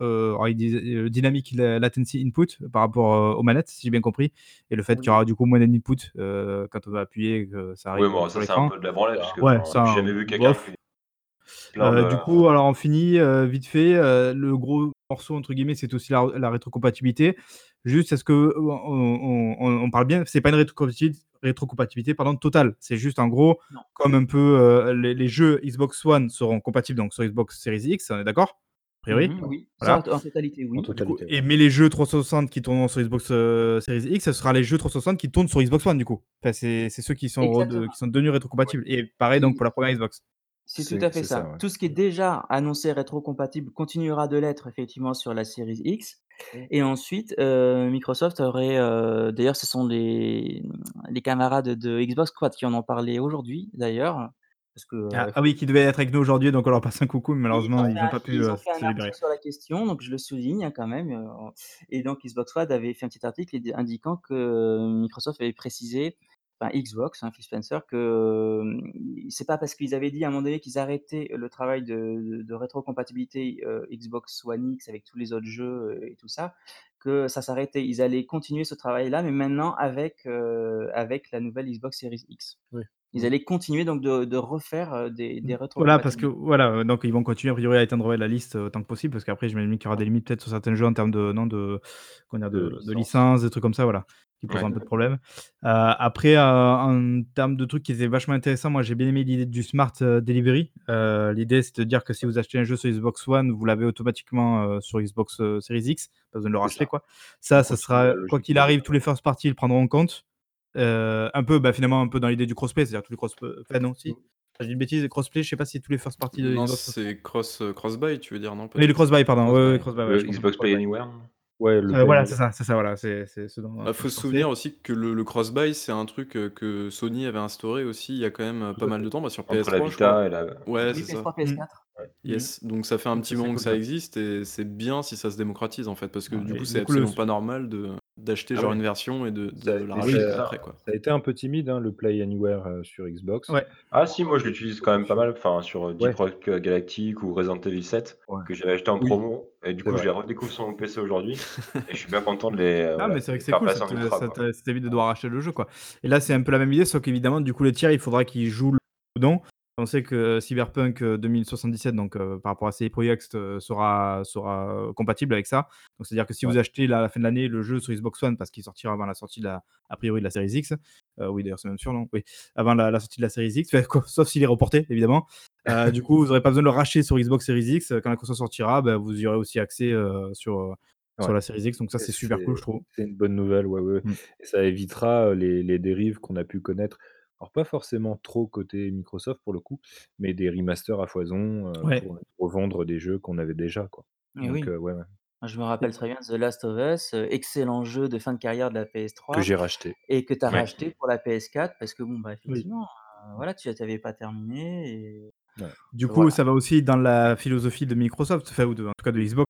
heu, alors il disait, heu, dynamic la latency input par rapport, heu, aux manettes, si j'ai bien compris et le fait qu'il y Oui. aura du coup moins d'input, heu, quand on va appuyer que ça Oui, arrive, bon, sur ça, c'est un peu de la branlette parce que, Ouais, enfin, ça, j'ai jamais vu quelqu'un de du coup, alors on finit, vite fait, le gros morceau entre guillemets, c'est aussi la la rétrocompatibilité. Juste, est-ce que, on on on on parle bien c'est pas une rétrocompatibilité rétrocompatibilité pardon totale. C'est juste en gros, Non. comme un peu, les les jeux Xbox One seront compatibles donc sur Xbox Series X, on est d'accord? Priori? Mmh Oui, Voilà. en totalité, En oui. Coup et ouais. mais les jeux 360 qui tourneront sur Xbox, heu, Series X, ce sera les jeux 360 qui tournent sur Xbox One du coup. Enfin, c'est c'est ceux qui sont qui sont devenus Ouais. rétrocompatibles et pareil donc pour la première Xbox. C'est tout à fait ça, ça. ouais. Tout ce qui est déjà annoncé rétrocompatible continuera de l'être effectivement sur la Series X et ensuite, heu, Microsoft aurait, heu d'ailleurs ce sont les, les camarades de Xbox Squad qui en ont parlé aujourd'hui d'ailleurs, parce que, heu, Ah, ah oui, qui devait être avec nous aujourd'hui, donc on leur passe un coucou, mais malheureusement ils fait ont un pas pu, ils heu, ont fait un se libérer. article sur la question, donc je le souligne, hein, quand même, heu, et donc Xbox Squad avait fait un petit article indi indiquant que Microsoft avait précisé, enfin Xbox, hein, Phil Spencer, que, c'est pas parce qu'ils avaient dit à un moment donné qu'ils arrêtaient le travail de de de rétrocompatibilité, Xbox One X avec tous les autres jeux, et tout ça, que ça s'arrêtait. Ils allaient continuer ce travail-là, mais maintenant avec, avec la nouvelle Xbox Series X. Oui. Ils Mmh. allaient continuer donc de de refaire, heu, des des Voilà, parce que voilà, heu, donc ils vont continuer a priori à éteindre, ouais, la liste autant que possible, parce qu'après j'imagine qu'il y aura des limites peut-être sur certains jeux en termes de non, de dire? De De de licence. des trucs comme ça, voilà, qui Ouais. poseront un peu de problème. Après, en termes de trucs qui étaient vachement intéressants, moi j'ai bien aimé l'idée du smart, delivery. L'idée c'est de dire que si vous achetez un jeu sur Xbox One, vous l'avez automatiquement, sur Xbox, Series X, pas besoin de le racheter ça. quoi. Ça, ça sera quoi qu'il arrive, tous les first party le prendront en compte. Heu, un peu, bah, finalement un peu dans l'idée du crossplay, c'est-à-dire tous les cross enfin non, si? Dis une bêtise, crossplay, je sais pas si tous les first party de Non, c'est cross, heu, cross buy, tu veux dire, non, Oui, le cross-buy, pardon. Ouais, ouais, Cross-buy. cross-buy, ouais. Xbox Play Cross-buy. Anywhere? Ouais, le voilà, c'est ça, c'est ça, voilà, c'est c'est ce dont, Bah, dont faut se souvenir aussi que le le cross-buy, c'est un truc, que Sony avait instauré aussi il y a quand même, pas mal de temps, bah, sur Entre la PS3 je crois. Vita et la Ouais, Oui, c'est ça. PS3, Mmh. PS4. Ouais. Mmh. Yes, donc ça fait un petit moment que ça existe et c'est bien si ça se démocratise en fait, parce que Ouais du coup, c'est le absolument pas normal de d'acheter Ah genre ouais. une version et de Ça a de la racheter ça après, quoi. ça a été un peu timide, hein, le Play Anywhere, heu, sur Xbox. Ouais. Ah si, moi je l'utilise quand même pas mal, enfin sur, heu, Deep Ouais. Rock Galactic ou Resident Evil 7 Ouais. que j'avais acheté en Oui, promo et du coup je les redécouvre sur mon PC aujourd'hui et je suis bien content de les, voilà, mais c'est vrai les que c'est cool, ça t'évite de devoir acheter le jeu, quoi et là, c'est un peu la même idée, sauf qu'évidemment, du coup, le tiers, il faudra qu'il joue le dedans. On sait que Cyberpunk, heu, 2077, donc heu, par rapport à CD Projekt, sera sera, compatible avec ça. Donc c'est-à-dire que si Ouais. vous achetez là, à la fin de l'année, le jeu sur Xbox One parce qu'il sortira avant la sortie de la a priori de la Series X, oui d'ailleurs c'est même sûr, non? Oui, avant la la sortie de la Series X, quoi, sauf s'il est reporté évidemment. Du coup, vous aurez pas besoin de le racheter sur Xbox Series X. Quand la console sortira, bah, vous y aurez aussi accès, sur, Ouais sur la Series X, donc ça, c'est super cool, je trouve. c'est une bonne nouvelle, ouais, ouais et ça évitera, les les dérives qu'on a pu connaître. Alors pas forcément trop côté Microsoft pour le coup, mais des remasters à foison, heu, Ouais. pour revendre des jeux qu'on avait déjà, quoi. Et Donc oui. heu, ouais, ouais. Moi, je me rappelle très bien The Last of Us, heu, excellent jeu de fin de carrière de la Que PS3 j'ai racheté. et que tu as Ouais. racheté pour la PS4 parce que bon, bah, Oui. effectivement, heu, voilà, tu tu avais pas terminé et Ouais. Du coup, voilà. ça va aussi dans la philosophie de Microsoft, enfin ou de en tout cas de Xbox,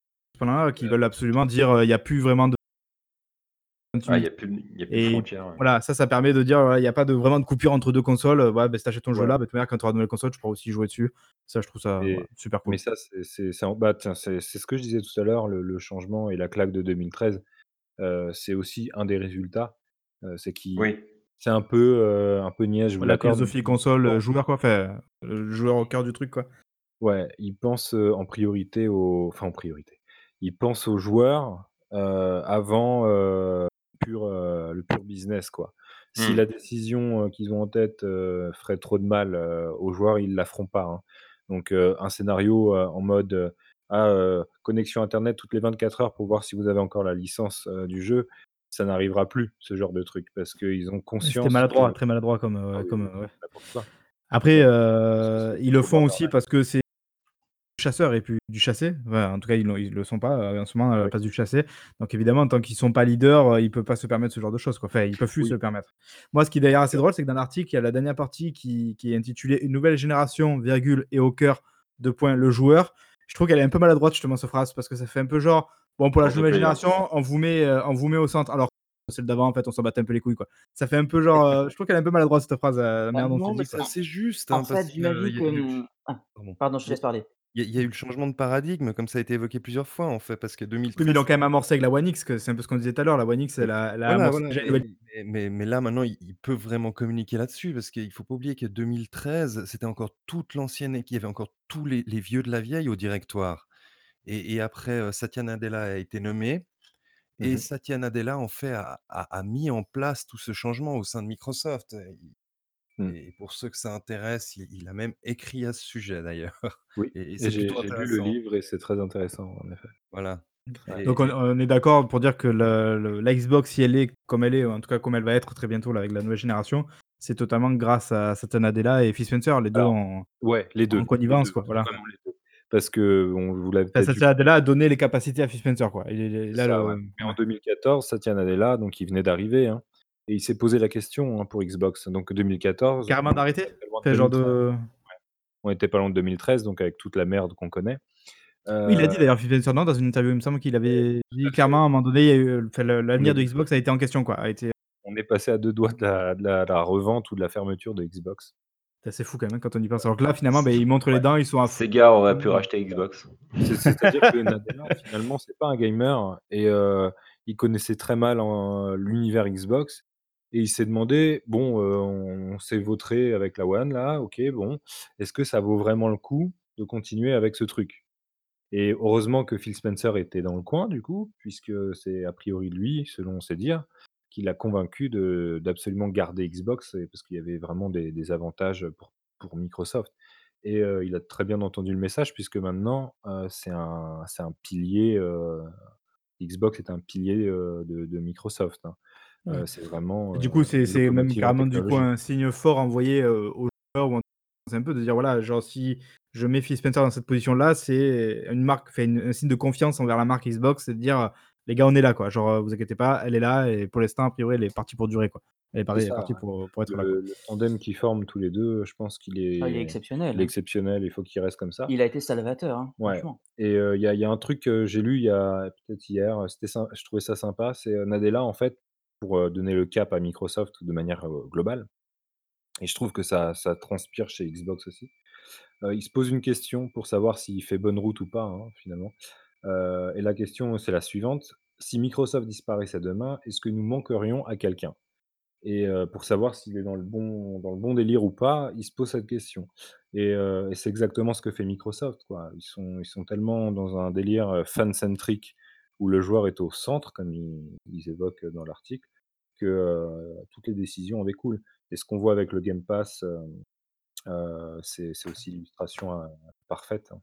qui Ouais. veulent absolument dire, heu, il y a plus vraiment de il y continuité a plus de il y a plus de et frontières, ouais. voilà, ça, ça permet de dire, voilà, il y a pas de vraiment de coupure entre 2 consoles, heu, ouais, bah, si tu achètes ton jeu Ouais. là, bah, de toute manière, quand tu auras de nouvelles consoles, tu pourras aussi jouer dessus. Ça, je trouve ça, voilà, super mais cool. ça, c'est bah, ce que je disais tout à l'heure, le le changement et la claque de 2013, heu, c'est aussi un des résultats, heu, c'est qui Oui. c'est un peu, heu, un peu niais, je La philosophie mais console, joueur quoi, heu, joueur au cœur du truc, quoi. Ouais, ils pensent, en priorité aux enfin en priorité. Ils pensent aux joueurs, avant, pur, heu, le pur business, quoi. Si Mmh. la décision, heu, qu'ils ont en tête, heu, ferait trop de mal, heu, aux joueurs, ils la feront pas, hein. Donc heu, un scénario, heu, en mode, heu, ah, heu, connexion internet toutes les 24 heures pour voir si vous avez encore la licence, heu, du jeu, ça n'arrivera plus, ce genre de truc. Parce qu'ils ont Ouais, c'était conscience que maladroit, très maladroit comme, ah heu, oui, comme, heu, ouais. n'importe quoi. Après, heu, ils le font aussi borderline. parce que c'est chasseur et puis du chassé. Enfin, en tout cas, ils le ils le sont pas, heu, en ce moment à la Oui. place du chassé. Donc évidemment, tant qu'ils sont pas leaders, heu, ils peuvent pas se permettre ce genre de choses, quoi. Enfin, ils peuvent plus se Oui. le permettre. Moi, ce qui est d'ailleurs assez drôle, c'est que dans l'article, il y a la dernière partie qui qui est intitulée «Une nouvelle génération, virgule et au cœur, 2 points, le joueur». Je trouve qu'elle est un peu maladroite justement cette phrase parce que ça fait un peu genre: «Bon pour la nouvelle génération, on vous met, heu, on vous met au centre», alors que celle d'avant, en fait, on s'en battait un peu les couilles, quoi. Ça fait un peu genre, heu, je trouve qu'elle est un peu maladroite cette phrase, heu, la Bah, manière dont c'est Non, mais dit, c'est quoi. en assez juste, en hein, fait, j'imagine y que, a eu mmh ah, pardon. pardon, je te laisse parler. Il y a il y a eu le changement de paradigme, comme ça a été évoqué plusieurs fois, en fait, parce que Oui, mais ils 2013 l'ont quand même amorcé avec la One X, que c'est un peu ce qu'on disait tout à l'heure. La One X, elle Mais a elle a voilà, amorcé voilà, déjà une mais nouvelle mais mais mais là, maintenant, ils ils peuvent vraiment communiquer là-dessus parce qu'il faut pas oublier que 2013, c'était encore toute l'ancienne équipe, il y avait encore tous les les vieux de la vieille au directoire et et après, heu, Satya Nadella a été nommé Mmh et. Satya Nadella, en fait, a a a mis en place tout ce changement au sein de Microsoft. Mmh. et pour ceux que ça intéresse, il il a même écrit à ce sujet d'ailleurs Oui et et c'est j'ai plutôt j'ai lu le intéressant. livre et c'est très intéressant, en effet Voilà donc on on est d'accord pour dire que le la Xbox, si elle est comme elle est, ou en tout cas comme elle va être très bientôt là avec la nouvelle génération, c'est totalement grâce à Satya Nadella et Phil Spencer, les 2 Alors en ouais, les en 2, les connivence, 2, quoi, voilà. vraiment les 2 parce qu'on vous l'avez Enfin, peut-être vu Satya Nadella a donné les capacités à Phil Spencer, quoi. Il est C'est là ça, ouais, mais en ouais. 2014, Satya Nadella, donc il venait d'arriver, hein et il s'est posé la question, hein, pour Xbox. Donc 2014, Carrément d'arrêter? de genre 2013. de On était pas loin de 2013, donc avec toute la merde qu'on connaît. oui, il a dit d'ailleurs Phil dans une interview, il me semble qu'il avait dit clairement à un moment donné, l'avenir de Xbox a été en question, quoi, a été on est passé à 2 doigts de la de la la revente ou de la fermeture de Xbox. c'est assez fou quand même, hein, quand on y pense. Alors que là, finalement, beh, ils montrent les dents, ils sont à fond. Sega aurait pu racheter Xbox. C'est c'est-à-dire que Nadella, finalement, c'est pas un gamer et heu, il connaissait très mal en l'univers Xbox et il s'est demandé: «Bon, heu, on s'est vautré avec la One là, OK, bon, est-ce que ça vaut vraiment le coup de continuer avec ce truc?» et heureusement que Phil Spencer était dans le coin du coup, puisque c'est a priori lui, selon ses dires, qui l'a convaincu d'absolument garder Xbox parce qu'il y avait vraiment des avantages pour pour Microsoft et heu, il a très bien entendu le message puisque maintenant, heu, c'est un un pilier, Xbox est un pilier, de Microsoft, hein. Ouais. Heu, c'est vraiment, Et du heu, coup, c'est une c'est même locomotive carrément du coup un signe fort envoyé, heu, aux joueurs ou un c'est un peu de dire voilà, genre si je mets Phil Spencer dans cette position-là, c'est une marque, enfin une un signe de confiance envers la marque Xbox, c'est de dire: «Les gars, on est là quoi, genre, heu, vous inquiétez pas, elle est là et pour l'instant, a priori, elle est partie pour durer quoi. Elle est C'est parée elle est ça, partie pour pour être là quoi». Le le tandem qu'ils forment tous les 2, je pense qu'il Ah, il est est exceptionnel, il est hein. exceptionnel, il faut qu'il reste comme ça. Il a été salvateur, hein, Ouais franchement. et heu, il y a il y a un truc que j'ai lu il y a peut-être hier, c'était je trouvais ça sympa, c'est, heu, Nadella en fait, pour, donner le cap à Microsoft de manière, globale et je trouve que ça ça transpire chez Xbox aussi. Il se pose une question pour savoir s'il fait bonne route ou pas, hein, finalement, et la question, c'est la suivante: «Si Microsoft disparaissait demain, est-ce que nous manquerions à quelqu'un?» et pour savoir s'il est dans le bon dans le bon délire ou pas, il se pose cette question et c'est exactement ce que fait Microsoft. Ils sont ils sont tellement dans un délire, heu, fan-centric où le joueur est au centre, comme ils évoquent dans l'article, que, toutes les décisions en découlent et ce qu'on voit avec le Game Pass, heu, c'est c'est aussi l'illustration, parfaite, hein.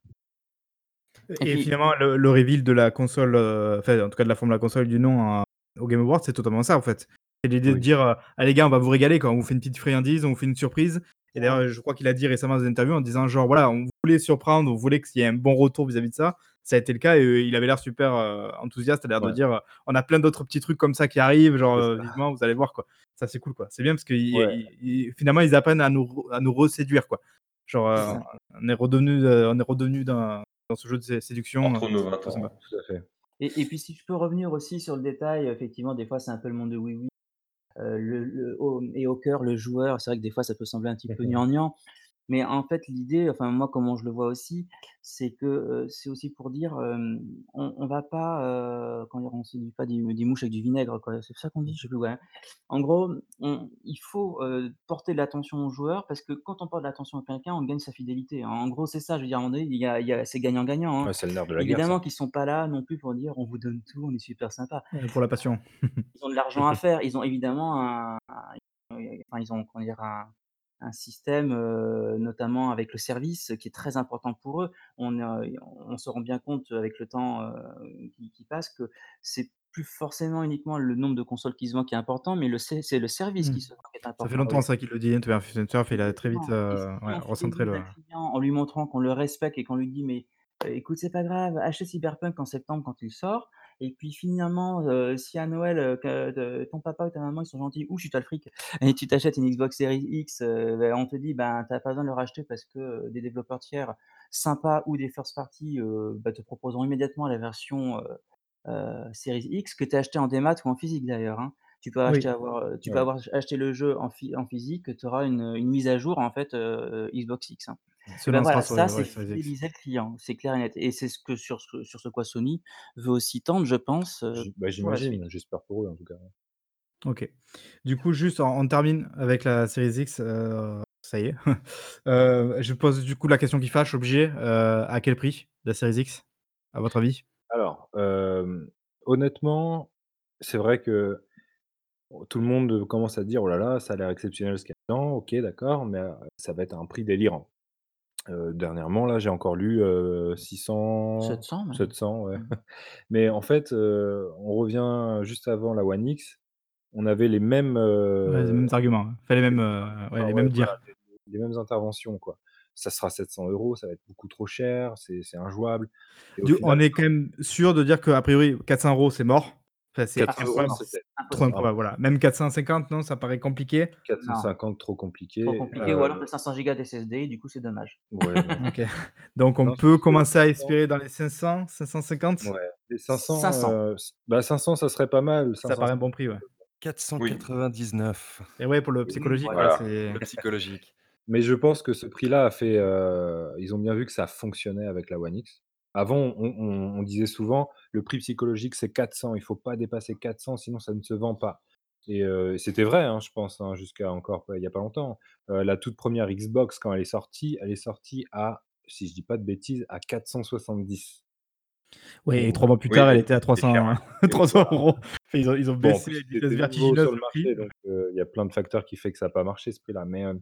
Et finalement, le le reveal de la console, enfin, en tout cas de la forme de la console du nom, heu, au Game Awards, c'est totalement ça, en fait. C'est l'idée de dire, «Allez les gars, on va vous régaler quoi, on vous fait une petite friandise, on vous fait une surprise» et d'ailleurs, je crois qu'il a dit récemment dans une interview en disant genre: «Voilà, on voulait surprendre, on voulait qu'il y ait un bon retour vis-à-vis de ça». Ça a été le cas et il avait l'air super, enthousiaste, il a l'air de dire, «On a plein d'autres petits trucs comme ça qui arrivent, genre, vivement, vous allez voir quoi». Ça, c'est cool quoi. C'est bien parce Ouais. ils finalement, ils apprennent à nous à nous reséduire quoi. Genre, on est redevenu, on est redevenu dans dans ce jeu de sé séduction, Entre nos c'est 20 plutôt ans, sympa. ouais. Tout à fait. Et et puis si je peux revenir aussi sur le détail, effectivement, des fois, c'est un peu le monde de oui, oui, le le au et au cœur, le joueur, c'est vrai que des fois, ça peut sembler un petit peu gnangnan. Mais en fait, l'idée, enfin moi, comment je le vois aussi, c'est que, heu, c'est aussi pour dire, hem, on on va pas, heu, comment dire? On séduit pas des des mouches avec du vinaigre, quoi. C'est ça qu'on dit? Je sais plus, ouais. En gros, on il faut, heu, porter de l'attention aux joueurs parce que quand on porte de l'attention à quelqu'un, on gagne sa fidélité. En gros, c'est ça, je veux dire, à un moment donné, il y a il y a c'est gagnant-gagnant, hein. Ouais, c'est le nerf de la guerre ça. Évidemment qu'ils sont pas là non plus pour dire: «On vous donne tout, on est super sympa». Ouais, pour la passion. Ils ont de l'argent à faire, ils ont évidemment un un enfin, ils ont, comment dire? Un un système, notamment avec le service qui est très important pour eux. On, se rend bien compte avec le temps, qui qui passe que c'est plus forcément uniquement le nombre de consoles qui se vend qui est important, mais le c'est c'est le service Mmh. qui se vend qui est Ça fait longtemps ça qu'il le dit, hein, vois? Phil Spencer, il a très vite, Exactement et heu, si ouais, on recentré le un client en lui montrant qu'on le respecte et qu'on lui dit: «Mais, heu, écoute, c'est pas grave, achète Cyberpunk en septembre quand il sort et puis finalement, si à Noël, ton papa ou ta maman, ils sont gentils, ouh, tu as le fric et tu t'achètes une Xbox Series X», bah, on te dit: «Ben, tu as pas besoin de le racheter parce que, des développeurs tiers sympas ou des first party, heu, bah, te proposeront immédiatement la version, heu, Series X que tu as acheté en démat ou en physique d'ailleurs, hein». Tu peux acheter oui, avoir, heu, tu peux Ouais. avoir acheté le jeu en phy en physique, tu auras une, une mise à jour en fait, Xbox X, hein. se Et lancera voilà, sur ça c'est ouais, Series X. fidéliser le client, c'est clair et net et c'est ce que sur ce sur ce quoi Sony veut aussi tendre, je pense, J bah, pour la suite. j'imagine, j'espère pour eux en tout cas. OK. Du coup, juste on on termine avec la Series X, ça y est. Je pose du coup la question qui fâche, obligé, à quel prix la Series X, à votre avis? Alors, honnêtement, c'est vrai que tout le monde, commence à dire: «Oh là là, ça a l'air exceptionnel ce qu'il y a dedans». OK, d'accord, mais, heu, ça va être un prix délirant. Heu, dernièrement là, j'ai encore lu, heu, 600, 700 même. 700, ouais. Mmh. Mais en fait, heu, on revient juste avant la One X, on avait les mêmes, Ouais, les heu, mêmes arguments. Enfin les mêmes, heu, ouais, les ouais, mêmes voilà, dires. les les mêmes interventions quoi. Ça sera 700 €, ça va être beaucoup trop cher, c'est c'est injouable et au Du final on est quand même sûr de dire qu'a priori 400 €, c'est mort. Enfin, c'est 400 c'est €, improbable, mort, c'était trop improbable, voilà. Même 450, non, ça paraît compliqué? Non, 450 trop trop compliqué, compliqué ou alors tu as 500 gigas d'SSD, du coup c'est dommage. ouais. Donc on Non, peut commencer à 500 espérer dans les 500, 550? ouais, les 500, 500. heu, s bah, 500 ça serait pas mal, Ça 500 paraît un bon prix, ouais. Oui, 499. Et ouais, pour le psychologique, voilà. c'est Le psychologique. mais je pense que ce prix-là a fait, heu, ils ont bien vu que ça fonctionnait avec la One X. Avant, on on on disait souvent: «Le prix psychologique, c'est 400, il faut pas dépasser 400 sinon ça ne se vend pas». Et heu, c'était vrai, hein, je pense, hein, jusqu'à encore pas il y a pas longtemps. Heu, la toute première Xbox quand elle est sortie, elle est sortie à, si je dis pas de bêtises, à 470. Oui et Donc 3 mois plus Oui, tard, elle était à c'est cher. 300 300 €. Ils ont ils ont Bon, en baissé à c'était vitesse nouveau vertigineuse sur le le prix. marché, donc heu, il y a plein de facteurs qui fait que ça a pas marché ce prix-là. Mais, hem,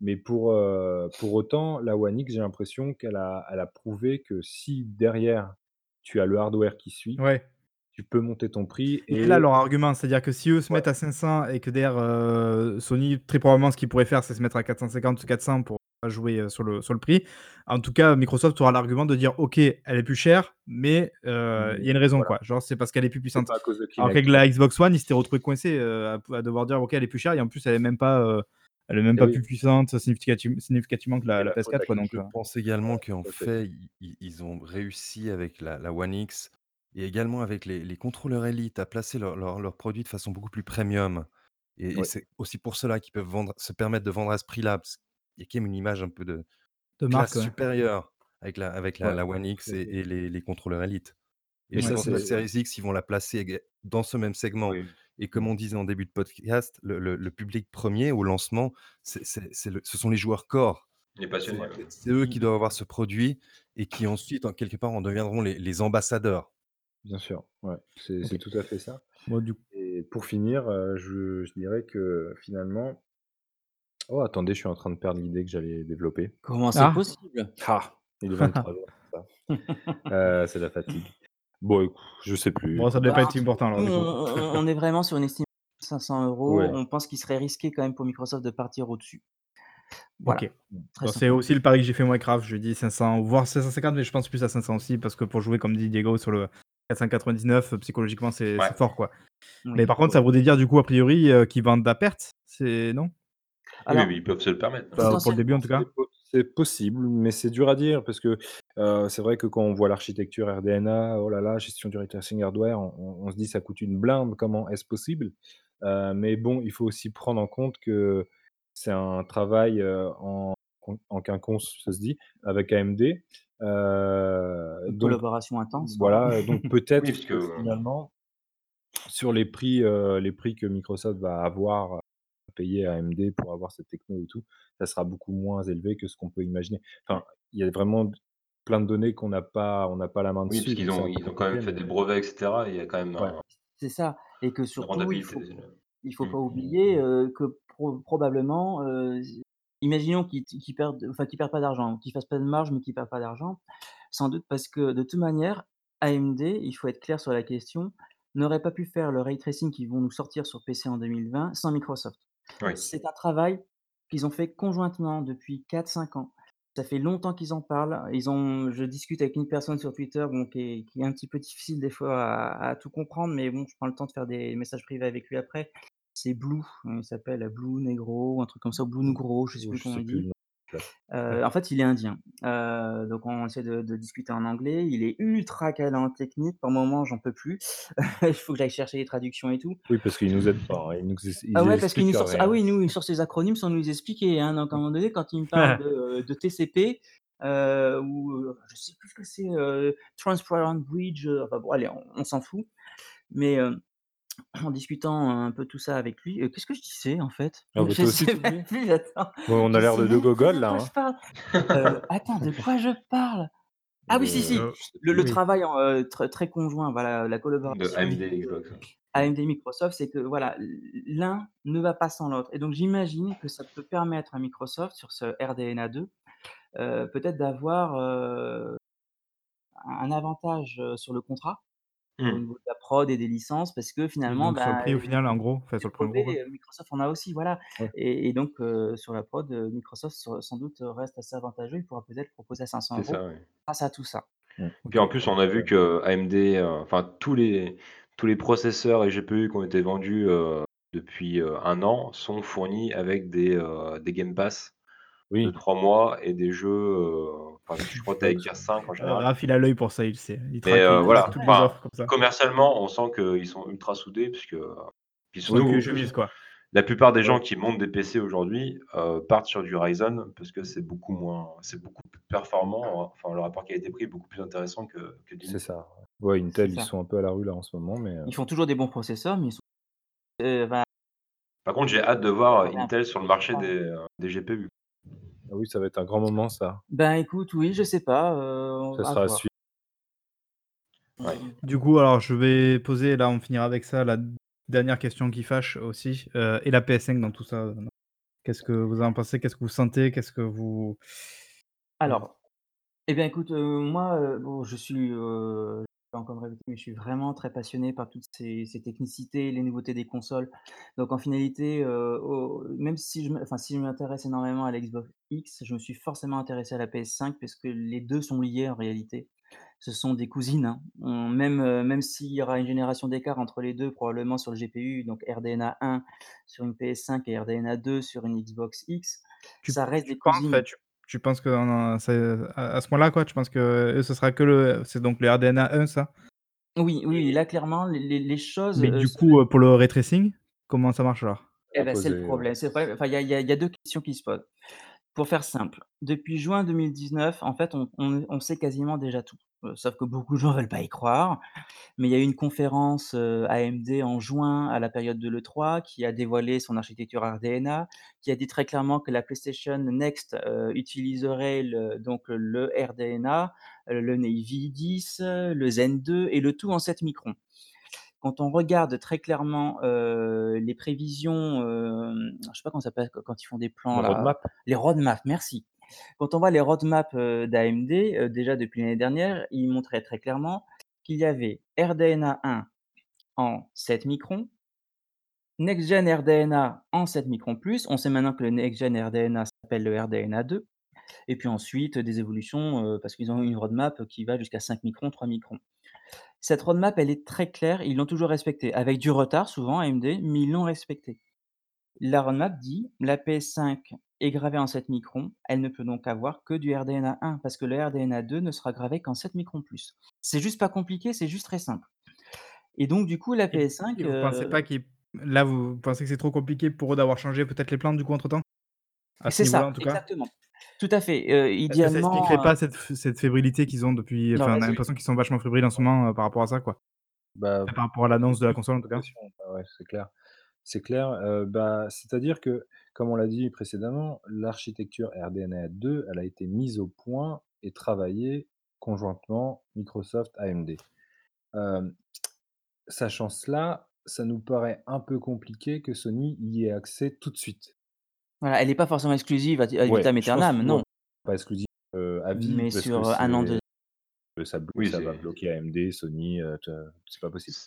mais pour, heu, pour autant, la One X, j'ai l'impression qu'elle a elle a prouvé que si derrière, tu as le hardware qui suit, Ouais. tu peux monter ton prix Et là, leur argument, c'est-à-dire que si eux se ouais. mettent à 500 et que derrière, heu, Sony, très probablement, ce qu'ils pourraient faire, c'est se mettre à 450 ou 400 pour pas jouer, heu, sur le sur le prix. En tout cas, Microsoft aura l'argument de dire: «OK, elle est plus chère, mais il y a une raison, voilà. quoi. Genre, c'est parce qu'elle est plus C'est puissante». pas à cause de Alors Kinect, qu'avec quoi. la Xbox One, ils s'étaient retrouvés coincés, heu, à à devoir dire: «OK, elle est plus chère» et en plus, elle est même pas, elle est même Et pas oui. plus puissante significativ significativement que la la faute PS4, à quoi, donc Je heu pense également qu'en fait. ils ont réussi avec la la One X et également avec les les contrôleurs Elite à placer leurs produits de façon beaucoup plus premium et c'est aussi pour cela qu'ils peuvent vendre se permettre de vendre à ce prix-là, parce qu'il y a quand même une image un peu de de marque, ouais. supérieure avec la avec la Ouais, la One X et les les contrôleurs Elite et je pense que la Series X, ils vont la placer dans ce même segment oui. Et comme Mmh. on disait en début de podcast, le le le public premier au lancement, c'est c'est c'est le ce sont les joueurs core. Les C'est passionnés, c'est c'est eux Mmh. qui doivent avoir ce produit et qui ensuite, en quelque part, en deviendront les les ambassadeurs. Bien sûr, ouais, c'est tout à fait ça Bon, du et pour finir, heu, je je dirais que finalement oh attendez, je suis en train de perdre l'idée que j'allais développer. Comment c'est ah! possible? Ah! Il est 23:00, c'est ça. Heu, c'est la fatigue. Bon écou je sais plus, Bon, ça devait Bah, pas je être si important alors, du on coup. on on est vraiment sur une estimation de 500 €. Ouais. On pense qu'il serait risqué quand même pour Microsoft de partir au-dessus. OK. Voilà, très Bon, c'est simplement. aussi le pari que j'ai fait moi avec Raph. Je lui ai dit 500 voire 550, mais je pense plus à 500 aussi parce que pour jouer, comme dit Diego, sur le 499, heu, psychologiquement, c'est Ouais. c'est fort, quoi. Mais Oui. par contre, ça voudrait dire, du coup, a priori, heu, qu'ils vendent à perte? C'est non? Oui, Alors, mais ils peuvent se le permettre, hein. Bah, pour le début, en tout cas? C'est possible, mais c'est dur à dire parce que, heu, c'est vrai que quand on voit l'architecture RDNA, oh là là, gestion du ray tracing hardware, on on on se dit: «Ça coûte une blinde, comment est-ce possible?» heu, mais bon, il faut aussi prendre en compte que c'est un travail, heu, en con en quinconce, ça se dit, avec AMD, heu, Une donc collaboration intense, voilà. voilà, donc Oui, peut-être parce que, que heu finalement, sur les prix, heu, les prix que Microsoft va avoir payer à AMD pour avoir cette techno et tout, ça sera beaucoup moins élevé que ce qu'on peut imaginer. Enfin, il y a vraiment plein de données qu'on n'a pas on n'a pas la main oui, parce dessus, qu'ils ont ils ont quand même fait des brevets et cetera. Il y a quand même ouais. un C'est ça et que surtout, il faut il faut mmh. pas oublier, heu, que pro probablement, heu, imaginons qu'ils qu'ils perdent enfin, qu'ils perdent pas d'argent, qu'ils fassent pas de marge, mais qu'ils perdent pas d'argent. Sans doute parce que de toute manière, AMD, il faut être clair sur la question, n'aurait pas pu faire le ray tracing qu'ils vont nous sortir sur PC en 2020 sans Microsoft. Oui. C'est un travail qu'ils ont fait conjointement depuis 4-5 ans. Ça fait longtemps qu'ils en parlent. Ils ont je discute avec une personne sur Twitter, bon, qui est qui est un petit peu difficile des fois à à tout comprendre, mais bon, je prends le temps de faire des messages privés avec lui après. C'est Blue, il s'appelle Blue Negro un truc comme ça, Blue Negro, je sais plus je comment sais dit. En fait, il est indien. Donc on essaie de de discuter en anglais. Il est ultra calé en technique. Par moments, j'en peux plus. Il faut que j'aille chercher les traductions et tout. Oui, parce qu'ils nous aident pas, hein, nous Ah ouais, parce qu'il nous sort ah oui, nous, il sort ses acronymes sans nous les expliquer, hein. Donc à un moment donné, quand il me parle de, TCP, ou, je sais plus ce que c'est, Transparent Bridge, enfin bon, allez, on on s'en fout. Mais, en discutant un peu tout ça avec lui, heu, qu'est-ce que je disais en fait? Ah bah, Je toi aussi sais tu même oublies? plus, attends, Bon, on a je l'air sais de 2 même plus gogoles de là, quoi hein. parle. Heu, attends, de quoi je parle? Ah oui, si, si, Heu, sais le le plus. oui. travail en, heu, très très conjoint, voilà, la De collaboration AMD et Xbox, ouais. AMD, Microsoft, c'est que voilà, l'un ne va pas sans l'autre et donc j'imagine que ça peut permettre à Microsoft sur ce RDNA 2, heu, peut-être d'avoir, heu, un avantage, heu, sur le contrat, au Mmh. niveau de la prod et des licences parce que finalement, donc sur le bah, prix, au final, en gros, enfin, les sur le premier gros, quoi? brevets, heu, Microsoft en a aussi, voilà Ouais. et et donc heu, sur la prod, heu, Microsoft sur sans doute reste assez avantageux. Il pourra peut-être proposer à 500 C'est € ça, oui. grâce à tout ça. Mmh. Puis en plus, on a vu que AMD, enfin tous les tous les processeurs et GPU qui ont été vendus, depuis, 1 an sont fournis avec des, des Game Pass de Oui, 3 mois et des jeux, heu, enfin je crois que tu as avec Xbox, Gears 5 en Heu, général. Raph, il a l'œil pour ça, il sait. Il Mais, traque il heu, traque c'est voilà, toutes vrai? les enfin offres comme ça. commercialement, on sent qu'ils sont ultra soudés puisque, puis Pour le surtout oui, vieux en jeu plus, mise, quoi. la plupart des ouais, gens qui montent des PC aujourd'hui, heu, partent sur du Ryzen parce que c'est beaucoup moins c'est beaucoup plus performant, enfin le rapport qualité-prix est beaucoup plus intéressant que que du c'est Intel. ça. Ouais, C'est Intel, ils ça. sont un peu à la rue là en ce moment, mais, heu Ils font toujours des bons processeurs, mais ils sont heu, enfin Par contre, j'ai hâte de voir, heu, Intel sur le marché froid. des, heu, des GPU. Ah oui, ça va être un grand moment ça. Ben, écoute, oui, je sais pas, heu, Ça à sera à voir. suivre. Ouais. Du coup, alors je vais poser, là on finira avec ça, la dernière question qui fâche aussi, heu, et la PS5 dans tout ça, heu, qu'est-ce que vous en pensez? Qu'est-ce que vous sentez? Qu'est-ce que vous heu Alors, eh bien écoute, heu, moi, heu, bon je suis, heu, pas encore mais je suis vraiment très passionné par toutes ces ces technicités, les nouveautés des consoles. Donc en finalité, au même si je me enfin si je m'intéresse énormément à la Xbox X, je me suis forcément intéressé à la PS5 parce que les 2 sont liés en réalité. Ce sont des cousines, hein. On même, heu, même s'il y aura une génération d'écart entre les 2 probablement sur le GPU, donc RDNA 1 sur une PS5 et RDNA 2 sur une Xbox X, Tu ça reste tu des penses, cousines. tu tu penses que c'est à à ce point-là quoi, tu penses qu'eux ce sera que le c'est donc le RDNA 1 ça? Oui, oui, là clairement les les les choses, Mais heu, du se coup, heu, pour le ray tracing, comment ça marche alors? Eh À bah, c'est le problème, c'est le problème. Enfin il y a il y a il y a 2 questions qui se posent. Pour faire simple, depuis juin 2019, en fait, on on on sait quasiment déjà tout. Heu, sauf que beaucoup de gens veulent pas y croire, mais il y a eu une conférence, heu, AMD en juin à la période de l'E3 qui a dévoilé son architecture RDNA, qui a dit très clairement que la PlayStation Next, heu, utiliserait le donc le RDNA, heu, le Navy 10, le Zen 2 et le tout en 7 microns. Quand on regarde très clairement, heu, les prévisions, hem, je sais pas comment ça s'appelle q quand ils font des plans Le là, roadmap? les roadmaps, merci. Quand on voit les roadmaps, d'AMD, déjà depuis l'année dernière, ils montraient très clairement qu'il y avait RDNA 1 en 7 microns Next Gen RDNA en 7 microns plus. On sait maintenant que le Next Gen RDNA s'appelle le RDNA 2 et puis ensuite des évolutions, parce qu'ils ont une roadmap qui va jusqu'à 5 microns, 3 microns. Cette roadmap, elle est très claire, ils l'ont toujours respectée, avec du retard souvent AMD, mais ils l'ont respectée. La roadmap dit: «La PS5 est gravée en 7 microns, elle ne peut donc avoir que du RDNA 1 parce que le RDNA 2 ne sera gravé qu'en 7 microns plus». C'est juste pas compliqué, c'est juste très simple et donc du coup la Et et PS5, vous pensez heu pas qu'il là vous pensez que c'est trop compliqué pour eux d'avoir changé peut-être les plans du coup entre-temps? À ce C'est niveau-là ça, en tout cas? exactement. Tout à fait, heu, Est-ce que ça expliquerait idéalement, heu pas cette f cette fébrilité qu'ils ont depuis Non, enfin on a vas-y. l'impression qu'ils sont vachement fébriles en ce moment, heu, par rapport à ça quoi? Bah, Enfin par rapport à l'annonce de la console en tout cas? bah, ouais, c'est clair. C'est clair, heu, bah, c'est-à-dire que, comme on l'a dit précédemment, l'architecture RDNA 2, elle a été mise au point et travaillée conjointement Microsoft, AMD. Hem, sachant cela, ça nous paraît un peu compliqué que Sony y ait accès tout de suite. Voilà, elle est pas forcément exclusive ad ad Ouais, vitam je pense aeternam, ouais, non. pas exclusive, heu, à vie Mais parce que sur, heu, 1 an, 2 c'est que ça blo Oui, ça va c'est bloquer AMD, Sony, heu, te c'est pas possible.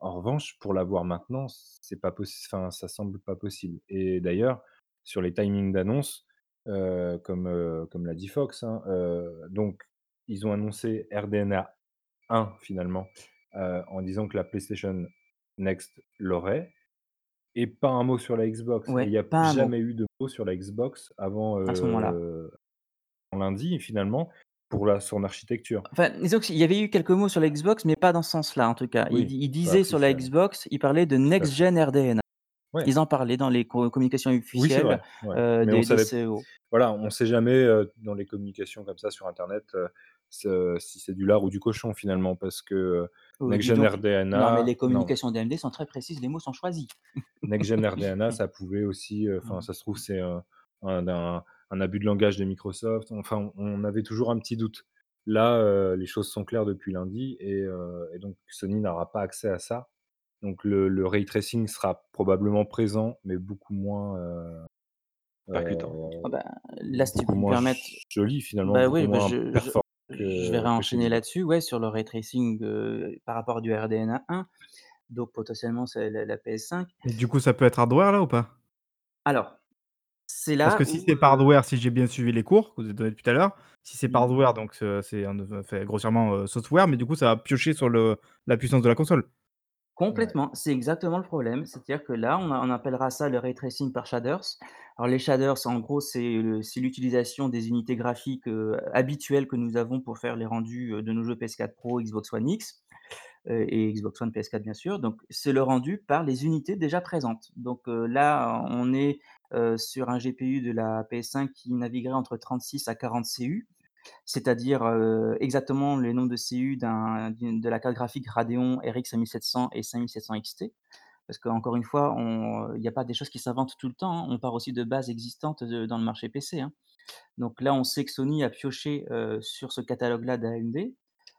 En revanche, pour l'avoir maintenant, c'est pas possi enfin, ça semble pas possible et d'ailleurs, sur les timings d'annonce, comme, heu, comme l'a dit Fox, hein, heu, donc ils ont annoncé RDNA 1 finalement, en disant que la PlayStation Next l'aurait et pas un mot sur la Xbox il Ouais, y a pas mot. jamais eu de mot sur la Xbox avant, À ce moment-là. heu, lundi finalement pour la son architecture. Enfin, disons qu'il y avait eu quelques mots sur la Xbox, mais pas dans ce sens-là en tout cas. Ils Oui, di ils pas disaient sur la. Xbox, ils parlaient de Next. Gen RDNA. Ouais. Ils en parlaient dans les co communications Oui, c'est officielles, vrai, ouais, heu, mais on des des savait CEO. voilà, on sait jamais, heu, dans les communications comme ça sur internet, ce si c'est du lard ou du cochon finalement parce que, heu, Oh Next dis Gen donc! Non mais les non. communications d'AMD sont très précises, les mots sont choisis. Next Gen RDNA, ça pouvait aussi, enfin ça se trouve c'est, un un abus de langage de Microsoft, enfin on avait toujours un petit doute. Là, heu, les choses sont claires depuis lundi et heu et donc Sony n'aura pas accès à ça. Donc le le ray tracing sera probablement présent, mais beaucoup moins, heu, percutant. Ah bah, là si tu peux me permettre joli finalement, bah, oui, bah, je je vais réenchaîner Xbox. là-dessus, ouais, sur le ray tracing, par rapport du RDNA 1, donc potentiellement c'est la la PS5. Et du coup ça peut être hardware là ou pas? Alors, c'est Parce là que si où, c'est heu hardware, si j'ai bien suivi les cours que vous avez donnés tout à l'heure, si c'est pas Mmh mh. hardware donc ce c'est un f fait grossièrement, heu, software, mais du coup ça va piocher sur le la puissance de la console? Ouais. Complètement, c'est exactement le problème. C'est-à-dire que là, on a on appellera ça le ray tracing par shaders. Alors les shaders, en gros, c'est le c'est l'utilisation des unités graphiques, heu, habituelles que nous avons pour faire les rendus, heu, de nos jeux PS4 Pro, Xbox One X, heu et Xbox One, PS4 bien sûr. Donc c'est le rendu par les unités déjà présentes. Donc heu, là, on est, heu, sur un GPU de la PS5 qui naviguerait entre 36 à 40 CU, c'est-à-dire, heu, exactement les nombres de CU de la carte graphique Radeon RX 5700 et 5700 XT. Parce qu'encore une fois, il n'y a pas des choses qui s'inventent tout le temps, hein. On part aussi de bases existantes, dans le marché PC, hein. Donc là, on sait que Sony a pioché, heu, sur ce catalogue-là d'AMD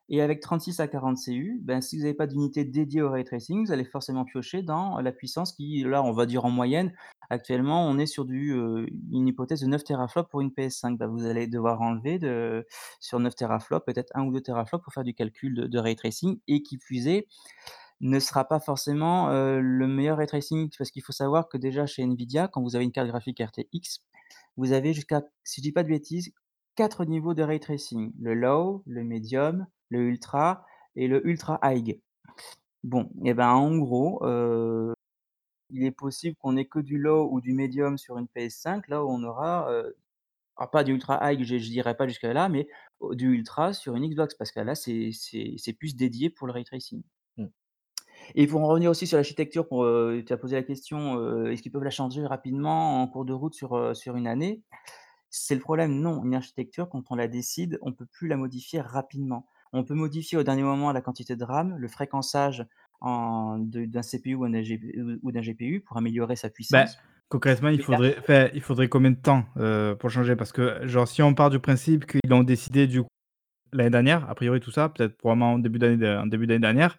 et avec 36 à 40 CU, ben, si vous n'avez pas d'unité dédiée au ray tracing, vous allez forcément piocher dans la puissance qui, là, on va dire en moyenne, actuellement, on est sur une hypothèse de 9 teraflops pour une PS5. Bah, vous allez devoir enlever sur 9 teraflops, peut-être 1 ou 2 teraflops pour faire du calcul de ray tracing et qui plus est, ne sera pas forcément, le meilleur ray tracing. Parce qu'il faut savoir que déjà chez Nvidia, quand vous avez une carte graphique RTX, vous avez jusqu'à, si je dis pas de bêtises, 4 niveaux de ray tracing: le low, le medium, le ultra et le ultra high. Bon et ben, en gros, il est possible qu'on ait que du low ou du medium sur une PS5, là où on aura, heu, alors pas du ultra high, je je dirais pas jusqu'à là, mais au du ultra sur une Xbox parce que là, c'est c'est c'est plus dédié pour le ray tracing. Mmh. Et pour en revenir aussi sur l'architecture, pour, heu, tu as posé la question, heu, est-ce qu'ils peuvent la changer rapidement en cours de route sur, sur une année? C'est le problème, non. Une architecture, quand on la décide, on peut plus la modifier rapidement. On peut modifier au dernier moment la quantité de RAM, le fréquençage d'un CPU ou d'un GPU pour améliorer sa Bah, puissance. concrètement, il faudrait il faudrait combien de temps, heu, pour changer? Parce que, genre, si on part du principe qu'ils l'ont décidé du coup l'année dernière, a priori tout ça, peut-être probablement en début d'année dernière.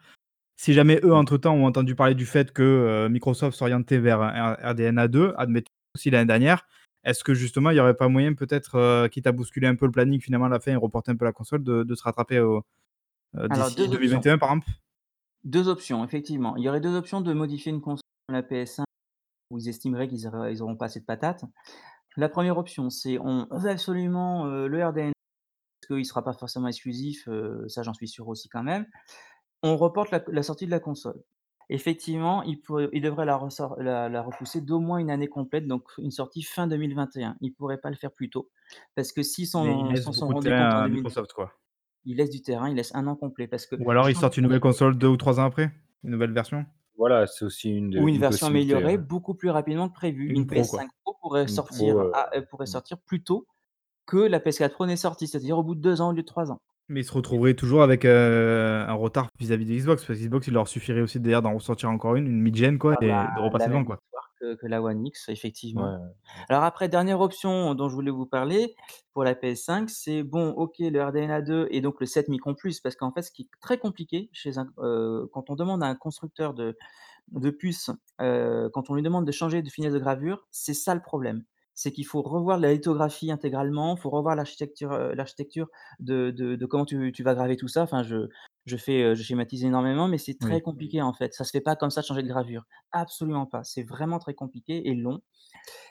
Si jamais eux, Mmh. entre-temps, ont entendu parler du fait que, heu, Microsoft s'orientait vers RDNA 2, admettons aussi l'année dernière, est-ce que justement il y aurait pas moyen peut-être, heu, quitte à bousculer un peu le planning finalement à la fin et reporter un peu la console, de de se rattraper au heu, Alors d'ici 2 options. 2021 par exemple? 2 options, effectivement. Il y aurait 2 options de modifier une console comme la PS5 où ils estimeraient qu'ils auraient ils auront pas assez de patates. La 1re option, c'est on veut absolument, heu, le RDNA parce qu'il sera pas forcément exclusif, heu, ça j'en suis sûr aussi quand même. On reporte la la sortie de la console. Effectivement, ils pourraient ils devraient la ressor la la repousser d'au moins 1 année complète, donc une sortie fin 2021. Ils pourraient pas le faire plus tôt. Parce que s'ils Mais ils s'en laissent s'en sont beaucoup de rendus compte en terrain à 2000 Microsoft, quoi. Ils laissent du terrain, ils laissent 1 an complet parce que Ou alors ils sortent une un nouvelle console 2 ou 3 ans après? Une nouvelle version? Voilà, c'est aussi une Ou une une version améliorée beaucoup plus rapidement que prévu. Une Une pro, quoi. PS5 Pro pourrait Une pro, sortir à pourrait mmh. sortir plus tôt que la PS4 Pro n'est sortie, c'est-à-dire au bout de 2 ans au lieu de 3 ans. Mais ils se retrouveraient toujours avec, heu, un retard vis-à-vis de Xbox, parce que Xbox, il leur suffirait aussi derrière d'en ressortir encore une, une mid-gen quoi Ah bah, et de repasser devant, quoi. histoire que que la One X, effectivement. ouais, ouais. Alors après, dernière option dont je voulais vous parler pour la PS5, c'est bon, OK, le RDNA 2 et donc le 7 microns plus, parce qu'en fait, ce qui est très compliqué chez un heu, quand on demande à un constructeur de de puces, heu, quand on lui demande de changer de finesse de gravure, c'est ça le problème. C'est qu'il faut revoir la lithographie intégralement, il faut revoir l'architecture, heu, l'architecture de de de comment tu tu vas graver tout ça. Enfin, je je fais, je schématise énormément, mais c'est très Oui. compliqué, en fait. Ça se fait pas comme ça de changer de gravure. Absolument pas. C'est vraiment très compliqué et long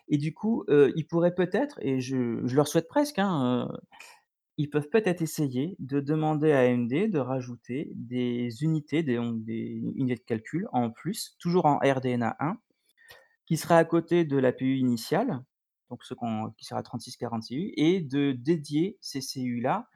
et du coup, heu, ils pourraient peut-être et je je leur souhaite presque, hein, heu, ils peuvent peut-être essayer de demander à AMD de rajouter des unités, des unités de calcul en plus, toujours en RDNA 1, qui seraient à côté de l'APU initiale, donc ce qu'on qui sera 36-40 CU et de dédier ces CU-là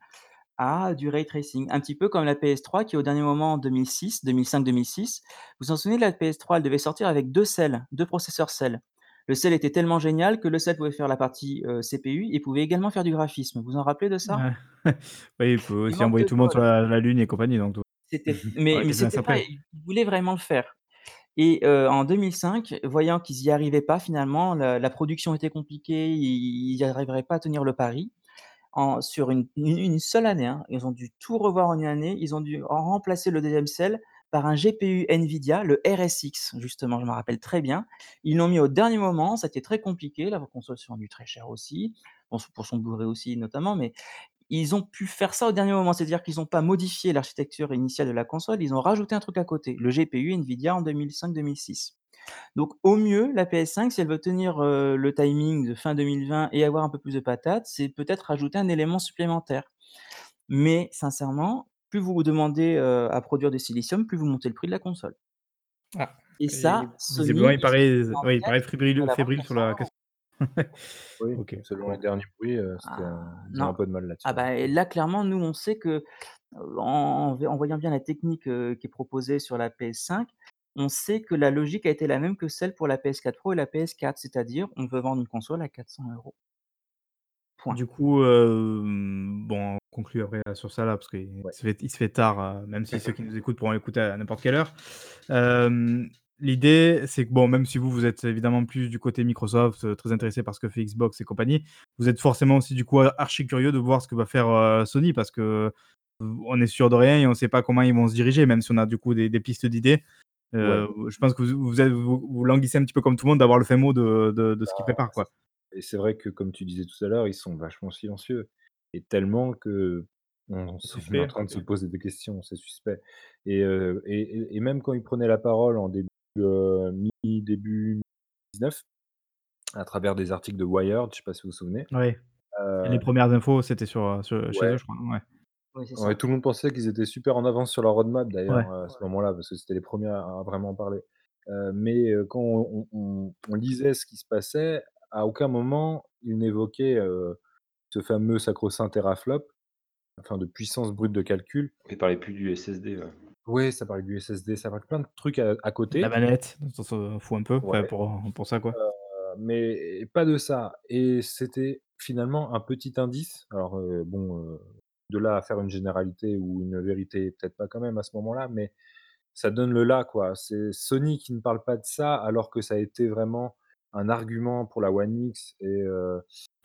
à du ray tracing. Un petit peu comme la PS3 qui au dernier moment en 2006, 2005-2006, vous vous en souvenez de la PS3? Elle devait sortir avec 2 celles, 2 processeurs celles. Le cell était tellement génial que le cell pouvait faire la partie, heu, CPU et pouvait également faire du graphisme. Vous vous en rappelez de ça? Ouais. Oui, il peut Il aussi manque envoyer de tout le monde bol. sur la la lune et compagnie, donc tout C'était f ça mais aurait mais bien c'était pas ils voulaient vraiment le faire et heu, en 2005, voyant qu'ils y arrivaient pas finalement, la la production était compliquée, ils ils arriveraient pas à tenir le pari. Sur une une une seule année, hein, ils ont dû tout revoir en 1 année. Ils ont dû remplacer le 2e cell par un GPU Nvidia, le RSX, justement, je m'en rappelle très bien. Ils l'ont mis au dernier moment, ça a été très compliqué, la console s'est vendue très cher aussi, pour son Blu-ray aussi notamment, mais ils ont pu faire ça au dernier moment. C'est-à-dire qu'ils ont pas modifié l'architecture initiale de la console, ils ont rajouté un truc à côté, le GPU Nvidia en 2005-2006. Donc au mieux, la PS5, si elle veut tenir, heu, le timing de fin 2020 et avoir un peu plus de patates, c'est peut-être rajouter un élément supplémentaire. Mais sincèrement, plus vous vous demandez, heu, à produire du silicium, plus vous montez le prix de la console. Ah Et et ça, visiblement, Sony, il ils sont paraît oui, il paraît fébrile sur 100 la €. question. Oui, OK, selon les derniers bruits, heu, c'était Ah un ils ont un non. peu de mal Ah là-dessus, ouais. bah et là, clairement, nous, on sait que, heu, en en v en voyant bien la technique, heu, qui est proposée sur la PS5, on sait que la logique a été la même que celle pour la PS4 Pro et la PS4, c'est-à-dire on veut vendre une console à 400 €. Point. Du coup, bon, on conclut après là sur ça là, parce qu'il Ouais. se fait il se fait tard, heu, même si ceux qui nous écoutent pourront l'écouter à n'importe quelle heure. Hem, l'idée, c'est que bon, même si vous, vous êtes évidemment plus du côté Microsoft, euh, très intéressé par ce que fait Xbox et compagnie, vous êtes forcément aussi du coup archi curieux de voir ce que va faire euh, Sony parce que on est sûr de rien et on ne sait pas comment ils vont se diriger, même si on a du coup des, pistes d'idées. Je pense que vous, vous, vous, languissez un petit peu comme tout le monde d'avoir le fin mot de, de, ce qu'ils préparent. Quoi. Et c'est vrai que, comme tu disais tout à l'heure, ils sont vachement silencieux. Et tellement que on, est en train de se poser des questions, c'est suspect. Et, et, et, même quand ils prenaient la parole en début, mi-début 2019, à travers des articles de Wired, je ne sais pas si vous vous souvenez. Oui. les premières infos, c'était sur, chez eux, je crois. Ouais. Tout le monde pensait qu'ils étaient super en avance sur leur roadmap d'ailleurs à ce moment-là, parce que c'était les premiers à, vraiment en parler. mais quand on, lisait ce qui se passait, à aucun moment ils n'évoquaient ce fameux sacro-saint teraflop, enfin de puissance brute de calcul. Il parlait plus du SSD. Oui, ça parlait du SSD, ça parlait plein de trucs à, côté. La manette, ça se fout un peu pour, pour ça quoi. mais pas de ça. Et c'était finalement un petit indice. Alors bon, de là à faire une généralité ou une vérité, peut-être pas quand même à ce moment-là, mais ça donne le là quoi. C'est Sony qui ne parle pas de ça alors que ça a été vraiment un argument pour la One X et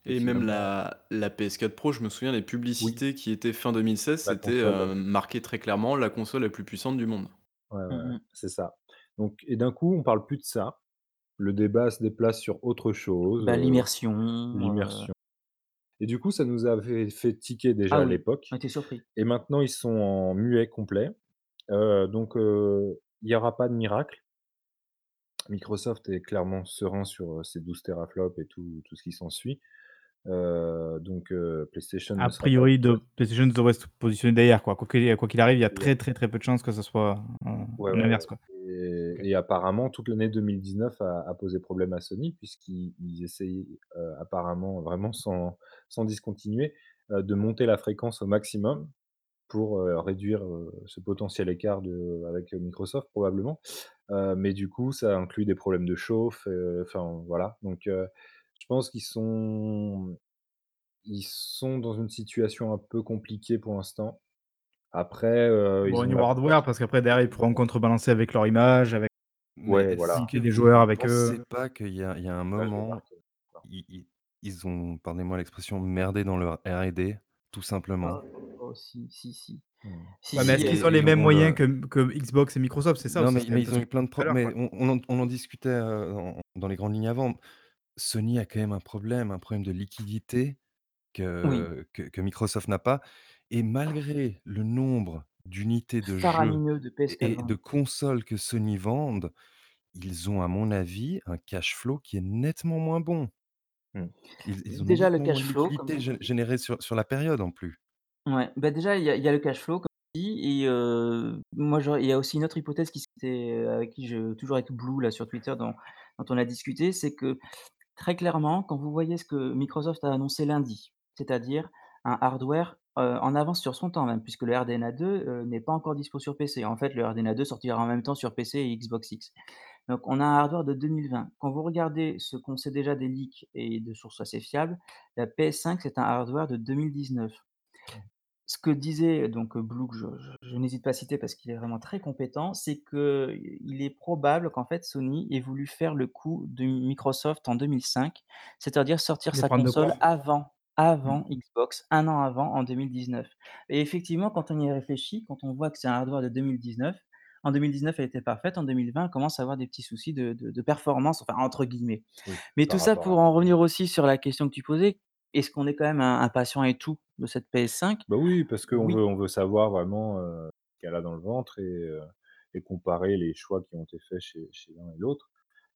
et même la, la PS4 Pro, je me souviens, les publicités qui étaient fin 2016, c'était euh, marqué très clairement la console la plus puissante du monde. Ouais, mmh c'est ça. Donc, et d'un coup, on parle plus de ça. Le débat se déplace sur autre chose. Bah, l'immersion. Euh. l'immersion. Et du coup, ça nous avait fait tiquer déjà ah à l'époque. On était surpris. Et maintenant, ils sont en muet complet. Euh, donc, il n'y aura pas de miracle. Microsoft est clairement serein sur ses 12 teraflops et tout, tout ce qui s'ensuit. Euh, donc PlayStation. A priori, de, PlayStation devrait se positionner derrière. Quoi qu'il arrive, il y a très très très peu de chances que ce soit l'inverse. quoi. Et, apparemment, toute l'année 2019 a, posé problème à Sony, puisqu'ils essayaient apparemment, vraiment sans, sans discontinuer, de monter la fréquence au maximum pour réduire ce potentiel écart de, avec Microsoft, probablement. mais du coup, ça inclut des problèmes de chauffe. Enfin, voilà. Donc, je pense qu'ils sont ils sont dans une situation un peu compliquée pour l'instant. Après, ils au niveau hardware, parce qu'après derrière, ils pourront contrebalancer avec leur image, avec Ouais, voilà. des joueurs avec eux. C'est pas qu'il y y a un moment, ils ont, pardonnez-moi l'expression, «merdé dans leur R&D», tout simplement. Oh, oh si, si, si. Mmh. mais est-ce qu'ils ont les mêmes moyens que que Xbox et Microsoft? C'est ça Non, mais ils ont eu plein de problèmes. mais on en discutait, dans les grandes lignes avant. Sony a quand même un problème, un problème de liquidité que, que, Microsoft n'a pas. Et malgré le nombre d'unités de jeux et, de consoles que Sony vendent, ils ont, à mon avis, un cash flow qui est nettement moins bon. Mmh. Ils, ont déjà le cash flow généré générée sur, sur la période en plus. Ouais, bah déjà il y a, y a le cash flow comme dit et moi il y a aussi une autre hypothèse qui c'était avec qui je toujours avec Blue là sur Twitter dont, dont on a discuté, c'est que Très clairement, quand vous voyez ce que Microsoft a annoncé lundi, c'est-à-dire un hardware, en avance sur son temps même, puisque le RDNA 2, n'est pas encore dispo sur PC. En fait, le RDNA 2 sortira en même temps sur PC et Xbox X. Donc on a un hardware de 2020. Quand vous regardez ce qu'on sait déjà des leaks et de sources assez fiables, la PS5, c'est un hardware de 2019 ce que disait donc Blue, que je, n'hésite pas à citer parce qu'il est vraiment très compétent, c'est qu'il est probable qu'en fait Sony ait voulu faire le coup de Microsoft en 2005, c'est-à-dire sortir sa console avant mmh. Xbox, un an avant, en 2019. Et effectivement, quand on y réfléchit, quand on voit que c'est un hardware de 2019, en 2019, elle était parfaite. En 2020, elle commence à avoir des petits soucis de, performance, enfin entre guillemets. Mais tout ça pour en revenir aussi sur la question que tu posais, est-ce qu'on est quand même impatient et tout de cette PS5? Bah oui, parce qu'on veut on veut savoir vraiment, ce qu'elle a dans le ventre et et comparer les choix qui ont été faits chez chez l'un et l'autre.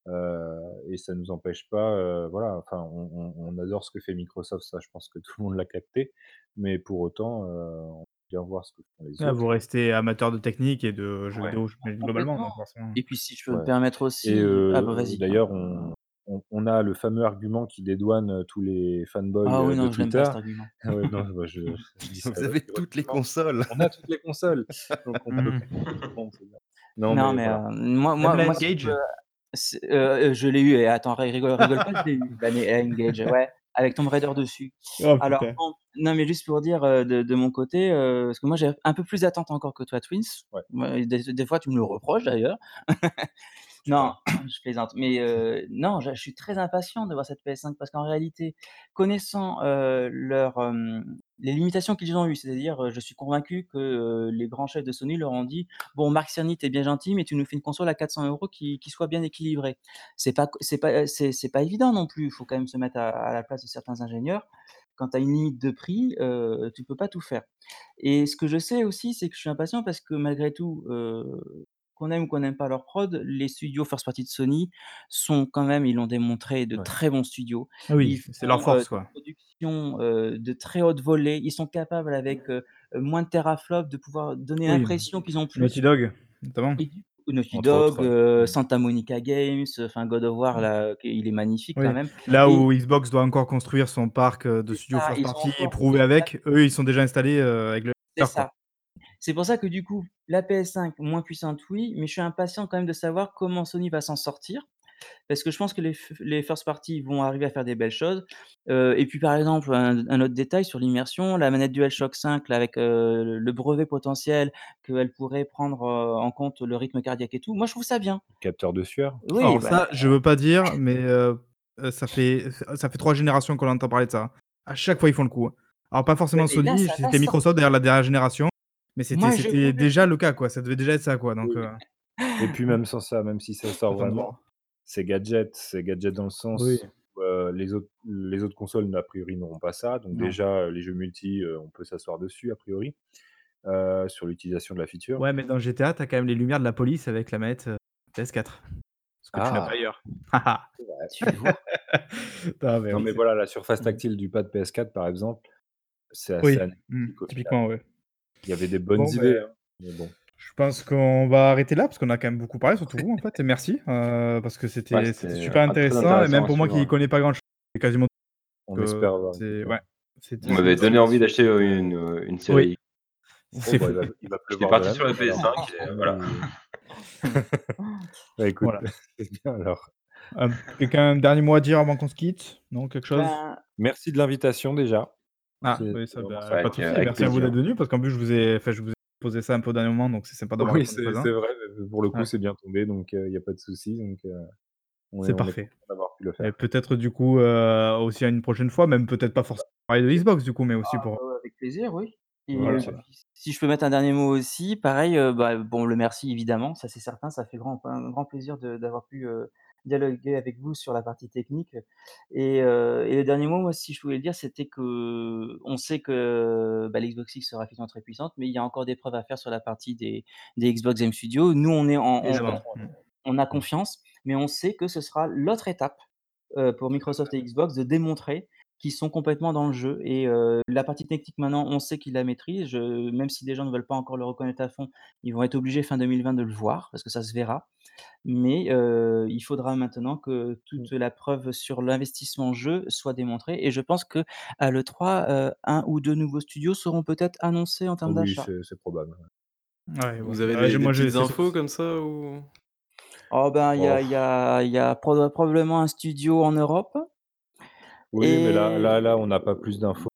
Et ça ne nous empêche pas, voilà, enfin on adore ce que fait Microsoft, ça je pense que tout le monde l'a capté, mais pour autant, on veut bien voir ce que font les ah, vous restez amateur de technique et de jeux vidéo, globalement, Et puis si je peux me permettre aussi ah bah vas-y. d'ailleurs on on, a le fameux argument qui dédouane tous les fanboys ah oui, de non, Twitter. Pas cet ah ouais, non, bah, je, je Vous avez toutes les consoles. On a toutes les consoles. Donc on peut... non, non, mais, euh, moi, moi, moi Euh, je l'ai eu. Et attends, rigole, rigole pas, je l'ai eu. Engage, ouais, avec Tomb Raider dessus. Oh, Alors, non, mais juste pour dire de, de, mon côté, parce que moi j'ai un peu plus d'attente encore que toi, Twins. Ouais. Des, des, fois, tu me le reproches d'ailleurs. Non, je plaisante. Mais non, je suis très impatient de voir cette PS5 parce qu'en réalité, connaissant, hem, les limitations qu'ils ont eues, c'est-à-dire, je suis convaincu que, les grands chefs de Sony leur ont dit: «Bon Marc Cerny, tu es bien gentil, mais tu nous fais une console à 400 € qui qui soit bien équilibrée». C'est pas pas, pas évident non plus. Il faut quand même se mettre à la place de certains ingénieurs. Quand tu as une limite de prix, tu peux pas tout faire. Et ce que je sais aussi, c'est que je suis impatient parce que malgré tout, qu'on aime ou qu'on n'aime pas leur prod, les studios first party de Sony sont quand même, ils l'ont démontré, de Ouais. très bons studios. Ah oui, c'est leur force, des quoi. productions, heu, de très haute volée. Ils sont capables avec, heu, moins de teraflops de pouvoir donner Oui, l'impression qu'ils ont Naughty plus. Dog, notamment. Et Naughty Dog. Santa Monica Games, enfin God of War là, il est magnifique quand même là et où Xbox doit encore construire son parc, de studios first party et prouver avec, eux, ils sont déjà installés, avec le C'est ça. C'est pour ça que du coup, la PS5 moins puissante, oui, mais je suis impatient quand même de savoir comment Sony va s'en sortir. Parce que je pense que les f les first party vont arriver à faire des belles choses. Heu et puis par exemple, un un autre détail sur l'immersion, la manette DualShock 5 là avec, heu, le brevet potentiel qu'elle pourrait prendre, heu, en compte le rythme cardiaque et tout, moi je trouve ça bien. Capteur de sueur? Oui, Alors bah ça, je veux pas dire, mais ça fait ça fait 3 générations qu'on entend parler de ça. À chaque fois, ils font le coup. Alors pas forcément mais Sony, c'était Microsoft derrière la dernière génération, mais c'était déjà le cas, quoi. Ça devait déjà être ça, quoi, donc Oui. heu Et puis même sans ça, même si ça sort vraiment, c'est gadget. C'est gadget dans le Oui. sens où, heu, les autres les autres consoles, a priori, n'auront pas ça. Donc Non. déjà, les jeux multi, on peut s'asseoir dessus a priori, sur l'utilisation de la feature. Ouais, mais dans GTA, tu as quand même les lumières de la police avec la manette, heu, PS4. Ce que tu n'as pas Ah! ailleurs. Tu vois? Non, mais Non, oui, mais voilà, la surface mmh. tactile du pad PS4, par exemple, c'est assez Oui, mmh, typiquement, ouais. Il y avait des bonnes Bon, idées, beh, hein, mais bon. je pense qu'on va arrêter là parce qu'on a quand même beaucoup parlé, surtout vous, en fait et merci, heu, parce que c'était super intéressant et même pour moi qui suivre. connais pas grand chose, c'est quasiment On que espère avoir ouais, Vous m'avez donné envie d'acheter, c'était une, heu, une Oui. série Bon, C'est bah, il va il va parti sur la neige alors. PS5 et heu, voilà. Bah, écoute, Voilà. c'est bien alors. Quelqu'un un dernier mot à dire avant qu'on se quitte? Non, quelque chose? Ben Merci de l'invitation déjà. Ah, C'est oui, ça, bah, pas de avec Merci à vous d'être venus parce qu'en plus je vous ai enfin, je vous ai posé ça un peu au dernier moment, donc c'est sympa d'avoir Oui, c'est vrai, mais pour le coup, Ouais. c'est bien tombé, donc il y a pas de souci, donc est C'est parfait content d'avoir pu le et faire. peut-être du coup, aussi à une prochaine fois, même peut-être pas forcément parler de Xbox du coup, mais aussi Ah, pour avec plaisir, oui et Voilà. Si je peux mettre un dernier mot aussi, pareil, bah, bon, le merci évidemment, ça c'est certain, ça fait grand un grand plaisir de d'avoir pu, dialoguer avec vous sur la partie technique et heu et le dernier mot, moi, si je pouvais le dire, c'était qu'on sait que, bah, l'Xbox X sera effectivement très puissante, mais il y a encore des preuves à faire sur la partie des des Xbox Game Studios. Nous, on est en on on mmh. on a confiance, mais on sait que ce sera l'autre étape, heu, pour Microsoft et Xbox de démontrer qu'ils sont complètement dans le jeu et la partie technique maintenant, on sait qu'ils la maîtrisent. Je même si des gens ne veulent pas encore le reconnaître à fond, ils vont être obligés fin 2020 de le voir parce que ça se verra. Mais il faudra maintenant que Mmh. toute la preuve sur l'investissement jeu soit démontrée et je pense qu'à l'E3, heu, 1 ou 2 nouveaux studios seront peut-être annoncés en termes Oui, d'achat. c'est c'est probable, ouais. Bon, Vous avez ouais, des je des moi, je petites c'est infos comme ça ou? Oh ben, il y a il y a il y a proba probablement un studio en Europe Oui, mais là là là, on n'a pas plus d'infos.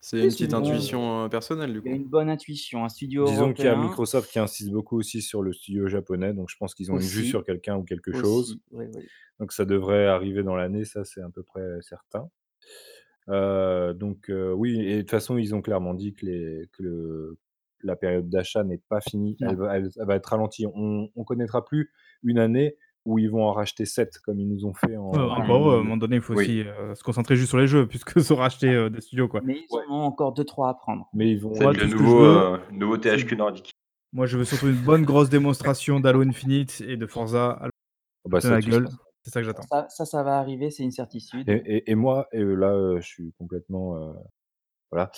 C'est oui, une c'est petite une bonne intuition, heu, personnelle du il y a coup? une bonne intuition, un studio Disons qu'il y a européen Microsoft qui insiste beaucoup aussi sur le studio japonais, donc je pense qu'ils ont une vue aussi, sur quelqu'un ou quelque chose. aussi, oui, oui. Donc ça devrait arriver dans l'année, ça, c'est à peu près certain. Heu, donc heu, oui et de toute façon, ils ont clairement dit que les que le la période d'achat n'est pas finie. Elle va elle elle va être ralentie. On on connaîtra plus une année où ils vont en racheter 7 comme ils nous ont fait en heureux, à un 2000 moment donné, il faut Oui. aussi, heu, se concentrer juste sur les jeux puisque se racheter, heu, des studios, quoi. Mais ils Ouais. en ont encore 2-3 à prendre. mais ils vont Moi, le nouveau, heu, nouveau THQ Nordic. moi, je veux surtout une bonne grosse démonstration d'Halo Infinite et de Forza Halo ah bah ça, la gueule. ça C'est ça que j'attends. Ça ça, ça va arriver, c'est une certitude. et et et moi et heu, là, je suis complètement, voilà,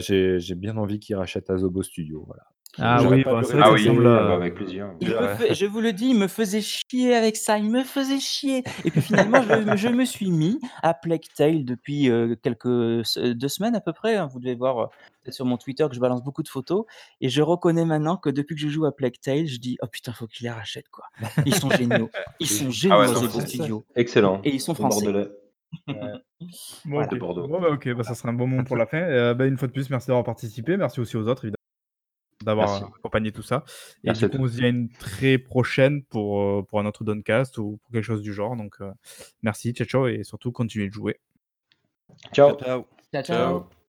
j'ai j'ai bien envie qu'ils rachètent Asobo Studio, voilà. Ah oui, bah, c'est Ah oui, semble, bah, avec plaisir. Je me fait je vous le dis, il me faisait chier avec ça, il me faisait chier et puis finalement je je me suis mis à Plague Tale depuis, heu, quelques s 2 semaines à peu près, hein. Vous devez voir, peut-être sur mon Twitter que je balance beaucoup de photos et je reconnais maintenant que depuis que je joue à Plague Tale, je dis: «Oh putain, faut qu'ils les rachètent quoi. Ils sont géniaux, ils sont juste Ah ouais, géniaux non, Asobo c'est c'est Studio excellent. et ils sont français». bordelais. Ouais. bon, Voilà. Bordeaux. Bon, bah, OK, bah, ça sera un bon moment pour la fin, bah, une fois de plus, merci d'avoir participé. Merci aussi aux autres évidemment. D'avoir accompagné tout ça. Et Merci du coup, on se dit à une très prochaine pour, euh, pour un autre Doncast ou pour quelque chose du genre. Donc, euh, merci, ciao, ciao, et surtout, continuez de jouer. Ciao. Ciao. Ciao, Ciao. ciao.